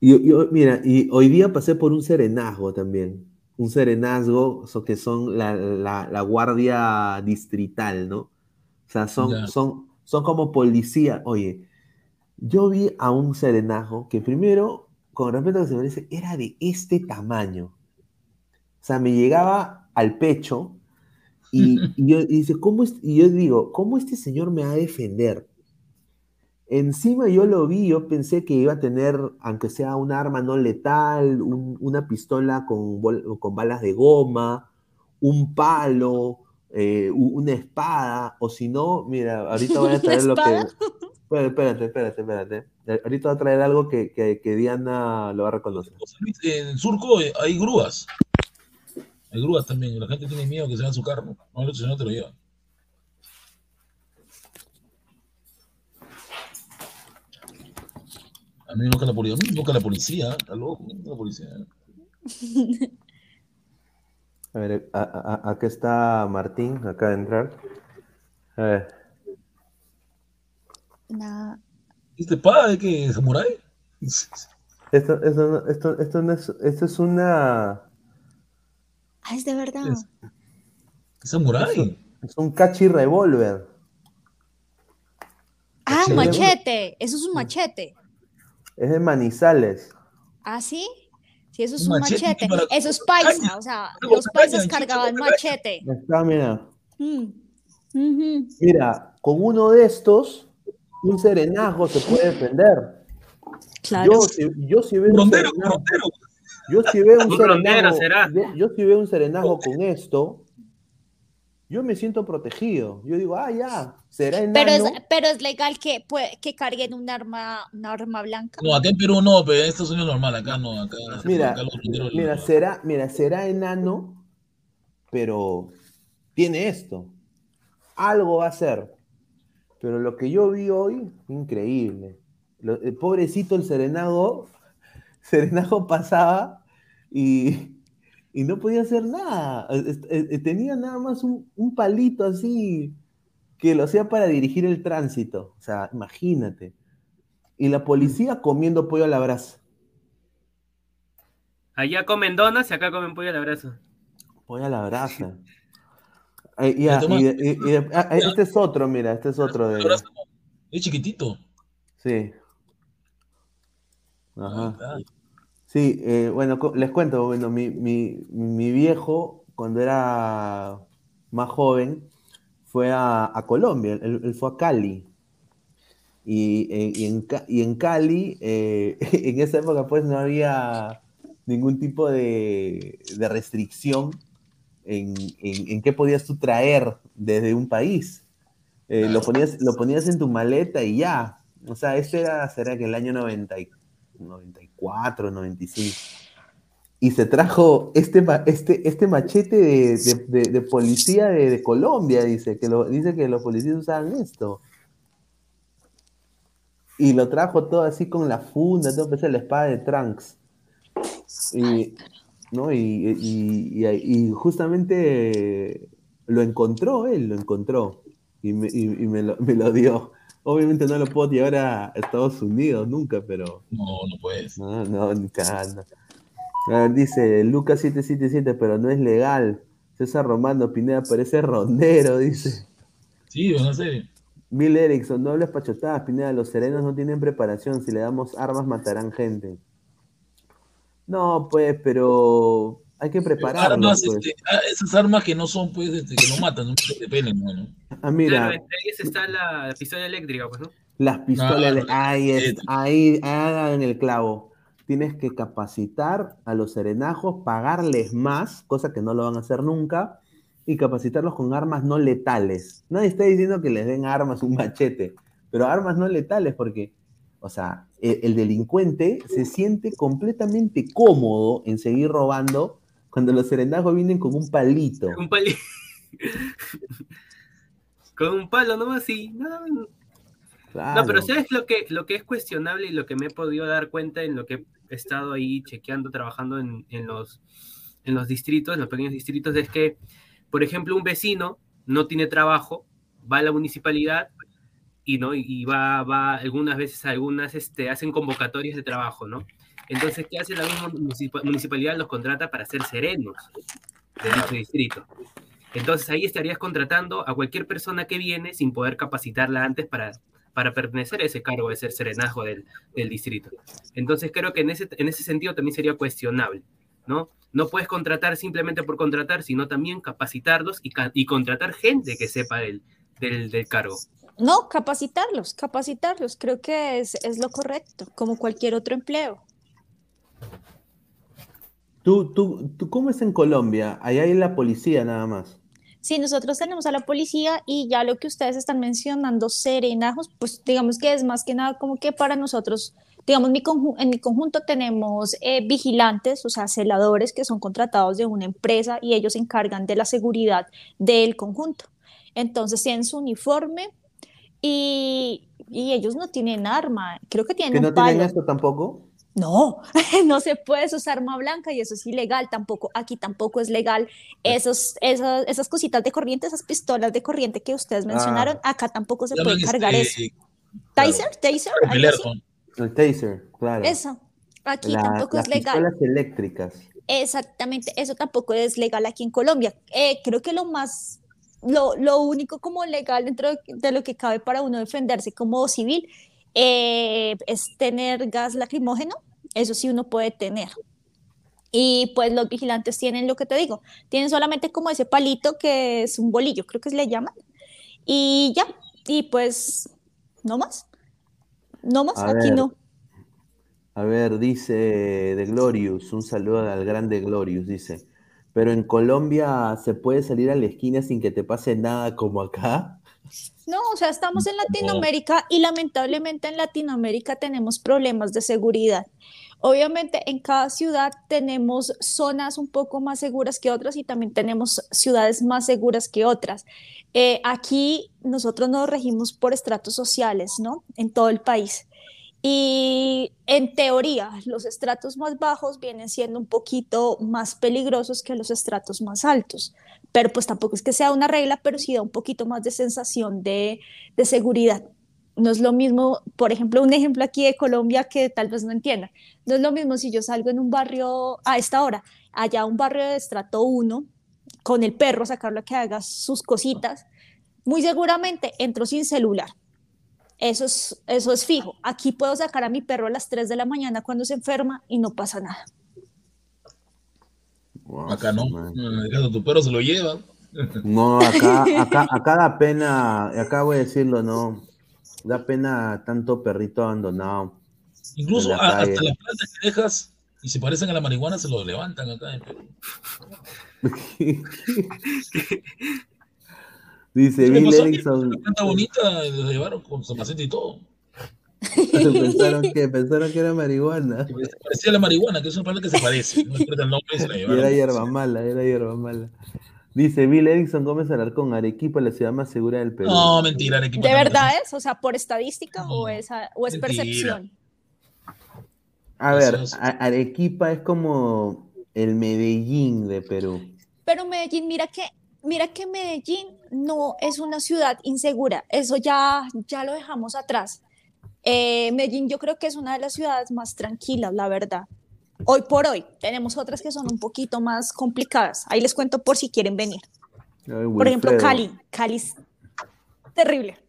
Y, yo, mira, y hoy día pasé por un serenazgo también un serenazgo, que son la, guardia distrital, ¿no? O sea, son, son, son como policía. Oye, yo vi a un serenazgo que primero, con respecto a lo que se merece, era de este tamaño. O sea, me llegaba al pecho y, [laughs] yo, dice, ¿cómo y yo digo, ¿cómo este señor me va a defender? Encima yo lo vi, yo pensé que iba a tener, aunque sea un arma no letal, una pistola con, con, balas de goma, un palo, eh, una espada, o si no, mira, ahorita voy a [laughs] traer lo que... [laughs] Espérate, espérate, espérate, Ahorita voy a traer algo que, que, Diana lo va a reconocer. En el surco eh, hay grúas. Hay grúas también. La gente tiene miedo que se en su carro. No, el no te lo lleva. A mí nunca la policía, a mí nunca la policía, está loco, la policía. [laughs] A ver, acá está Martín, acá de entrar. A ver. ¿Este pa de qué? ¿Samurai? Esto, esto, esto, esto, no es, esto es una. Ah, es de verdad. ¿Es, samurai? Es, un cachi revólver. Ah, un machete. Eso es un machete. Es de Manizales. ¿Ah, sí? Sí, eso es un machete. Eso es paisa, o sea, los paisas cargaban machete. Mm. Mira, con uno de estos, un serenajo se puede defender. Claro. Yo, si, yo si veo un serenajo, yo si veo un serenajo, yo si veo un serenajo con esto, yo me siento protegido. Yo digo, ah, ya, será enano. Pero es, pero es legal que, que carguen un arma, una arma blanca. No, acá en Perú no, pero en Estados Unidos normal, acá no. Acá, mira, mira, será, mira, será enano, pero tiene esto. Algo va a ser. Pero lo que yo vi hoy, increíble. el pobrecito el serenago, [laughs] serenago pasaba y y no podía hacer nada. Tenía nada más un, palito así que lo hacía para dirigir el tránsito. O sea, imagínate. Y la policía comiendo pollo a la brasa. Allá comen donas y acá comen pollo a la brasa. Pollo a la brasa. este es otro, mira, este es otro de. Es chiquitito. Sí. Ajá. Sí, eh, bueno, les cuento, bueno, mi, viejo, cuando era más joven, fue a, Colombia, él, fue a Cali. Y, eh, en, Cali, eh, [laughs] en esa época, pues no había ningún tipo de, restricción en, qué podías tú traer desde un país. lo, ponías, lo ponías en tu maleta y ya. O sea, ese era, será que el año 94 94, 95. Y se trajo este, este, este machete de, policía de, Colombia, dice que, lo, dice que los policías usaban esto. Y lo trajo todo así con la funda, todo parece la espada de Trunks. Y, ¿no? y, justamente lo encontró él, lo encontró. Y me, me, lo, me lo dio. Obviamente no lo puedo llevar a Estados Unidos nunca, pero. No, no puedes. No, no, nunca. A ver, dice Lucas 777, pero no es legal. César Romano Pineda parece rondero, dice. Sí, no sé. Bill Erickson, no hables pachotadas, Pineda. Los serenos no tienen preparación. Si le damos armas, matarán gente. No, pues, pero hay que prepararlo. pues. este, ah, esas armas que no son, pues, este, que no matan, no te pelen, bueno. Ah, mira. Claro, entre ellas está la pistola eléctrica, pues, ¿no? Las pistolas, ah, ahí, es, ahí, ahí en el clavo. Tienes que capacitar a los serenajos, pagarles más, cosa que no lo van a hacer nunca, y capacitarlos con armas no letales. Nadie está diciendo que les den armas, un machete, pero armas no letales, porque, o sea, el, el delincuente se siente completamente cómodo en seguir robando cuando los serenajos vienen con un palito. Un palito. con un palo nomás, sí. No, no, pero ¿sabes lo que, lo que es cuestionable y lo que me he podido dar cuenta en lo que he estado ahí chequeando, trabajando en, los, en los distritos, en los pequeños distritos, es que, por ejemplo, un vecino no tiene trabajo, va a la municipalidad y no y va, va algunas veces algunas este, hacen convocatorias de trabajo, ¿no? Entonces, ¿qué hace la misma municipalidad? Los contrata para ser serenos de dicho distrito. Entonces, ahí estarías contratando a cualquier persona que viene sin poder capacitarla antes para, para pertenecer a ese cargo de ser serenazgo del, distrito. Entonces, creo que en ese, en ese sentido también sería cuestionable. ¿no? No puedes contratar simplemente por contratar, sino también capacitarlos y, contratar gente que sepa del, del, cargo. No, capacitarlos, capacitarlos, creo que es, es, lo correcto, como cualquier otro empleo. ¿Tú, tú, tú cómo es en Colombia? Ahí hay la policía nada más. Sí, nosotros tenemos a la policía y ya lo que ustedes están mencionando, serenajos, pues digamos que es más que nada como que para nosotros, digamos, mi en mi conjunto tenemos eh, vigilantes, o sea, celadores que son contratados de una empresa y ellos se encargan de la seguridad del conjunto. Entonces tienen su uniforme y, y ellos no tienen arma, creo que tienen ¿Que un no tienen esto tampoco? No, [laughs] no se puede usar arma blanca y eso es ilegal tampoco. Aquí tampoco es legal. Esos, esas, esas cositas de corriente, esas pistolas de corriente que ustedes mencionaron, ah. acá tampoco se puede cargar este, eso. ¿Taser? ¿Taser? El taser, claro. Eso. Aquí tampoco es legal. Pistolas eléctricas. Exactamente, eso tampoco es legal aquí en Colombia. Eh, creo que lo más, lo, lo único como legal dentro de lo que cabe para uno defenderse como civil eh, es tener gas lacrimógeno, eso sí uno puede tener. Y pues los vigilantes tienen lo que te digo, tienen solamente como ese palito que es un bolillo, creo que se le llaman. Y ya, y pues no más. No más, aquí no. A ver, dice de Glorious, un saludo al grande Glorious, dice. Pero en Colombia se puede salir a la esquina sin que te pase nada como acá. No, o sea, estamos en Latinoamérica y lamentablemente en Latinoamérica tenemos problemas de seguridad. Obviamente en cada ciudad tenemos zonas un poco más seguras que otras y también tenemos ciudades más seguras que otras. Eh, aquí nosotros nos regimos por estratos sociales, ¿no? En todo el país. Y en teoría, los estratos más bajos vienen siendo un poquito más peligrosos que los estratos más altos pero pues tampoco es que sea una regla, pero sí da un poquito más de sensación de, de seguridad. No es lo mismo, por ejemplo, un ejemplo aquí de Colombia que tal vez no entienda. No es lo mismo si yo salgo en un barrio a esta hora, allá un barrio de estrato 1, con el perro, sacarlo a que haga sus cositas, muy seguramente entro sin celular. Eso es, eso es fijo. Aquí puedo sacar a mi perro a las 3 de la mañana cuando se enferma y no pasa nada. Acá no, tu perro se lo lleva. No, acá, [laughs] acá, acá da pena, acá voy a decirlo, no, da pena tanto perrito abandonado. Incluso hasta las plantas que dejas y se parecen a la marihuana se lo levantan acá en Perú. [laughs] Dice Bill Erickson. Una planta bonita, lo llevaron con su maceta y todo. [laughs] pensaron, [laughs] que, pensaron que era marihuana. Parecía la marihuana, que es una planta que se parece. No el nombre, se la y era hierba mala, era hierba mala. Dice Bill Erickson Gómez Alarcón, Arequipa, la ciudad más segura del Perú. No, mentira, Arequipa. ¿De verdad es? O sea, ¿por estadística o, es, o es percepción? A ver, Arequipa es como el Medellín de Perú. Pero Medellín, mira que, mira que Medellín no es una ciudad insegura. Eso ya, ya lo dejamos atrás. Eh, Medellín yo creo que es una de las ciudades más tranquilas, la verdad. Hoy por hoy tenemos otras que son un poquito más complicadas. Ahí les cuento por si quieren venir. por ejemplo, Cali. Cali es terrible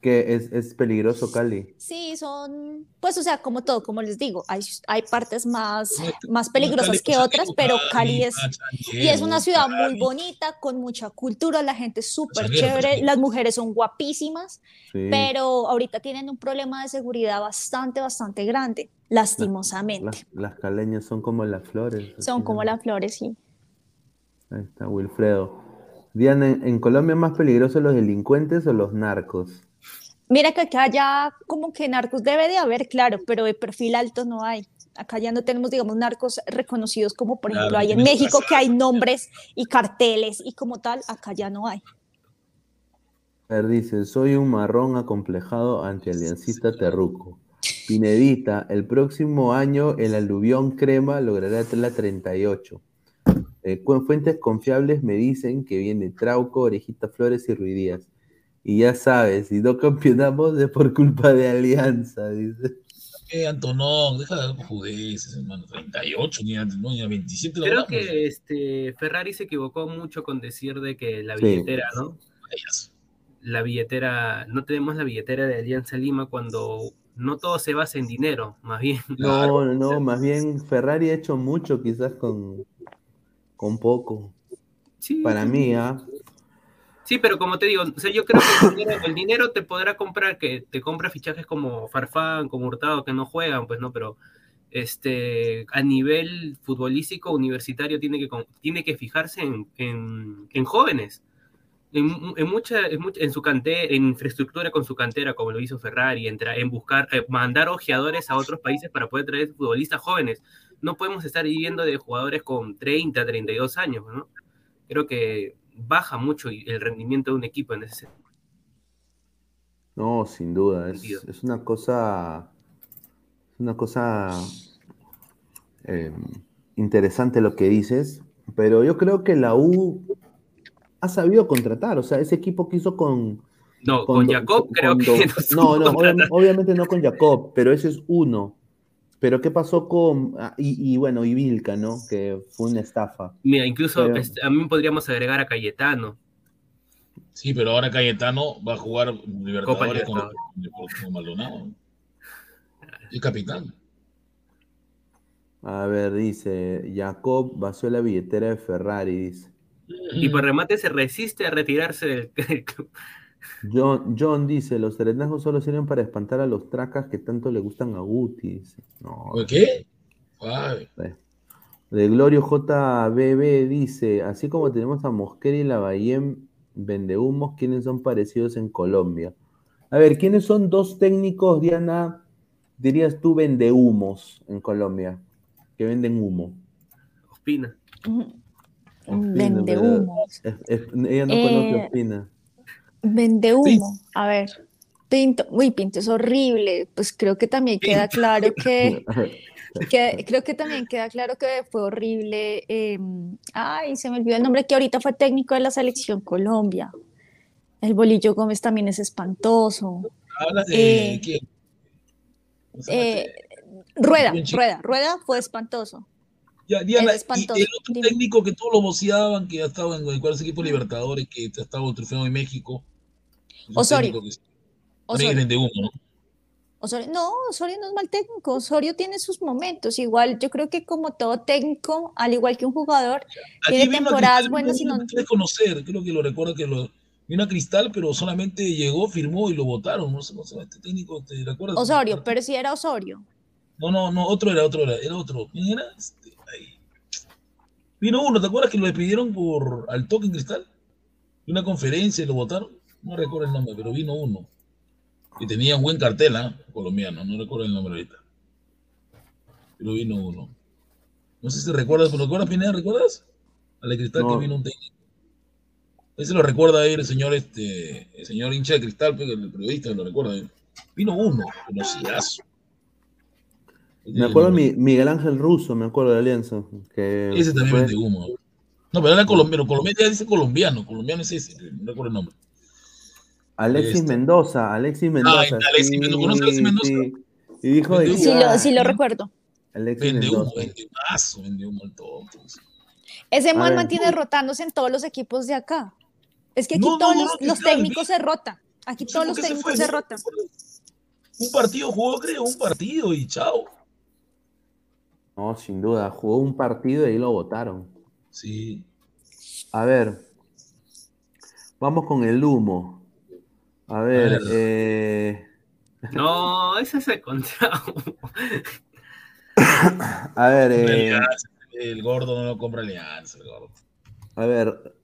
que es, es, peligroso Cali. Sí, son, pues, o sea, como todo, como les digo, hay, hay partes más, más peligrosas que otras, pero Cali es, y es una ciudad muy bonita, con mucha cultura, la gente es súper chévere, las mujeres son guapísimas, pero ahorita tienen un problema de seguridad bastante, bastante grande, lastimosamente. Las, caleñas son como las flores. Son como las flores, sí. Ahí está Wilfredo. Diana, ¿en Colombia más peligrosos los delincuentes o los narcos? Mira que acá ya como que narcos debe de haber, claro, pero de perfil alto no hay. Acá ya no tenemos, digamos, narcos reconocidos como por ejemplo hay en México que hay nombres y carteles y como tal, acá ya no hay. A ver, dice, soy un marrón acomplejado ante Aliancista Terruco. Pinedita, el próximo año el aluvión crema logrará la 38. Eh, fuentes confiables me dicen que viene Trauco, Orejita Flores y Ruidías. Y ya sabes, si no campeonamos es por culpa de Alianza, dice. Eh, Antonón, deja de judeces, hermano. 38, ni, no, ni 27. Creo que este, Ferrari se equivocó mucho con decir de que la billetera, ¿no? La billetera, no tenemos la billetera de Alianza Lima cuando no todo se basa en dinero, más bien. No, no, más bien Ferrari ha hecho mucho quizás con, con poco. Sí. Para mí, ¿ah? Sí, pero como te digo, o sea, yo creo que el dinero, te podrá comprar, que te compra fichajes como Farfán, como Hurtado, que no juegan, pues no, pero este, a nivel futbolístico universitario tiene que, tiene que fijarse en, jóvenes. en, mucha, en, su cantera, en infraestructura con su cantera, como lo hizo Ferrari, en, en buscar, eh, mandar ojeadores a otros países para poder traer futbolistas jóvenes. No podemos estar viviendo de jugadores con 30, 32 años, ¿no? Creo que baja mucho el rendimiento de un equipo en ese sentido. No, sin duda, es, es una cosa, una cosa eh, interesante lo que dices, pero yo creo que la U ha sabido contratar, o sea, ese equipo que hizo con... No, con, Jacob creo que no, no, obviamente, no con Jacob, pero ese es uno. Pero ¿qué pasó con... Ah, y, bueno, y Vilca, ¿no? Que fue una estafa. Mira, incluso este, a mí podríamos agregar a Cayetano. Sí, pero ahora Cayetano va a jugar Libertadores con, con Maldonado. El capitán. A ver, dice Jacob vació la billetera de Ferrari, Y por remate se resiste a retirarse del, [laughs] club. John, John, dice, los serenazgos solo sirven para espantar a los tracas que tanto le gustan a Guti. No, ¿Qué? De Glorio JBB dice, así como tenemos a Mosquera y la Lavallén vendehumos, ¿quiénes son parecidos en Colombia? A ver, ¿quiénes son dos técnicos, Diana, dirías tú, vendehumos en Colombia? que venden humo. Ospina. Vende humo. ella no conoce eh, Ospina. Vende humo. A ver. Pinto, uy, Pinto es horrible. Pues creo que también queda claro [laughs] [laughs] que, creo que también queda claro que fue horrible. Em, ay, se me olvidó el nombre que ahorita fue técnico de la selección Colombia. El Bolillo Gómez también es espantoso. ¿Hablas de eh, quién? Eh, Rueda, Rueda, Rueda fue espantoso. Ya, Diana, espantoso. Y el otro técnico que todos lo voceaban, que ha estado en el equipo Libertadores, que ha estado triunfando en México. Osorio. Osorio. De humo, ¿no? Osorio, no, Osorio no es mal técnico, Osorio tiene sus momentos, igual yo creo que como todo técnico, al igual que un jugador, tiene temporadas buenas y no... conocer, creo que lo recuerdo que lo vino a Cristal, pero solamente llegó, firmó y lo votaron, no sé, no sé, este técnico, ¿te recuerdas? Osorio, pero si era Osorio. No, no, no, otro era, otro era, era otro. ¿Quién era? Este, ahí. Vino uno, ¿te acuerdas que lo despidieron por al toque en cristal? Una conferencia y lo votaron. No recuerdo el nombre, pero vino uno. Y tenía un buen cartel, ¿ah? Colombiano, no recuerdo el nombre ahorita. Pero vino uno. No sé si recuerdas, ¿pero recuerdas, Pineda? ¿Recuerdas? Al de cristal que vino un técnico. Ese lo recuerda ahí el señor, este, el señor hincha de cristal, pues, el periodista lo recuerda. Vino uno, conocidazo. Me acuerdo de Miguel Ángel Russo, me acuerdo de Alianza. Que ese también fue... de humo. No, pero era colombiano. Colombiano ya dice colombiano. Colombiano es ese, no recuerdo el nombre. Alexis este. Mendoza, Alexis Mendoza. Ah, Alexis Mendoza. ¿Conoces a Alexis Mendoza? Y dijo de sí, lo, sí lo recuerdo. Alexis vende humo, vende mazo, vende humo al todo. Pues. Ese man mantiene rotándose en todos los equipos de acá. Es que aquí todos los, los técnicos se rotan. Aquí todos los técnicos se, se rotan. Un partido jugó, creo, un partido y chao. No, sin duda. Jugó un partido y ahí lo votaron. Sí. A ver. Vamos con el humo. A ver. Eh... No, ese es el contrato. [laughs] A ver. Eh... El gordo no lo compra Alianza. El gordo. A ver.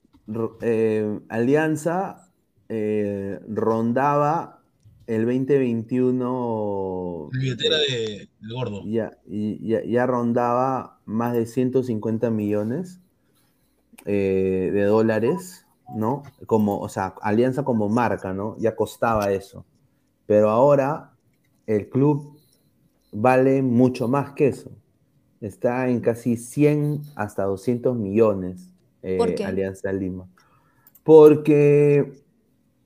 Eh, Alianza eh, rondaba el 2021. La billetera de, gordo. Ya, ya, rondaba más de 150 millones eh, de dólares, ¿no? Como, o sea, Alianza como marca, ¿no? Ya costaba eso. Pero ahora el club vale mucho más que eso. Está en casi 100 hasta 200 millones eh, Alianza Lima. Porque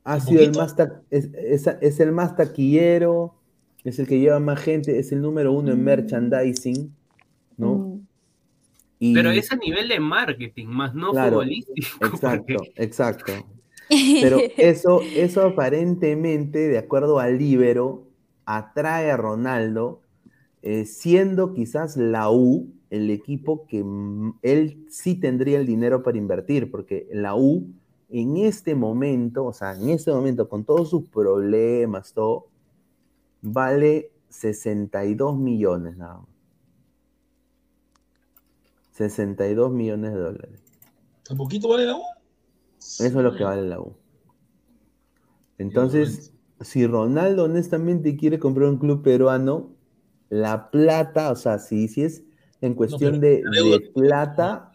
ha sido el más es, el más taquillero, es el que lleva más gente, es el número uno en mm. merchandising, ¿no? Mm. Pero es a nivel de marketing, más no futbolístico. [laughs] Exacto, exacto. Pero [laughs] eso, eso aparentemente, de acuerdo al Libero, atrae a Ronaldo, eh, siendo quizás la U el equipo que él sí tendría el dinero para invertir, porque la U en este momento, o sea, en este momento, con todos sus problemas, todo, vale 62 millones nada más. 62 millones de dólares. ¿Un poquito vale la U? Eso es lo que vale la U. Entonces, si Ronaldo honestamente quiere comprar un club peruano, la plata, o sea, si, si es en cuestión de, plata,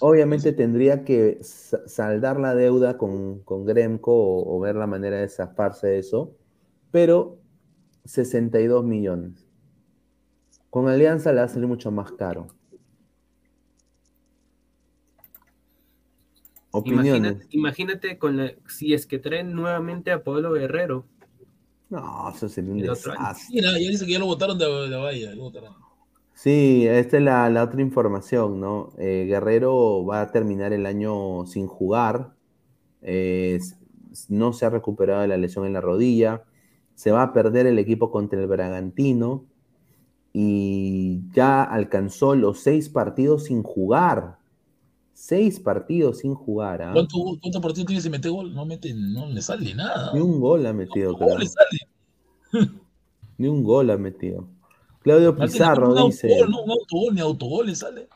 obviamente tendría que saldar la deuda con, con Gremco o, ver la manera de zafarse de eso, pero 62 millones. Con Alianza le va a salir mucho más caro. Opiniones. Imagínate, con si es que traen nuevamente a Pablo Guerrero. No, eso sería un desastre. ya dice que ya lo votaron de la valla. Sí, esta es la, otra información, ¿no? Eh, Guerrero va a terminar el año sin jugar. no se ha recuperado de la lesión en la rodilla. Se va a perder el equipo contra el Bragantino. Y ya alcanzó los seis partidos sin jugar. Seis partidos sin jugar. ¿ah? ¿Cuántos partidos tiene si mete gol? No, mete, no le sale nada. Ni un gol ha metido, claro. [laughs] Ni un gol ha metido. Claudio Pizarro dice. Autogol, no, un autogol, ni autogol le sale.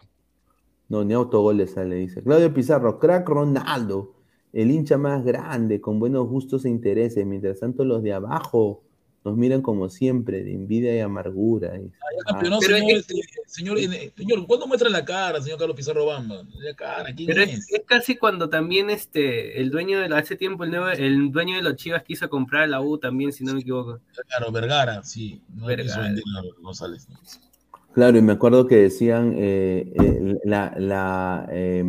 No, ni autogol le sale, dice. Claudio Pizarro, crack Ronaldo, el hincha más grande, con buenos gustos e intereses. Mientras tanto, los de abajo nos miran como siempre, de envidia y amargura. Ah, señor, señor, señor, ¿cuándo muestra la cara, señor Carlos Pizarro Bamba? La cara, ¿quién pero es? es? casi cuando también este, el dueño de la, hace tiempo el, nuevo, el dueño de los Chivas quiso comprar la U también, si no me equivoco. Claro, Vergara, sí. No Vergara. Claro, y me acuerdo que decían, eh, eh, la, la eh,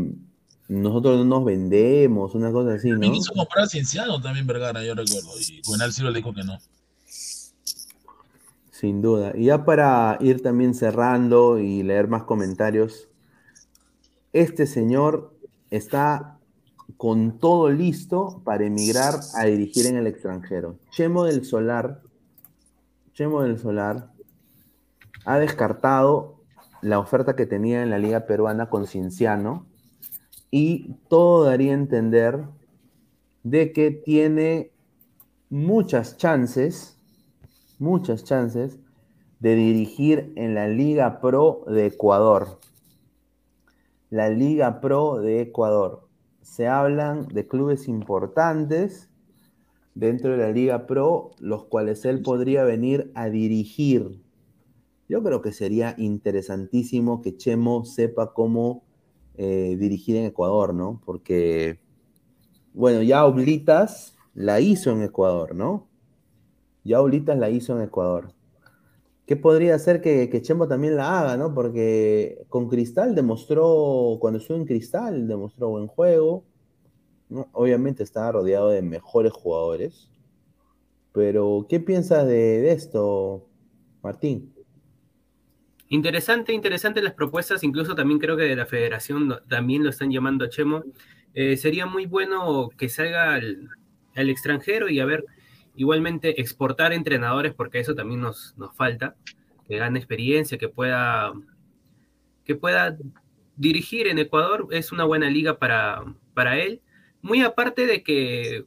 nosotros no nos vendemos, una cosa así, ¿no? quiso comprar a Cienciano también Vergara, yo recuerdo, y Buenal sí lo dijo que no. Sin duda. Y ya para ir también cerrando y leer más comentarios, este señor está con todo listo para emigrar a dirigir en el extranjero. Chemo del Solar, Chemo del Solar ha descartado la oferta que tenía en la Liga Peruana con Cienciano y todo daría a entender de que tiene muchas chances muchas chances de dirigir en la Liga Pro de Ecuador. La Liga Pro de Ecuador. Se hablan de clubes importantes dentro de la Liga Pro, los cuales él podría venir a dirigir. Yo creo que sería interesantísimo que Chemo sepa cómo eh, dirigir en Ecuador, ¿no? Porque, bueno, ya Oblitas la hizo en Ecuador, ¿no? Ya Ulitas la hizo en Ecuador. ¿Qué podría ser que, que, Chembo también la haga, no? Porque con Cristal demostró, cuando estuvo en Cristal, demostró buen juego. Obviamente estaba rodeado de mejores jugadores. Pero, ¿qué piensas de, esto, Martín? Interesante, interesante las propuestas, incluso también creo que de la federación también lo están llamando a Chemo. Eh, sería muy bueno que salga al, al extranjero y a ver Igualmente, exportar entrenadores, porque eso también nos, nos falta, que gane experiencia, que pueda, que pueda dirigir en Ecuador, es una buena liga para, para él. Muy aparte de que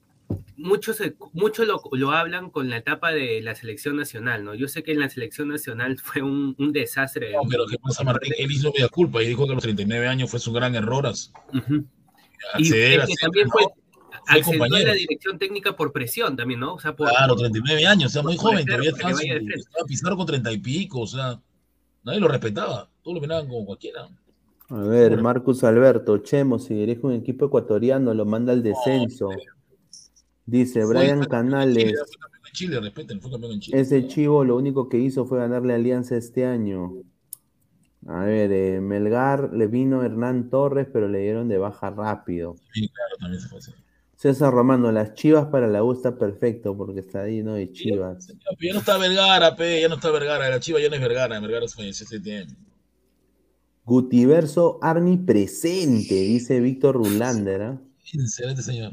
muchos, muchos lo, hablan con la etapa de la selección nacional, ¿no? Yo sé que en la selección nacional fue un, desastre. No, pero ¿qué pasa, Martín? Él hizo media culpa y dijo que a los 39 años fue su gran error. y también fue, accedió a la dirección técnica por presión también, ¿no? O sea, por, claro, 39 años, o sea, muy joven, todavía estaba, estaba Pizarro con 30 y pico, o sea, nadie lo respetaba, todos lo miraban como cualquiera. A ver, Marcus Alberto, Chemo, si dirige un equipo ecuatoriano, lo manda al descenso. Dice Brian Canales. Chile, respeten, fue campeón en Chile. Ese chivo lo único que hizo fue ganarle Alianza este año. A ver, eh, Melgar le vino Hernán Torres, pero le dieron de baja rápido. Sí, claro, también se fue así. César Romano, las chivas para la U está perfecto porque está ahí, ¿no? Y chivas. Ya, no está Vergara, pe, ya no está Vergara. La chiva ya no es Vergara, Vergara se falleció ese tiempo. Gutiverso Arni presente, dice Víctor Rulander. ¿eh? Excelente señor.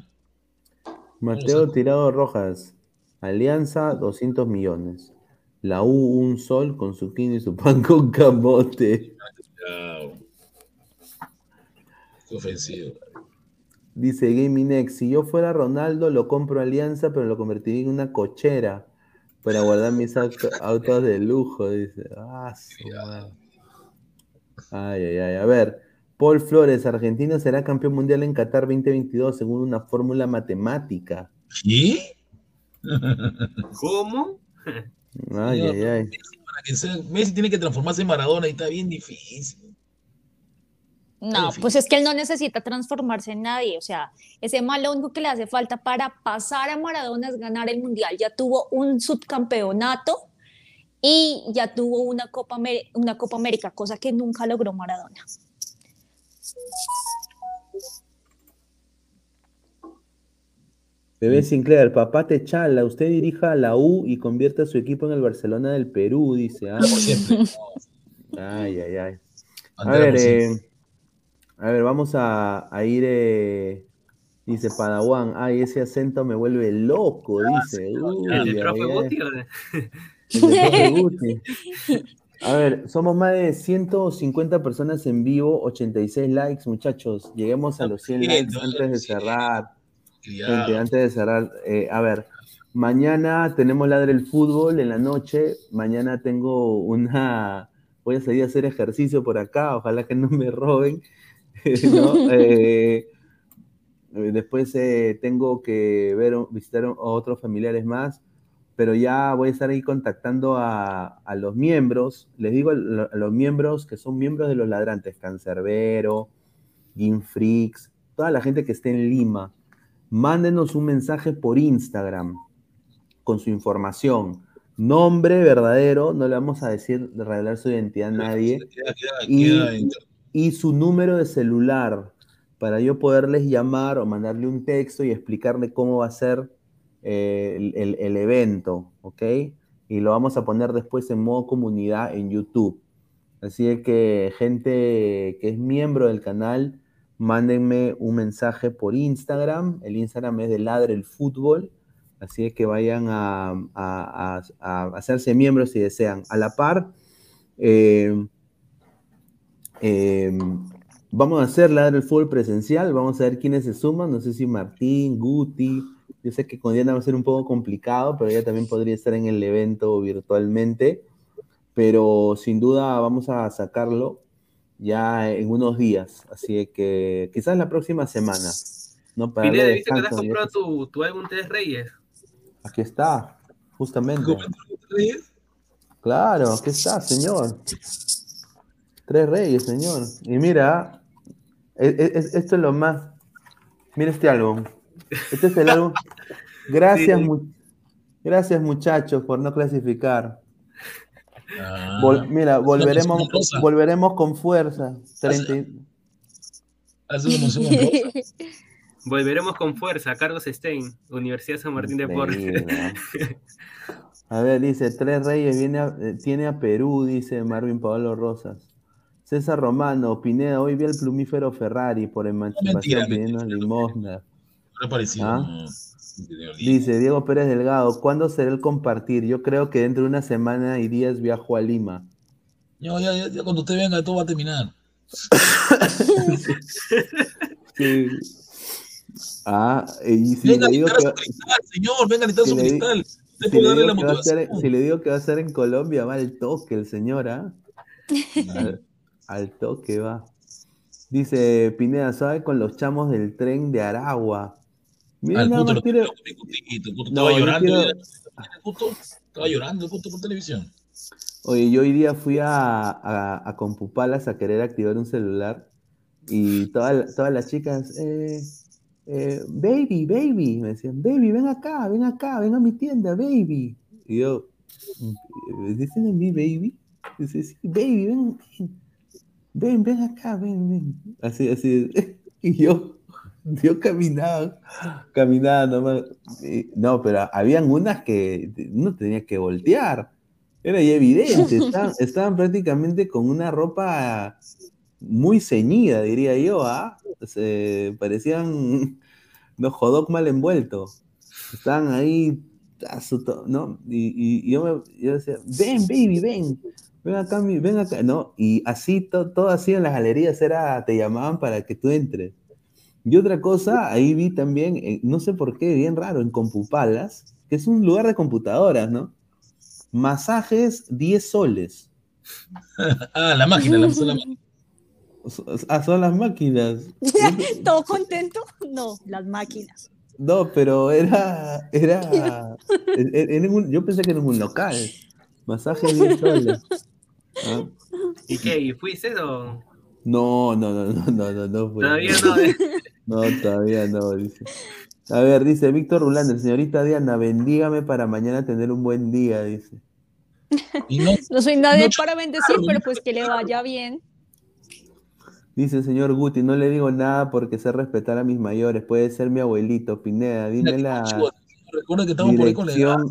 Mateo Tirado Rojas, Alianza 200 millones. La U un sol con su quino y su pan con camote. Qué ofensivo. Dice Gaming si yo fuera Ronaldo, lo compro Alianza, pero lo convertiría en una cochera para guardar mis autos de lujo. Dice, ah, ay, ay, ay. A ver, Paul Flores, Argentina será campeón mundial en Qatar 2022 según una fórmula matemática. ¿Qué? ¿Cómo? Ay, ay, ay. Messi tiene que transformarse en Maradona y está bien difícil. No, pues es que él no necesita transformarse en nadie. O sea, ese mal lo único que le hace falta para pasar a Maradona es ganar el mundial. Ya tuvo un subcampeonato y ya tuvo una Copa, una Copa América, cosa que nunca logró Maradona. Bebé Sinclair, el papá te chala, usted dirija a la U y convierte a su equipo en el Barcelona del Perú, dice. ¿ah? Ay, ay, ay. A ver, eh, a ver, vamos a, ir, eh, dice Padawan, ay, ese acento me vuelve loco, ah, dice. A ver, somos más de 150 personas en vivo, 86 likes, muchachos. Lleguemos a los 100 likes antes de cerrar. antes de cerrar, eh, a ver, mañana tenemos Ladre el Fútbol en la noche. Mañana tengo una. Voy a salir a hacer ejercicio por acá, ojalá que no me roben. [laughs] [laughs] Eh, después eh, tengo que ver, visitar a otros familiares más, pero ya voy a estar ahí contactando a, los miembros. Les digo a, los miembros que son miembros de los ladrantes, Cancerbero, Freaks, toda la gente que esté en Lima, mándenos un mensaje por Instagram con su información. Nombre verdadero, no le vamos a decir revelar su identidad a nadie. y, y su número de celular para yo poderles llamar o mandarle un texto y explicarle cómo va a ser eh, el, evento, ¿ok? Y lo vamos a poner después en modo comunidad en YouTube. Así que gente que es miembro del canal, mándenme un mensaje por Instagram. El Instagram es de Ladre el Fútbol. Así que vayan a, hacerse miembros si desean. A la par, eh, Em, vamos a hacer la del fútbol presencial, vamos a ver quiénes se suman, no sé si Martín, Guti, yo sé que con Diana va a ser un poco complicado, pero ella también podría estar en el evento virtualmente, pero sin duda vamos a sacarlo ya en unos días, así que quizás la próxima semana. ¿no? Para ¿viste que te has comprado tu, tu, álbum Tres Reyes? Aquí está, justamente. Claro, aquí está, señor. Tres reyes, señor. Y mira, e, e, esto es lo más. Mira este álbum. Este es el [laughs] álbum. Gracias, gracias muchachos por no clasificar. Ah. mira, volveremos, volveremos con fuerza. [laughs] Volveremos con fuerza, Carlos Stein, Universidad San Martín de Porres. [laughs] A ver, dice, Tres Reyes viene eh, tiene a Perú, dice Marvin Pablo Rosas. César Romano, Pineda, hoy vi el plumífero Ferrari por emancipación pidiendo limosna. ¿Ah? Dice Diego Pérez Delgado, ¿cuándo será el compartir? Yo creo que dentro de una semana y días viajo a Lima. Ya, ya, ya, cuando usted venga todo va a terminar. [laughs] sí. Ah, y si venga le digo que... cristal, señor, venga a si su cristal. si le digo que va a ser en Colombia, va el toque el señor, ¿ah? Al toque va. Dice Pineda, ¿sabe con los chamos del tren de Aragua? Mira, Al puto, tiene... estaba llorando. estaba llorando justo por televisión. Oye, yo hoy día fui a, a, a, Compupalas a querer activar un celular y todas las chicas, eh, eh, baby, baby, me decían, baby, ven acá, ven acá, ven a mi tienda, baby. Y yo, ¿dicen a mí, baby? Dice, sí, baby, ven ven, ven acá, ven, ven. Así, así. [laughs] Y yo, yo caminaba, caminaba nomás. No, pero habían unas que no tenía que voltear. Era ya evidente. [laughs] Estaban, prácticamente con una ropa muy ceñida, diría yo, ¿ah? parecían [laughs] no jodok mal envuelto. Estaban ahí, ¿no? Y, yo, me, yo decía, ven, baby, ven ven acá, ven acá, ¿no? Y así, todo así en las galerías era, te llamaban para que tú entres. Y otra cosa, ahí vi también, eh, no sé por qué, bien raro, en Compupalas, que es un lugar de computadoras, ¿no? Masajes 10 soles. [laughs] ah, la máquina, la, [laughs] máquina. Ah, son las máquinas. [laughs] ¿Todo contento? No, las máquinas. No, pero era. era, yo pensé que era un local. Masaje 10 soles. [laughs] ¿Ah? ¿Y qué? ¿Y fuiste o.? No, no, no, no, no, no, no. Todavía no. ¿eh? [laughs] No, todavía no, dice. A ver, dice Víctor Rulander, señorita Diana, bendígame para mañana tener un buen día, dice. [laughs] no, soy nadie para bendecir, pero pues que le vaya bien. Dice el señor Guti, no le digo nada porque sé respetar a mis mayores. Puede ser mi abuelito, Pineda. Dime la Recuerda que estamos por con señor.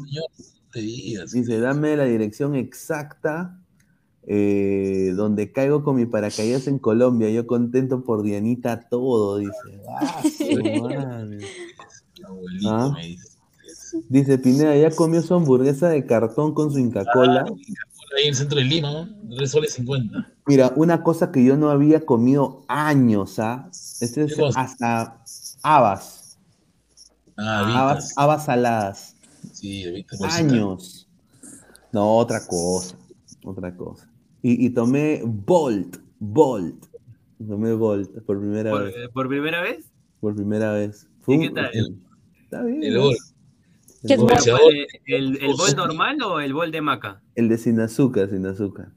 Dice, dame la dirección exacta eh, donde caigo con mi paracaídas en Colombia. Yo contento por Dianita todo, dice. [laughs] Ah, dice. Pineda, ya comió su hamburguesa de cartón con su Inca Cola. Ah, ahí en el centro de Lima, ¿no? 3 soles 50. Mira, una cosa que yo no había comido años, ¿ah? Este es hasta habas. Ah, habas, habas saladas. Sí, Años. No, otra cosa. Otra cosa. Y, y tomé Bolt. Bolt. Tomé Bolt por primera vez. ¿Por primera vez? Por primera vez. ¿Y qué tal? está bien. El Bolt. ¿Qué es ¿El, el, bol normal o el bol de maca? El de sin azúcar, sin azúcar.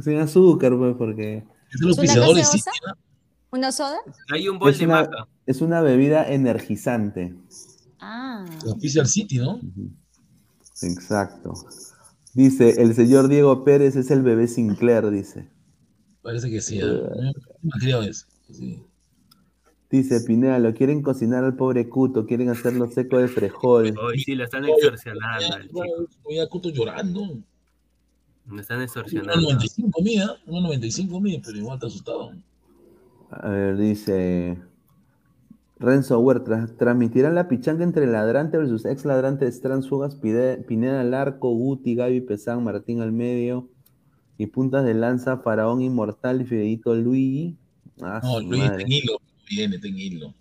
Sin azúcar, pues, porque. Es los pisadores, sí. ¿Una soda? Hay un bol de maca. Es una bebida energizante. Ah. Oficial City, ¿no? Exacto. Dice, el señor Diego Pérez es el bebé Sinclair, dice. Parece que sí. ¿eh? Uh, eso. Sí. Dice Pineda, lo quieren cocinar al pobre Cuto, quieren hacerlo seco de frejol. Hoy sí, lo están extorsionando Voy a Cuto llorando. Me están extorsionando. 1.95 mía, 1.95 mía, pero igual está asustado. A ver, dice Renzo Huerta, transmitirán la pichanga entre ladrante versus ex ladrante de Transfugas, Pineda al arco, Guti, Gaby Pesán, Martín al medio y puntas de lanza, Faraón Inmortal y Fideito Luigi. Ah, no, Luigi hilo viene, hilo.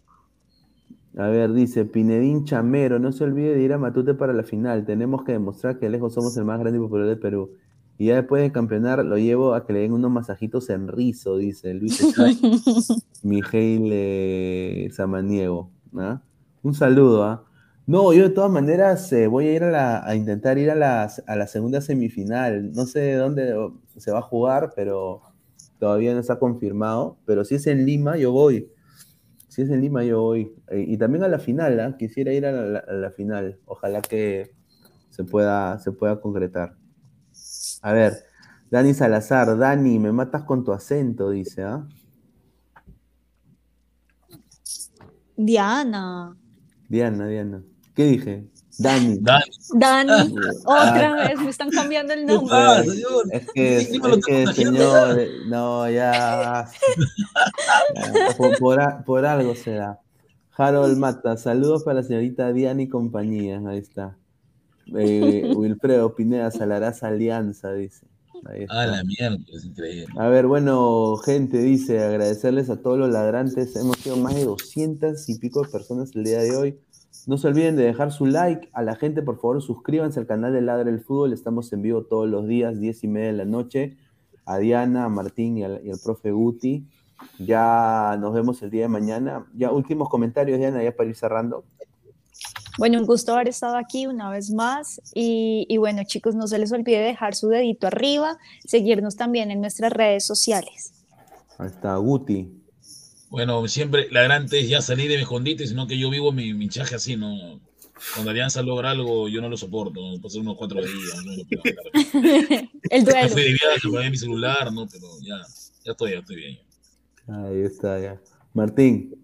A ver, dice Pinedín Chamero, no se olvide de ir a Matute para la final. Tenemos que demostrar que lejos somos el más grande y popular de Perú. Y ya después de campeonar, lo llevo a que le den unos masajitos en rizo, dice Luis [laughs] Miguel eh, Samaniego. ¿ah? Un saludo. ¿ah? No, yo de todas maneras eh, voy a ir a, la, a intentar ir a la, a la segunda semifinal. No sé dónde se va a jugar, pero todavía no está confirmado. Pero si es en Lima, yo voy. Si es en Lima, yo voy. Eh, y también a la final, ¿ah? quisiera ir a la, a la, final. Ojalá que se pueda, se pueda concretar. A ver, Dani Salazar, Dani, me matas con tu acento, dice, ¿ah? Diana. Diana, Diana. ¿Qué dije? Dani. Dani. Dani. Otra vez, me están cambiando el nombre. es que, es, que señor, no, ya. por, por, algo será. Harold Mata, saludos para la señorita Diana y compañía. Ahí está. Eh, Wilfredo Pineda Salarás Alianza, dice. Ah, la mierda, es increíble. A ver, bueno, gente, dice, agradecerles a todos los ladrantes. Hemos sido más de 200 y pico de personas el día de hoy. No se olviden de dejar su like. A la gente, por favor, suscríbanse al canal de Ladra el Fútbol. Estamos en vivo todos los días, 10 y media de la noche. A Diana, a Martín y al, y al profe Guti. Ya nos vemos el día de mañana. Ya últimos comentarios, Diana, ya para ir cerrando. Bueno, un gusto haber estado aquí una vez más y, bueno chicos, no se les olvide dejar su dedito arriba, seguirnos también en nuestras redes sociales. Ahí está, Guti. Bueno, siempre la gran es ya salir de mi escondite, sino que yo vivo mi hinchaje así, ¿no? Cuando Alianza logra algo, yo no lo soporto, ¿no? Pasar unos cuatro días, ¿no? [laughs] El duelo. Fui de viaje, mi celular, ¿no? Pero ya, ya estoy, ya estoy bien. Ahí está, ya. Martín.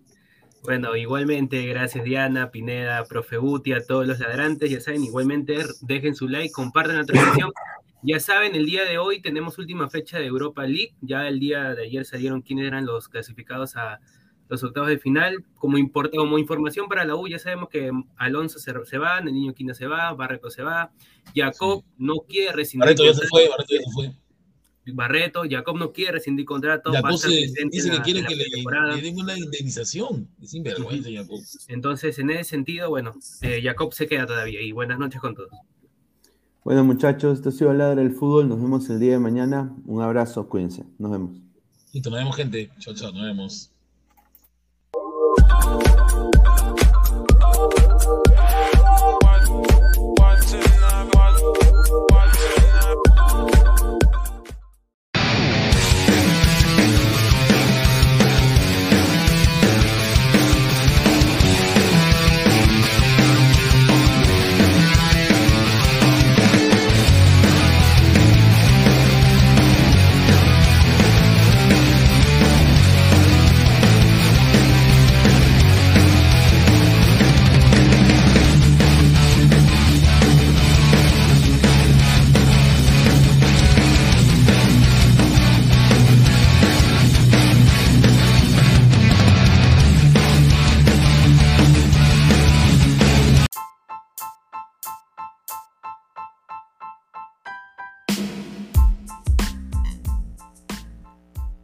Bueno, igualmente, gracias Diana, Pineda, Profe Guti, a todos los ladrantes. Ya saben, igualmente dejen su like, compartan la transmisión. Ya saben, el día de hoy tenemos última fecha de Europa League. Ya el día de ayer salieron quiénes eran los clasificados a los octavos de final. Como, como información para la U, ya sabemos que Alonso se, se va, el niño Quina se va, Barreto se va, Jacob no quiere rescindir. Barreto ya se fue, Barreto ya se fue. Barreto, Jacob no quiere rescindir contrato. Jacob se, dice que quiere que le, den una indemnización. Es sinvergüenza, Jacob. Entonces, en ese sentido, bueno, eh, Jacob se queda todavía. Y buenas noches con todos. Bueno, muchachos, esto ha sido Ladra del Fútbol. Nos vemos el día de mañana. Un abrazo, cuídense. Nos vemos. Listo, nos vemos, gente. Chao, chao, nos vemos.